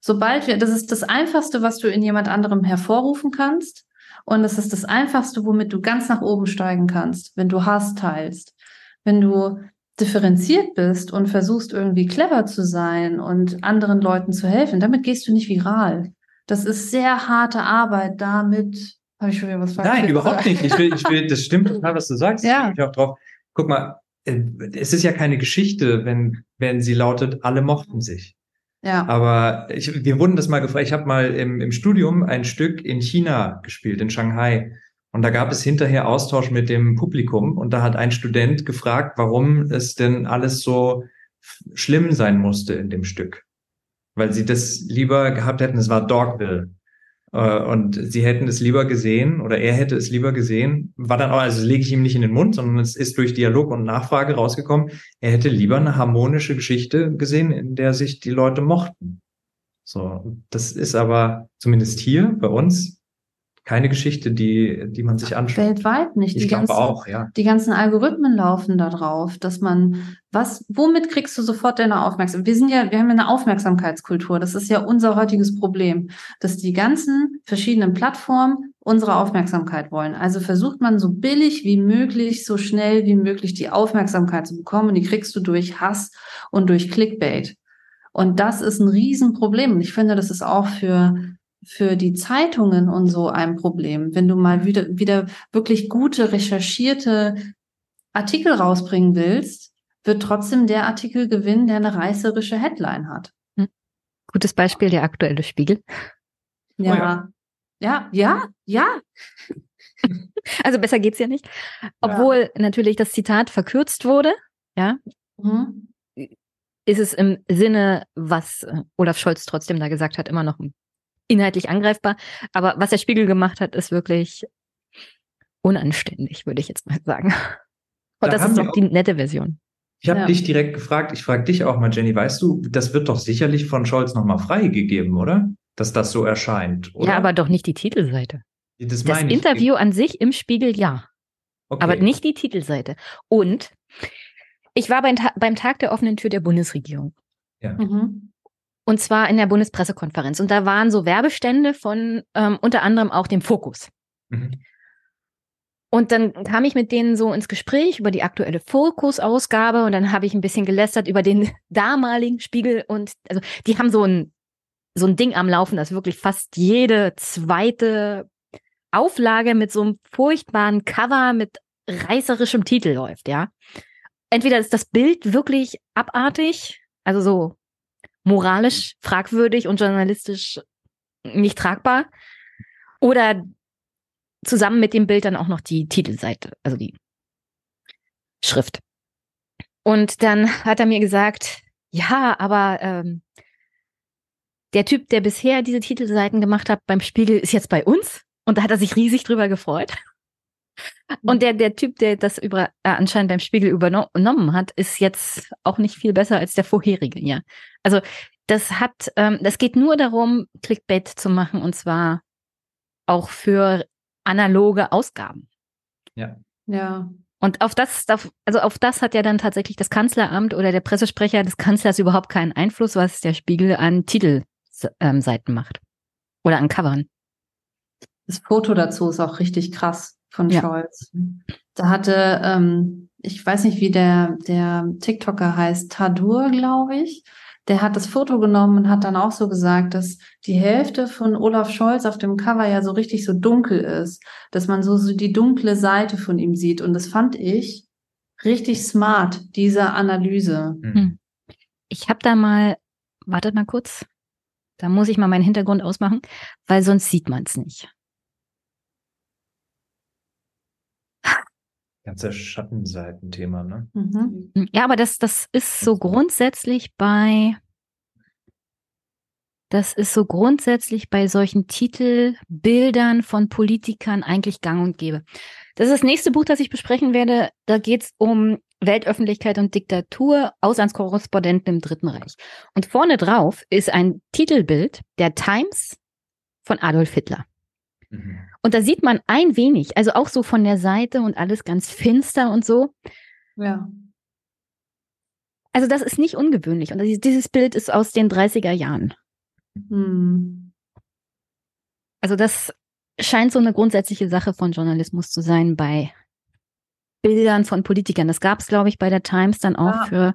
Sobald wir, das ist das Einfachste, was du in jemand anderem hervorrufen kannst. Und das ist das Einfachste, womit du ganz nach oben steigen kannst, wenn du Hass teilst. Wenn du differenziert bist und versuchst irgendwie clever zu sein und anderen Leuten zu helfen, damit gehst du nicht viral. Das ist sehr harte Arbeit, damit habe ich schon wieder was falsch Nein, überhaupt nicht. Ich will, ich will, das stimmt total, was du sagst. Ja. Ich auch drauf. Guck mal, es ist ja keine Geschichte, wenn, wenn sie lautet, alle mochten sich. Ja. Aber ich, wir wurden das mal gefragt. Ich habe mal im, im Studium ein Stück in China gespielt, in Shanghai. Und da gab es hinterher Austausch mit dem Publikum. Und da hat ein Student gefragt, warum es denn alles so schlimm sein musste in dem Stück. Weil sie das lieber gehabt hätten, es war Dogville. Äh, Und sie hätten es lieber gesehen oder er hätte es lieber gesehen, war dann auch, also lege ich ihm nicht in den Mund, sondern es ist durch Dialog und Nachfrage rausgekommen, er hätte lieber eine harmonische Geschichte gesehen, in der sich die Leute mochten. So, das ist aber zumindest hier bei uns keine Geschichte, die, die man sich anschaut. Weltweit nicht. Ich die glaube ganzen, auch, ja. Die ganzen Algorithmen laufen da drauf, dass man, was, womit kriegst du sofort deine Aufmerksamkeit? Wir sind ja, wir haben ja eine Aufmerksamkeitskultur. Das ist ja unser heutiges Problem, dass die ganzen verschiedenen Plattformen unsere Aufmerksamkeit wollen. Also versucht man so billig wie möglich, so schnell wie möglich die Aufmerksamkeit zu bekommen. Und die kriegst du durch Hass und durch Clickbait. Und das ist ein Riesenproblem. Und ich finde, das ist auch für für die Zeitungen und so ein Problem. Wenn du mal wieder, wieder wirklich gute, recherchierte Artikel rausbringen willst, wird trotzdem der Artikel gewinnen, der eine reißerische Headline hat. Hm. Gutes Beispiel, der aktuelle Spiegel. Ja, oh ja, ja, ja. ja. Also besser geht's ja nicht. Obwohl ja. natürlich das Zitat verkürzt wurde, ja. Mhm. Ist es im Sinne, was Olaf Scholz trotzdem da gesagt hat, immer noch ein inhaltlich angreifbar. Aber was der Spiegel gemacht hat, ist wirklich unanständig, würde ich jetzt mal sagen. Und da das ist auch die nette Version. Ich habe ja. dich direkt gefragt, ich frage dich auch mal, Jenny, weißt du, das wird doch sicherlich von Scholz nochmal freigegeben, oder? Dass das so erscheint, oder? Ja, aber doch nicht die Titelseite. Das, das Interview an sich im Spiegel, ja. Okay. Aber nicht die Titelseite. Und ich war beim, beim Tag der offenen Tür der Bundesregierung. Ja. Mhm. Und zwar in der Bundespressekonferenz. Und da waren so Werbestände von ähm, unter anderem auch dem Fokus. Mhm. Und dann kam ich mit denen so ins Gespräch über die aktuelle Fokus-Ausgabe und dann habe ich ein bisschen gelästert über den damaligen Spiegel und also die haben so ein so ein Ding am Laufen, dass wirklich fast jede zweite Auflage mit so einem furchtbaren Cover mit reißerischem Titel läuft, ja. Entweder ist das Bild wirklich abartig, also so moralisch fragwürdig und journalistisch nicht tragbar. Oder zusammen mit dem Bild dann auch noch die Titelseite, also die Schrift. Und dann hat er mir gesagt, ja, aber ähm, der Typ, der bisher diese Titelseiten gemacht hat beim Spiegel, ist jetzt bei uns. Und da hat er sich riesig drüber gefreut. Und der, der Typ, der das über, äh, anscheinend beim Spiegel übernommen hat, ist jetzt auch nicht viel besser als der vorherige, ja. Also das hat, ähm, das geht nur darum, Clickbait zu machen und zwar auch für analoge Ausgaben. Ja. Ja. Und auf das, also auf das hat ja dann tatsächlich das Kanzleramt oder der Pressesprecher des Kanzlers überhaupt keinen Einfluss, was der Spiegel an Titelseiten ähm, macht. Oder an Covern. Das Foto dazu ist auch richtig krass von ja. Scholz. Da hatte, ähm, ich weiß nicht, wie der, der TikToker heißt, Tadur, glaube ich. Der hat das Foto genommen und hat dann auch so gesagt, dass die Hälfte von Olaf Scholz auf dem Cover ja so richtig so dunkel ist, dass man so, so die dunkle Seite von ihm sieht. Und das fand ich richtig smart, diese Analyse. Hm. hm. Ich habe da mal, wartet mal kurz, da muss ich mal meinen Hintergrund ausmachen, weil sonst sieht man es nicht. Ganze Schattenseitenthema, ne? Mhm. Ja, aber das, das ist so grundsätzlich bei, das ist so grundsätzlich bei solchen Titelbildern von Politikern eigentlich gang und gäbe. Das ist das nächste Buch, das ich besprechen werde. Da geht es um Weltöffentlichkeit und Diktatur, Auslandskorrespondenten im Dritten Reich. Und vorne drauf ist ein Titelbild der Times von Adolf Hitler. Mhm. Und da sieht man ein wenig, also auch so von der Seite und alles ganz finster und so. Ja. Also das ist nicht ungewöhnlich. Und dieses Bild ist aus den 30er Jahren. Mhm. Also das scheint so eine grundsätzliche Sache von Journalismus zu sein bei Bildern von Politikern. Das gab es, glaube ich, bei der Times dann auch ja. für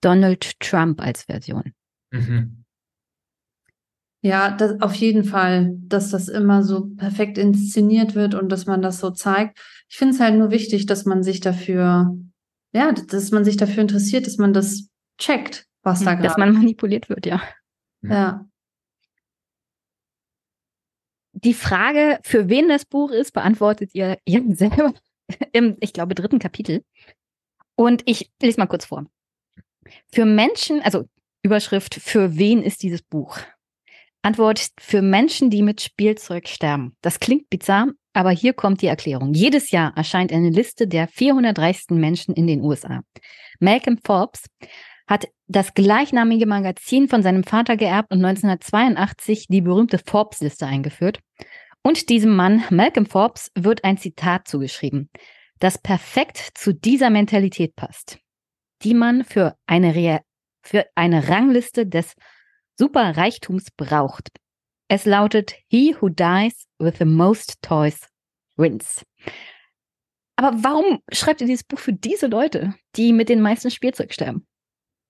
Donald Trump als Version. Mhm. Ja, das, auf jeden Fall, dass das immer so perfekt inszeniert wird und dass man das so zeigt. Ich finde es halt nur wichtig, dass man sich dafür, ja, dass man sich dafür interessiert, dass man das checkt, was da gerade. Dass man manipuliert wird, ja. Ja. Die Frage, für wen das Buch ist, beantwortet ihr, ihr selber im, ich glaube, dritten Kapitel. Und ich lese mal kurz vor. Für Menschen, also Überschrift, für wen ist dieses Buch? Antwort für Menschen, die mit Spielzeug sterben. Das klingt bizarr, aber hier kommt die Erklärung. Jedes Jahr erscheint eine Liste der 400 reichsten Menschen in den USA. Malcolm Forbes hat das gleichnamige Magazin von seinem Vater geerbt und 1982 die berühmte Forbes-Liste eingeführt. Und diesem Mann, Malcolm Forbes, wird ein Zitat zugeschrieben, das perfekt zu dieser Mentalität passt, die man für eine, Re für eine Rangliste des Superreichtums braucht. Es lautet, He who dies with the most toys wins. Aber warum schreibt ihr dieses Buch für diese Leute, die mit den meisten Spielzeug sterben?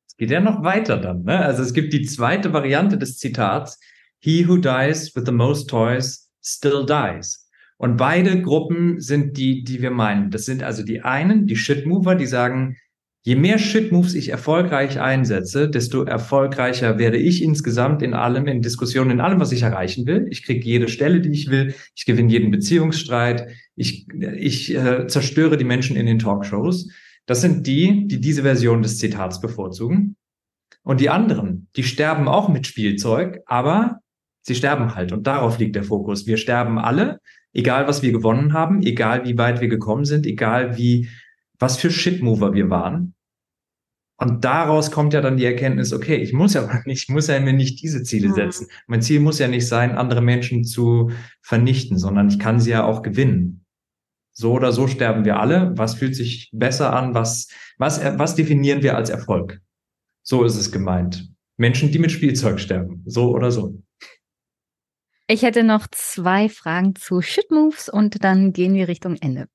Es geht ja noch weiter dann. Ne? Also es gibt die zweite Variante des Zitats. He who dies with the most toys still dies. Und beide Gruppen sind die, die wir meinen. Das sind also die einen, die Shitmover, die sagen, je mehr Shitmoves ich erfolgreich einsetze, desto erfolgreicher werde ich insgesamt in allem, in Diskussionen, in allem, was ich erreichen will. Ich kriege jede Stelle, die ich will. Ich gewinne jeden Beziehungsstreit. Ich, ich äh, zerstöre die Menschen in den Talkshows. Das sind die, die diese Version des Zitats bevorzugen. Und die anderen, die sterben auch mit Spielzeug, aber sie sterben halt. Und darauf liegt der Fokus. Wir sterben alle, egal was wir gewonnen haben, egal wie weit wir gekommen sind, egal wie, was für Shitmover wir waren. Und daraus kommt ja dann die Erkenntnis, okay, ich muss ja nicht, ich muss ja mir nicht diese Ziele mhm. setzen. Mein Ziel muss ja nicht sein, andere Menschen zu vernichten, sondern ich kann sie ja auch gewinnen. So oder so sterben wir alle. Was fühlt sich besser an? Was, was, was definieren wir als Erfolg? So ist es gemeint. Menschen, die mit Spielzeug sterben. So oder so. Ich hätte noch zwei Fragen zu Shit-Moves und dann gehen wir Richtung Ende.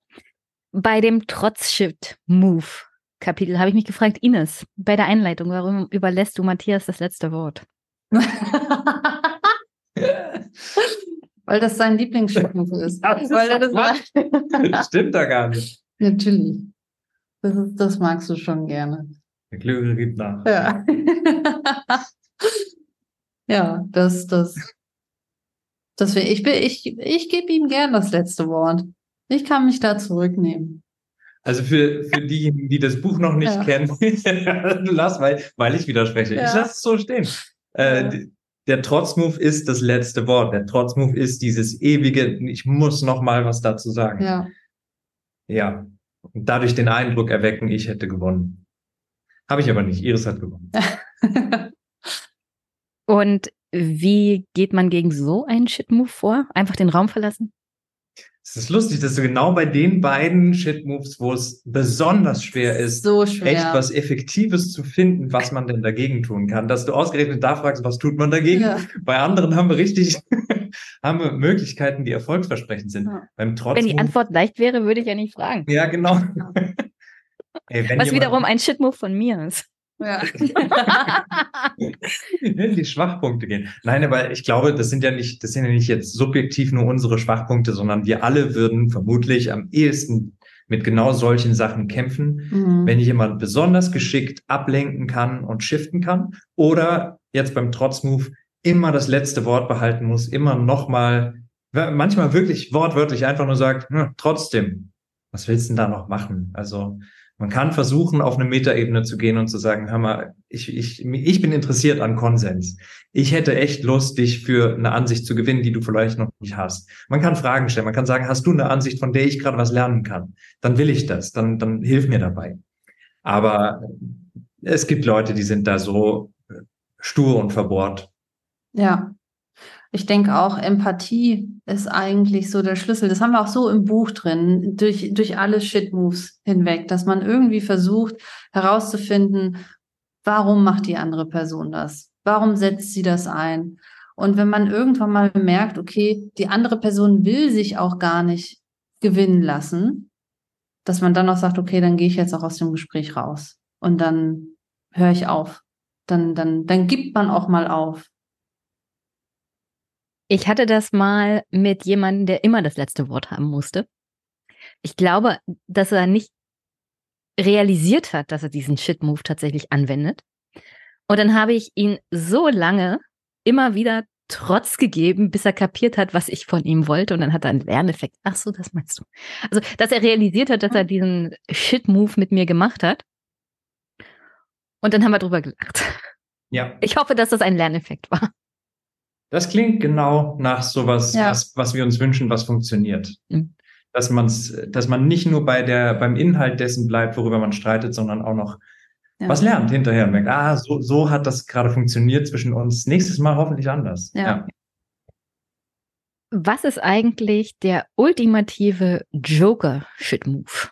Bei dem Trotz-Shit-Move-Kapitel habe ich mich gefragt, Ines, bei der Einleitung, warum überlässt du Matthias das letzte Wort? Weil das sein Lieblingsshit-Move ist. Das Weil er das das stimmt da gar nicht. Natürlich. Das, ist, das magst du schon gerne. Der Klügere gibt nach. Ja. ja, das, das dass wir, ich, ich, ich gebe ihm gern das letzte Wort. Ich kann mich da zurücknehmen. Also für, für diejenigen, die das Buch noch nicht ja. kennen, lass, weil, weil ich widerspreche. Ja. Ich lasse es so stehen. Äh, ja. Der Trotzmove ist das letzte Wort. Der Trotzmove ist dieses ewige, ich muss noch mal was dazu sagen. Ja. Ja. Und dadurch den Eindruck erwecken, ich hätte gewonnen. Habe ich aber nicht. Iris hat gewonnen. Und wie geht man gegen so einen Shit-Move vor? Einfach den Raum verlassen? Es ist lustig, dass du genau bei den beiden Shit-Moves, wo es besonders schwer ist, so schwer. echt was Effektives zu finden, was man denn dagegen tun kann, dass du ausgerechnet da fragst, was tut man dagegen? Ja. Bei anderen haben wir richtig, haben wir Möglichkeiten, die erfolgsversprechend sind. Ja. Beim Trotz wenn die Antwort leicht wäre, würde ich ja nicht fragen. Ja, genau. Ey, was wiederum ein Shit-Move von mir ist. Ja. in die Schwachpunkte gehen. Nein, aber ich glaube, das sind ja nicht, das sind ja nicht jetzt subjektiv nur unsere Schwachpunkte, sondern wir alle würden vermutlich am ehesten mit genau solchen Sachen kämpfen, mhm. wenn jemand besonders geschickt ablenken kann und shiften kann oder jetzt beim Trotzmove immer das letzte Wort behalten muss, immer nochmal, manchmal wirklich wortwörtlich einfach nur sagt, hm, trotzdem, was willst du denn da noch machen? Also man kann versuchen, auf eine Metaebene zu gehen und zu sagen, hör mal, ich, ich, ich bin interessiert an Konsens. Ich hätte echt Lust, dich für eine Ansicht zu gewinnen, die du vielleicht noch nicht hast. Man kann Fragen stellen. Man kann sagen, hast du eine Ansicht, von der ich gerade was lernen kann? Dann will ich das. Dann, dann hilf mir dabei. Aber es gibt Leute, die sind da so stur und verbohrt. Ja. Ich denke auch, Empathie ist eigentlich so der Schlüssel. Das haben wir auch so im Buch drin, durch, durch alle Shit-Moves hinweg, dass man irgendwie versucht herauszufinden, warum macht die andere Person das? Warum setzt sie das ein? Und wenn man irgendwann mal merkt, okay, die andere Person will sich auch gar nicht gewinnen lassen, dass man dann auch sagt, okay, dann gehe ich jetzt auch aus dem Gespräch raus und dann höre ich auf. Dann, dann, dann gibt man auch mal auf. Ich hatte das mal mit jemandem, der immer das letzte Wort haben musste. Ich glaube, dass er nicht realisiert hat, dass er diesen Shit-Move tatsächlich anwendet. Und dann habe ich ihn so lange immer wieder Trotz gegeben, bis er kapiert hat, was ich von ihm wollte. Und dann hat er einen Lerneffekt. Ach so, das meinst du. Also, dass er realisiert hat, dass er diesen Shit-Move mit mir gemacht hat. Und dann haben wir drüber gelacht. Ja. Ich hoffe, dass das ein Lerneffekt war. Das klingt genau nach sowas, ja. was, was wir uns wünschen, was funktioniert. Mhm. Dass, man's, dass man nicht nur bei der, beim Inhalt dessen bleibt, worüber man streitet, sondern auch noch ja. was lernt hinterher und merkt, ah, so, so hat das gerade funktioniert zwischen uns. Nächstes Mal hoffentlich anders. Ja. ja. Was ist eigentlich der ultimative Joker-Shit-Move?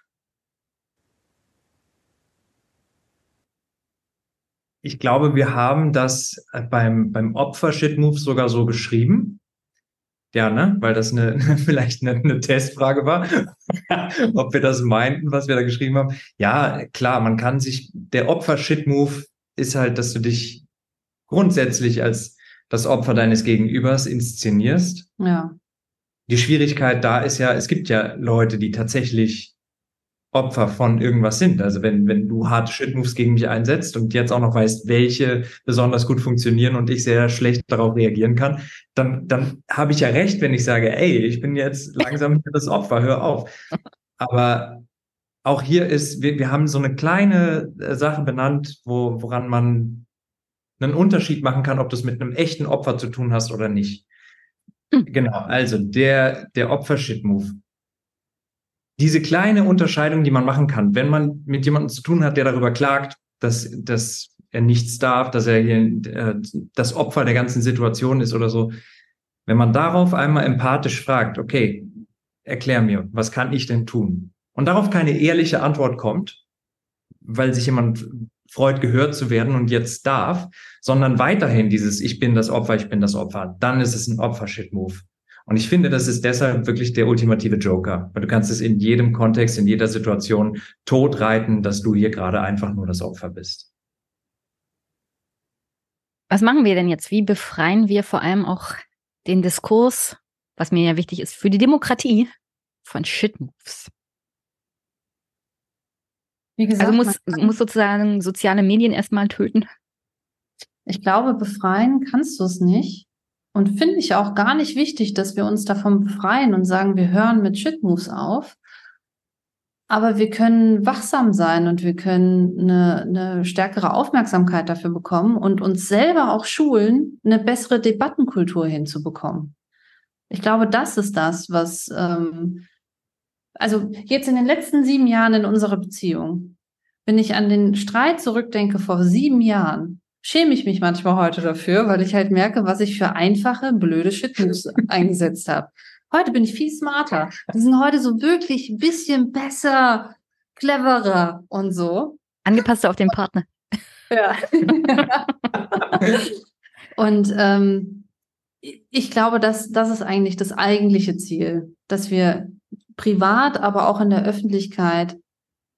Ich glaube, wir haben das beim, beim Opfer-Shit-Move sogar so beschrieben. Ja, ne? Weil das eine, vielleicht eine, eine Testfrage war, ob wir das meinten, was wir da geschrieben haben. Ja, klar, man kann sich, der Opfer-Shit-Move ist halt, dass du dich grundsätzlich als das Opfer deines Gegenübers inszenierst. Ja. Die Schwierigkeit da ist ja, es gibt ja Leute, die tatsächlich Opfer von irgendwas sind. Also wenn, wenn du harte Shit-Moves gegen mich einsetzt und jetzt auch noch weißt, welche besonders gut funktionieren und ich sehr schlecht darauf reagieren kann, dann, dann habe ich ja recht, wenn ich sage, ey, ich bin jetzt langsam das Opfer, hör auf. Aber auch hier ist, wir, wir haben so eine kleine äh, Sache benannt, wo, woran man einen Unterschied machen kann, ob du es mit einem echten Opfer zu tun hast oder nicht. Hm. Genau, also der, der Opfer-Shit-Move. Diese kleine Unterscheidung, die man machen kann, wenn man mit jemandem zu tun hat, der darüber klagt, dass, dass er nichts darf, dass er hier äh, das Opfer der ganzen Situation ist oder so. Wenn man darauf einmal empathisch fragt, okay, erklär mir, was kann ich denn tun? Und darauf keine ehrliche Antwort kommt, weil sich jemand freut, gehört zu werden und jetzt darf, sondern weiterhin dieses Ich bin das Opfer, ich bin das Opfer, dann ist es ein Opfer-Shit-Move. Und ich finde, das ist deshalb wirklich der ultimative Joker, weil du kannst es in jedem Kontext, in jeder Situation totreiten, dass du hier gerade einfach nur das Opfer bist. Was machen wir denn jetzt? Wie befreien wir vor allem auch den Diskurs, was mir ja wichtig ist, für die Demokratie von Shit-Moves? Wie gesagt, also muss, muss sozusagen soziale Medien erstmal töten. Ich glaube, befreien kannst du es nicht. Und finde ich auch gar nicht wichtig, dass wir uns davon befreien und sagen, wir hören mit Shitmoves auf. Aber wir können wachsam sein und wir können eine, eine stärkere Aufmerksamkeit dafür bekommen und uns selber auch schulen, eine bessere Debattenkultur hinzubekommen. Ich glaube, das ist das, was ähm, also jetzt in den letzten sieben Jahren in unserer Beziehung, wenn ich an den Streit zurückdenke vor sieben Jahren, schäme ich mich manchmal heute dafür, weil ich halt merke, was ich für einfache, blöde Shitmoves eingesetzt habe. Heute bin ich viel smarter. Die sind heute so wirklich ein bisschen besser, cleverer und so. Angepasster auf den Partner. Ja. und ähm, ich glaube, dass das ist eigentlich das eigentliche Ziel, dass wir privat, aber auch in der Öffentlichkeit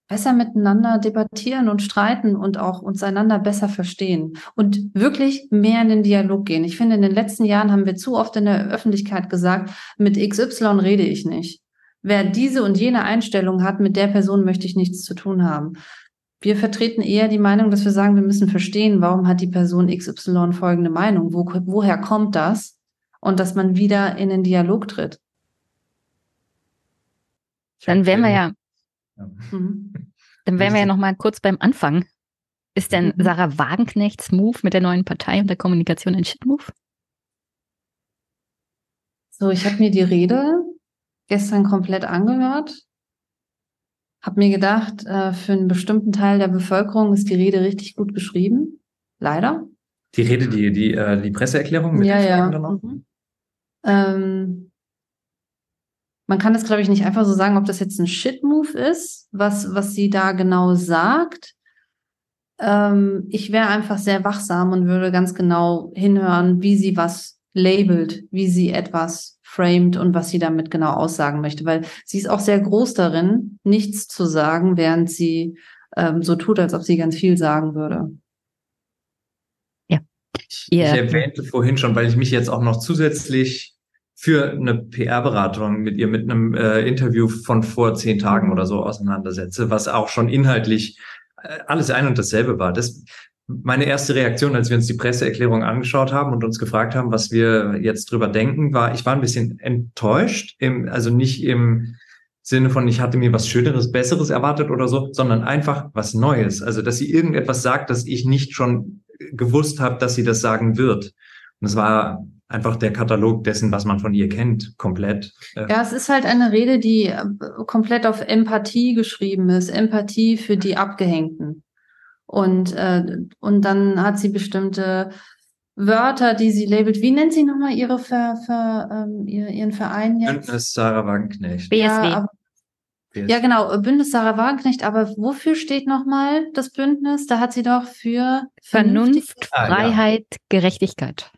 besser miteinander debattieren und streiten und auch uns einander besser verstehen und wirklich mehr in den Dialog gehen. Ich finde, in den letzten Jahren haben wir zu oft in der Öffentlichkeit gesagt, mit XY rede ich nicht. Wer diese und jene Einstellung hat, mit der Person möchte ich nichts zu tun haben. Wir vertreten eher die Meinung, dass wir sagen, wir müssen verstehen, warum hat die Person XY folgende Meinung? Wo, woher kommt das? Und dass man wieder in den Dialog tritt. Dann wären wir ja, ja. Mhm. Dann wären wir ja noch mal kurz beim Anfang. Ist denn mhm. Sarah Wagenknechts Move mit der neuen Partei und der Kommunikation ein Shit-Move? So, ich habe mir die Rede gestern komplett angehört, habe mir gedacht, äh, für einen bestimmten Teil der Bevölkerung ist die Rede richtig gut geschrieben. Leider. Die Rede, die, die, äh, die Presseerklärung mit ja, ja. Mhm. Ähm, man kann das, glaube ich, nicht einfach so sagen, ob das jetzt ein Shit-Move ist, was, was sie da genau sagt. Ähm, ich wäre einfach sehr wachsam und würde ganz genau hinhören, wie sie was labelt, wie sie etwas framed und was sie damit genau aussagen möchte, weil sie ist auch sehr groß darin, nichts zu sagen, während sie ähm, so tut, als ob sie ganz viel sagen würde. Ja. Ich, yeah. ich erwähnte vorhin schon, weil ich mich jetzt auch noch zusätzlich für eine PR-Beratung mit ihr mit einem äh, Interview von vor zehn Tagen oder so auseinandersetze, was auch schon inhaltlich äh, alles ein und dasselbe war. Das meine erste Reaktion, als wir uns die Presseerklärung angeschaut haben und uns gefragt haben, was wir jetzt drüber denken, war, ich war ein bisschen enttäuscht, im, also nicht im Sinne von, ich hatte mir was Schöneres, Besseres erwartet oder so, sondern einfach was Neues. Also, dass sie irgendetwas sagt, das ich nicht schon gewusst habe, dass sie das sagen wird. Und es war einfach der Katalog dessen, was man von ihr kennt, komplett. Äh, ja, es ist halt eine Rede, die äh, komplett auf Empathie geschrieben ist. Empathie für die Abgehängten. Und, äh, und dann hat sie bestimmte Wörter, die sie labelt. Wie nennt sie nochmal ihre Ver, Ver, ähm, ihren Verein jetzt? Bündnis Sarah Wagenknecht. BSW. Ja, aber, ja, genau, Bündnis Sarah Wagenknecht. Aber wofür steht nochmal das Bündnis? Da hat sie doch für Vernunft, Ah, ja. Freiheit, Gerechtigkeit.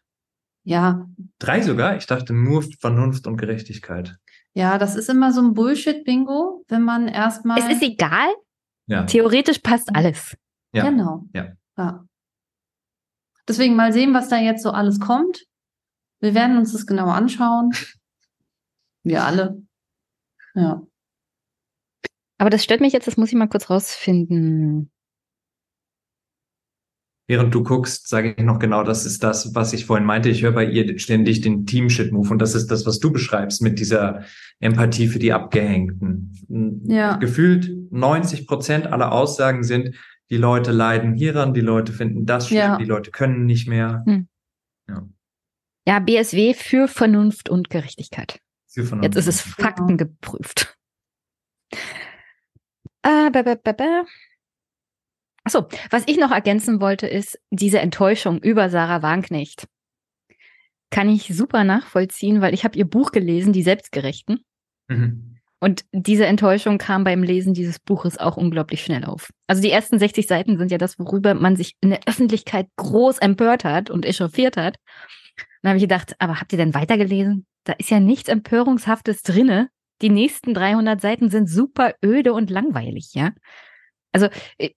Ja, Drei sogar? Ich dachte nur Vernunft und Gerechtigkeit. ja, das ist immer so ein Bullshit-Bingo, wenn man erstmal. Es ist egal. Ja. Theoretisch passt alles. Ja. Genau. Ja. ja. Deswegen mal sehen, was da jetzt so alles kommt. Wir werden uns das genau anschauen. Wir alle. Ja. Aber das stört mich jetzt, das muss ich mal kurz rausfinden. Während du guckst, sage ich noch genau, das ist das, was ich vorhin meinte. Ich höre bei ihr ständig den Team-Shit-Move und das ist das, was du beschreibst mit dieser Empathie für die Abgehängten. Ja. Gefühlt 90 Prozent aller Aussagen sind, die Leute leiden hieran, die Leute finden das schlimm, Ja. die Leute können nicht mehr. Hm. Ja, BSW für Vernunft und Gerechtigkeit. Sie von Jetzt ist es faktengeprüft. Äh, ba, ba, ba, ba. Achso, was ich noch ergänzen wollte, ist diese Enttäuschung über Sarah Wagenknecht. Kann ich super nachvollziehen, weil ich habe ihr Buch gelesen, Die Selbstgerechten. Mhm. Und diese Enttäuschung kam beim Lesen dieses Buches auch unglaublich schnell auf. Also die ersten 60 Seiten sind ja das, worüber man sich in der Öffentlichkeit groß empört hat und echauffiert hat. Dann habe ich gedacht, aber habt ihr denn weitergelesen? Da ist ja nichts Empörungshaftes drinne. Die nächsten 300 Seiten sind super öde und langweilig, ja. Also, äh,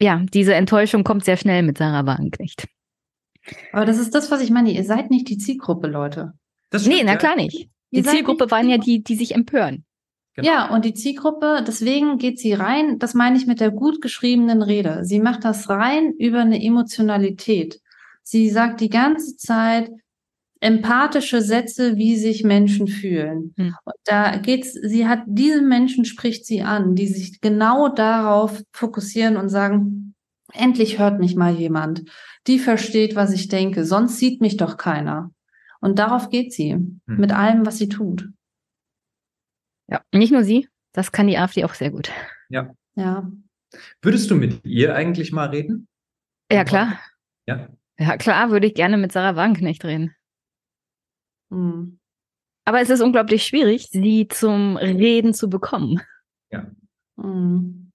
ja, diese Enttäuschung kommt sehr schnell mit Sarah Wagenknecht. Aber das ist das, was ich meine. Ihr seid nicht die Zielgruppe, Leute. Das Nee, stimmt, na ja. klar nicht. Die Zielgruppe nicht waren ja die, die sich empören. Genau. Ja, und die Zielgruppe, deswegen geht sie rein, das meine ich mit der gut geschriebenen Rede. Sie macht das rein über eine Emotionalität. Sie sagt die ganze Zeit empathische Sätze, wie sich Menschen fühlen. Hm. Und da geht's, sie hat, diese Menschen spricht sie an, die sich genau darauf fokussieren und sagen, endlich hört mich mal jemand. Die versteht, was ich denke, sonst sieht mich doch keiner. Und darauf geht sie, Hm. mit allem, was sie tut. Ja, nicht nur sie, das kann die AfD auch sehr gut. Ja. Würdest du mit ihr eigentlich mal reden? Ja, klar. Ja. Ja, klar, würde ich gerne mit Sarah Wagenknecht reden. Hm. Aber es ist unglaublich schwierig, sie zum Reden zu bekommen. Hm.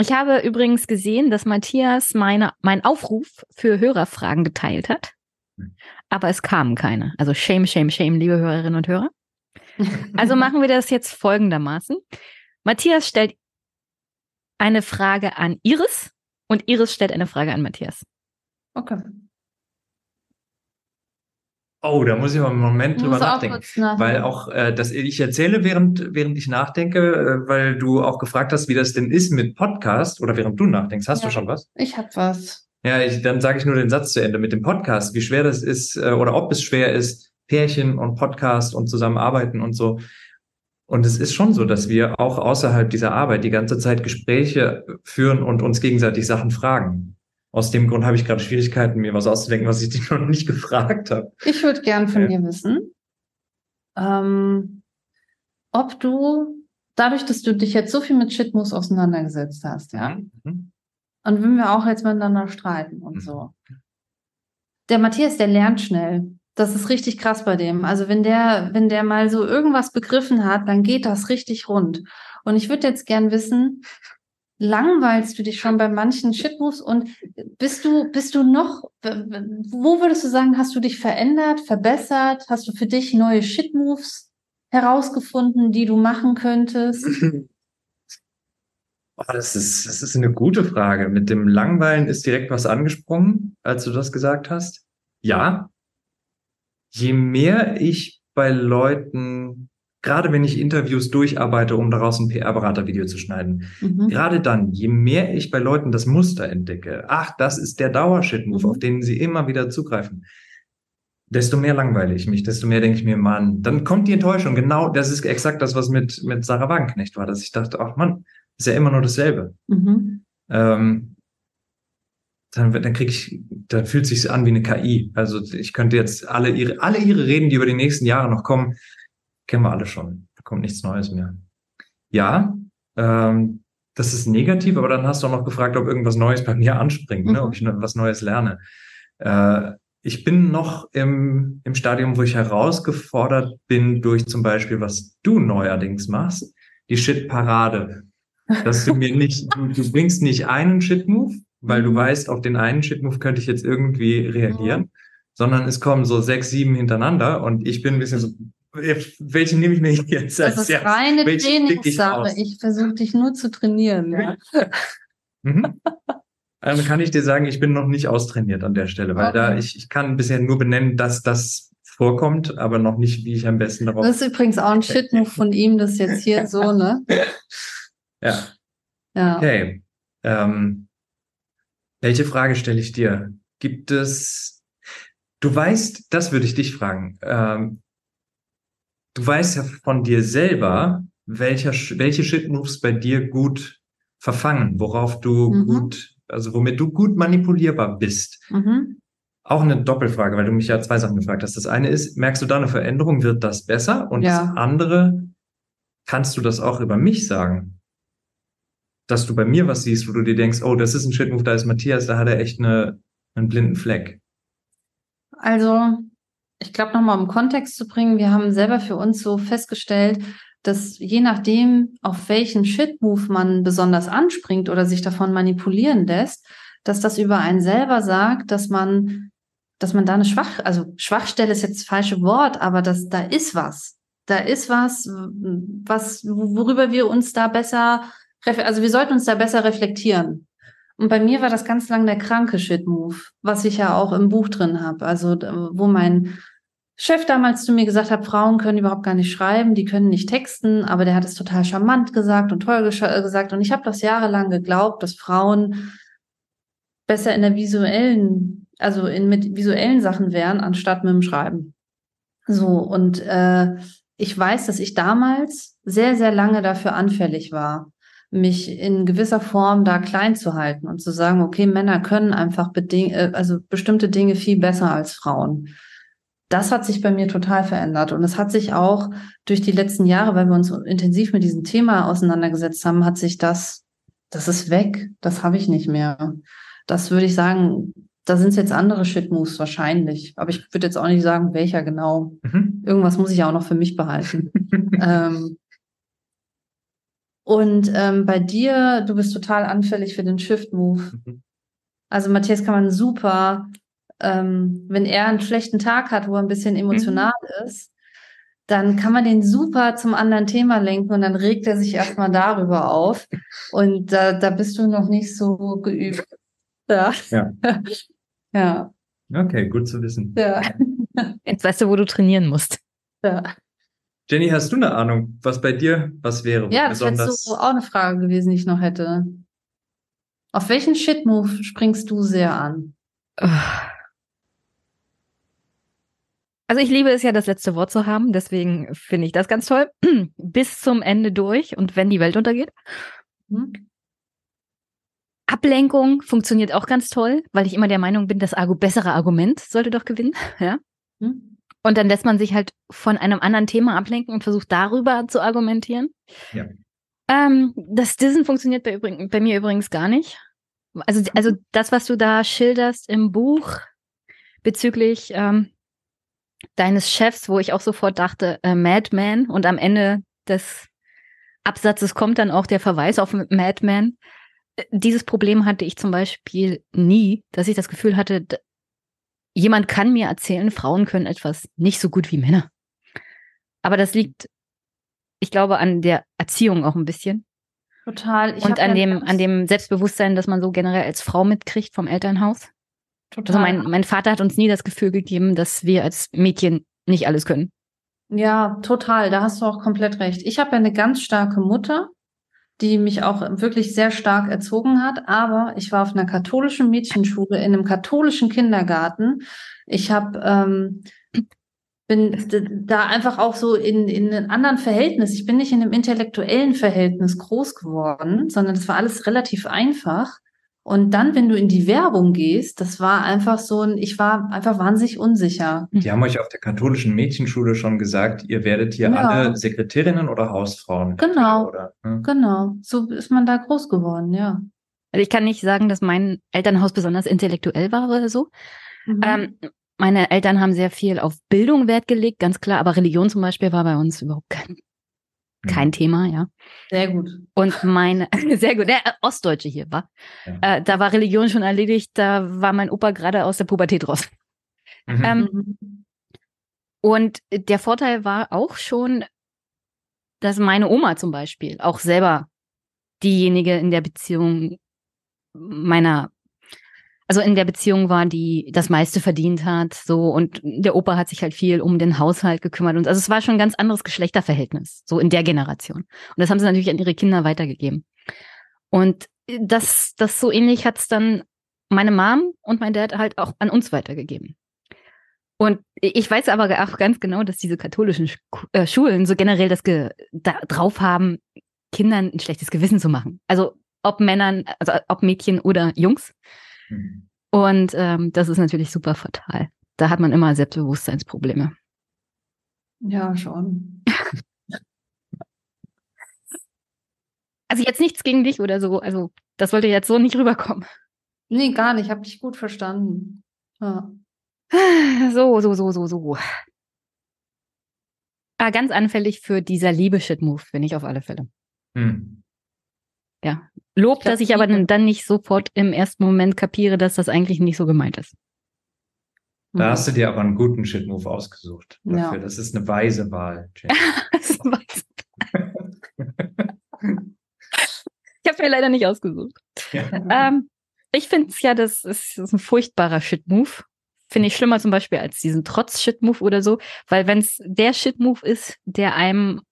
Ich habe übrigens gesehen, dass Matthias meine, meinen Aufruf für Hörerfragen geteilt hat. Hm. Aber es kamen keine. Also shame, shame, shame, liebe Hörerinnen und Hörer. Also machen wir das jetzt folgendermaßen. Matthias stellt eine Frage an Iris und Iris stellt eine Frage an Matthias. Okay. Oh, da muss ich mal einen Moment drüber Muss auch nachdenken. nachdenken. Weil auch äh, das ich erzähle, während während ich nachdenke, äh, weil du auch gefragt hast, wie das denn ist mit Podcast oder während du nachdenkst, hast Ja. du schon was? Ich hab was. Ja, ich, dann sage ich nur den Satz zu Ende mit dem Podcast, wie schwer das ist äh, oder ob es schwer ist, Pärchen und Podcast und zusammenarbeiten und so. Und es ist schon so, dass wir auch außerhalb dieser Arbeit die ganze Zeit Gespräche führen und uns gegenseitig Sachen fragen. Aus dem Grund habe ich gerade Schwierigkeiten, mir was auszudenken, was ich dich noch nicht gefragt habe. Ich würde gern von Ja. dir wissen, ähm, ob du, dadurch, dass du dich jetzt so viel mit Shitmus auseinandergesetzt hast, ja, Mhm. und wenn wir auch jetzt miteinander streiten und Mhm. so. Der Matthias, der lernt schnell. Das ist richtig krass bei dem. Also wenn der, wenn der mal so irgendwas begriffen hat, dann geht das richtig rund. Und ich würde jetzt gern wissen, langweilst du dich schon bei manchen Shitmoves und bist du, bist du noch, wo würdest du sagen, hast du dich verändert, verbessert? Hast du für dich neue Shitmoves herausgefunden, die du machen könntest? Oh, das ist, das ist eine gute Frage. Mit dem Langweilen ist direkt was angesprungen, als du das gesagt hast. Ja. Je mehr ich bei Leuten, gerade wenn ich Interviews durcharbeite, um daraus ein PR-Berater-Video zu schneiden, Mhm. gerade dann, je mehr ich bei Leuten das Muster entdecke, ach, das ist der Dauershit-Move, Mhm. auf den sie immer wieder zugreifen, desto mehr langweile ich mich, desto mehr denke ich mir, Mann, dann kommt die Enttäuschung. Genau, das ist exakt das, was mit, mit Sarah Wagenknecht war, dass ich dachte, ach Mann, ist ja immer nur dasselbe. Mhm. Ähm, dann, dann krieg ich, dann fühlt sich an wie eine KI. Also ich könnte jetzt alle ihre, alle ihre Reden, die über die nächsten Jahre noch kommen, kennen wir alle schon. Da kommt nichts Neues mehr. Ja, ähm, das ist negativ, aber dann hast du auch noch gefragt, ob irgendwas Neues bei mir anspringt, ne? Mhm. ob ich noch was Neues lerne. Äh, ich bin noch im, im Stadium, wo ich herausgefordert bin durch zum Beispiel, was du neuerdings machst, die Shit-Parade. Dass du mir nicht, du, du bringst nicht einen Shit-Move, weil du Mhm. weißt, auf den einen Shit-Move könnte ich jetzt irgendwie reagieren, sondern es kommen so sechs, sieben hintereinander und ich bin ein bisschen so, welche nehme ich mir jetzt Das als ist reine ich Trainingssache. aus? Ich versuche dich nur zu trainieren. Ja. Mhm. Dann kann ich dir sagen, ich bin noch nicht austrainiert an der Stelle, weil da Okay. ich, ich kann bisher nur benennen, dass das vorkommt, aber noch nicht, wie ich am besten darauf. Das ist übrigens auch ein Shit-Move von ihm, das jetzt hier so, ne? ja, Ja. okay. Ähm, welche Frage stelle ich dir? Gibt es, du weißt, das würde ich dich fragen. Ähm, du weißt ja von dir selber, welcher, welche Shit-Moves bei dir gut verfangen, worauf du Mhm. gut, also womit du gut manipulierbar bist. Mhm. Auch eine Doppelfrage, weil du mich ja zwei Sachen gefragt hast. Das eine ist, merkst du da eine Veränderung? Wird das besser? Und Ja. das andere, kannst du das auch über mich sagen? Dass du bei mir was siehst, wo du dir denkst, oh, das ist ein Shitmove, da ist Matthias, da hat er echt eine, einen blinden Fleck. Also, ich glaube, nochmal um Kontext zu bringen, wir haben selber für uns so festgestellt, dass je nachdem, auf welchen Shit-Move man besonders anspringt oder sich davon manipulieren lässt, dass das über einen selber sagt, dass man, dass man da eine Schwach, also Schwachstelle ist jetzt das falsche Wort, aber dass da ist was. Da ist was, was, worüber wir uns da besser, also wir sollten uns da besser reflektieren. Und bei mir war das ganz lang der kranke Shit-Move, was ich ja auch im Buch drin habe. Also wo mein Chef damals zu mir gesagt hat, Frauen können überhaupt gar nicht schreiben, die können nicht texten, aber der hat es total charmant gesagt und toll äh, gesagt. Und ich habe das jahrelang geglaubt, dass Frauen besser in der visuellen, also in mit visuellen Sachen wären, anstatt mit dem Schreiben. So, und äh, ich weiß, dass ich damals sehr, sehr lange dafür anfällig war, mich in gewisser Form da klein zu halten und zu sagen, okay, Männer können einfach beding äh, also bestimmte Dinge viel besser als Frauen. Das hat sich bei mir total verändert und es hat sich auch durch die letzten Jahre, weil wir uns intensiv mit diesem Thema auseinandergesetzt haben, hat sich das, das ist weg, das habe ich nicht mehr. Das würde ich sagen, da sind es jetzt andere Shit-Moves wahrscheinlich, aber ich würde jetzt auch nicht sagen, welcher genau. Mhm. Irgendwas muss ich ja auch noch für mich behalten. ähm, und ähm, bei dir, du bist total anfällig für den Shift-Move. Mhm. Also Matthias kann man super, ähm, wenn er einen schlechten Tag hat, wo er ein bisschen emotional ist, dann kann man den super zum anderen Thema lenken und dann regt er sich erstmal darüber auf. Und da, da bist du noch nicht so geübt. Ja. Ja. Ja. Okay, gut zu wissen. Ja. Jetzt weißt du, wo du trainieren musst. ja. Jenny, hast du eine Ahnung, was bei dir was wäre? Ja, das wäre so auch eine Frage gewesen, die ich noch hätte. Auf welchen Shit-Move springst du sehr an? Also ich liebe es ja, das letzte Wort zu haben, deswegen finde ich das ganz toll. Bis zum Ende durch und wenn die Welt untergeht. Hm? Ablenkung funktioniert auch ganz toll, weil ich immer der Meinung bin, das bessere Argument sollte doch gewinnen. Ja? Hm? Und dann lässt man sich halt von einem anderen Thema ablenken und versucht darüber zu argumentieren. Ja. Ähm, das Dissen funktioniert bei, übrig bei mir übrigens gar nicht. Also, also das, was du da schilderst im Buch bezüglich ähm, deines Chefs, wo ich auch sofort dachte, äh, Madman und am Ende des Absatzes kommt dann auch der Verweis auf Madman. Äh, Dieses Problem hatte ich zum Beispiel nie, dass ich das Gefühl hatte, jemand kann mir erzählen, Frauen können etwas nicht so gut wie Männer. Aber das liegt, ich glaube, an der Erziehung auch ein bisschen. Total. Ich und an dem, an dem Selbstbewusstsein, das man so generell als Frau mitkriegt vom Elternhaus. total. Also mein, mein Vater hat uns nie das Gefühl gegeben, dass wir als Mädchen nicht alles können. Ja, total. Da hast du auch komplett recht. Ich habe ja eine ganz starke Mutter, die mich auch wirklich sehr stark erzogen hat. Aber ich war auf einer katholischen Mädchenschule in einem katholischen Kindergarten. Ich habe ähm, bin da einfach auch so in, in einem anderen Verhältnis. Ich bin nicht in einem intellektuellen Verhältnis groß geworden, sondern das war alles relativ einfach. Und dann, wenn du in die Werbung gehst, das war einfach so ein, ich war einfach wahnsinnig unsicher. Die haben euch auf der katholischen Mädchenschule schon gesagt, ihr werdet hier Ja. alle Sekretärinnen oder Hausfrauen. Genau. Oder, ne? Genau, so ist man da groß geworden, ja. Also ich kann nicht sagen, dass mein Elternhaus besonders intellektuell war oder so. Mhm. Ähm, meine Eltern haben sehr viel auf Bildung Wert gelegt, ganz klar, aber Religion zum Beispiel war bei uns überhaupt kein. Kein Thema, ja. Sehr gut. Und meine, sehr gut, der Ostdeutsche hier war. Ja. Äh, da war Religion schon erledigt, da war mein Opa gerade aus der Pubertät raus. Mhm. Ähm, Mhm. Und der Vorteil war auch schon, dass meine Oma zum Beispiel auch selber diejenige in der Beziehung meiner, also in der Beziehung war, die das meiste verdient hat, so und der Opa hat sich halt viel um den Haushalt gekümmert und also es war schon ein ganz anderes Geschlechterverhältnis, so in der Generation. Und das haben sie natürlich an ihre Kinder weitergegeben. Und das, das so ähnlich hat es dann meine Mom und mein Dad halt auch an uns weitergegeben. Und ich weiß aber auch ganz genau, dass diese katholischen Sch- äh, Schulen so generell das ge da drauf haben, Kindern ein schlechtes Gewissen zu machen. Also ob Männern, also ob Mädchen oder Jungs. Mhm. Und ähm, das ist natürlich super fatal. Da hat man immer Selbstbewusstseinsprobleme. Ja, schon. Also jetzt nichts gegen dich oder so. Also das sollte jetzt so nicht rüberkommen. Nee, gar nicht. Hab dich gut verstanden. Ja. So, so, so, so, so. Ah, ganz anfällig für dieser Liebe-Shit-Move bin ich auf alle Fälle. Mhm. Lob, Ich glaub, dass ich aber dann nicht sofort im ersten Moment kapiere, dass das eigentlich nicht so gemeint ist. Da hast du dir aber einen guten Shit-Move ausgesucht. Ja. Dafür. Das ist eine weise Wahl. Jane. Das weiß- ich habe mir leider nicht ausgesucht. Ja. Ähm, ich finde es ja, das ist, das ist ein furchtbarer Shit-Move. Finde ich schlimmer zum Beispiel als diesen Trotz-Shit-Move oder so, weil wenn es der Shit-Move ist, der einem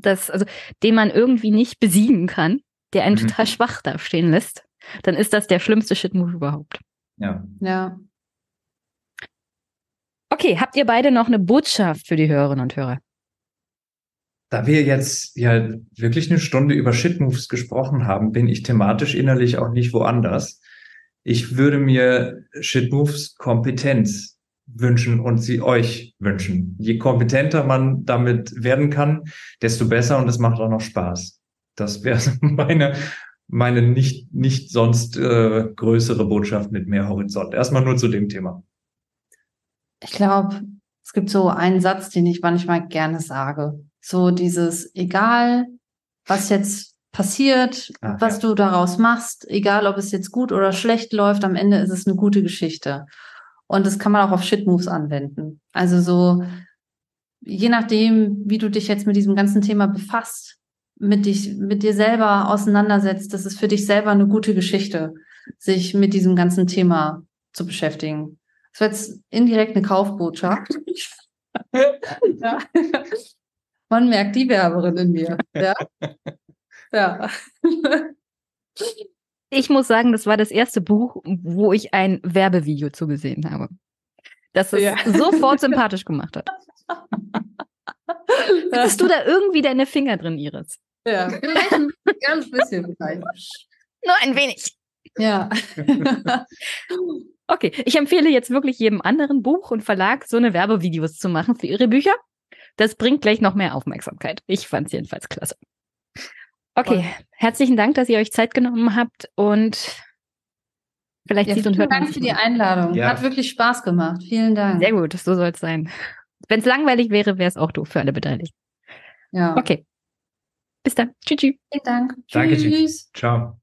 das, also den man irgendwie nicht besiegen kann, der einen Mhm. total schwach dastehen lässt, dann ist das der schlimmste Shit-Move überhaupt. ja. Ja. Okay, habt ihr beide noch eine Botschaft für die Hörerinnen und Hörer? Da wir jetzt ja wirklich eine Stunde über Shitmoves gesprochen haben, bin ich thematisch innerlich auch nicht woanders. Ich würde mir Shitmoves Kompetenz wünschen und sie euch wünschen. Je kompetenter man damit werden kann, desto besser und es macht auch noch Spaß. Das wäre meine, meine nicht, nicht sonst äh, größere Botschaft mit mehr Horizont. Erstmal nur zu dem Thema. Ich glaube, es gibt so einen Satz, den ich manchmal gerne sage. So dieses, egal, was jetzt passiert, Ah, was ja. du daraus machst, egal ob es jetzt gut oder schlecht läuft, am Ende ist es eine gute Geschichte. Und das kann man auch auf Shit-Moves anwenden. Also so, je nachdem, wie du dich jetzt mit diesem ganzen Thema befasst, mit dich, mit dir selber auseinandersetzt, das ist für dich selber eine gute Geschichte, sich mit diesem ganzen Thema zu beschäftigen. Das war jetzt indirekt eine Kaufbotschaft. ja. Man merkt die Werberin in mir. Ja. ja. Ich muss sagen, das war das erste Buch, wo ich ein Werbevideo zugesehen habe. Das es Ja. sofort sympathisch gemacht hat. Hast du da irgendwie deine Finger drin, Iris? ja. Vielleicht ein ganz bisschen vielleicht. Nur ein wenig. Ja. Okay, ich empfehle jetzt wirklich jedem anderen Buch und Verlag so eine Werbevideos zu machen für ihre Bücher. Das bringt gleich noch mehr Aufmerksamkeit. Ich fand es jedenfalls klasse. Okay, Voll. herzlichen Dank, dass ihr euch Zeit genommen habt und vielleicht ja sieht und vielen hört man Dank für die. Einladung. Ja. Hat wirklich Spaß gemacht. Vielen Dank. Sehr gut, so soll es sein. Wenn es langweilig wäre, wäre es auch doof für alle Beteiligten. Ja. Okay. Bis dann. Tschüss. tschüss. Vielen Dank. Danke. Tschüss. Ciao.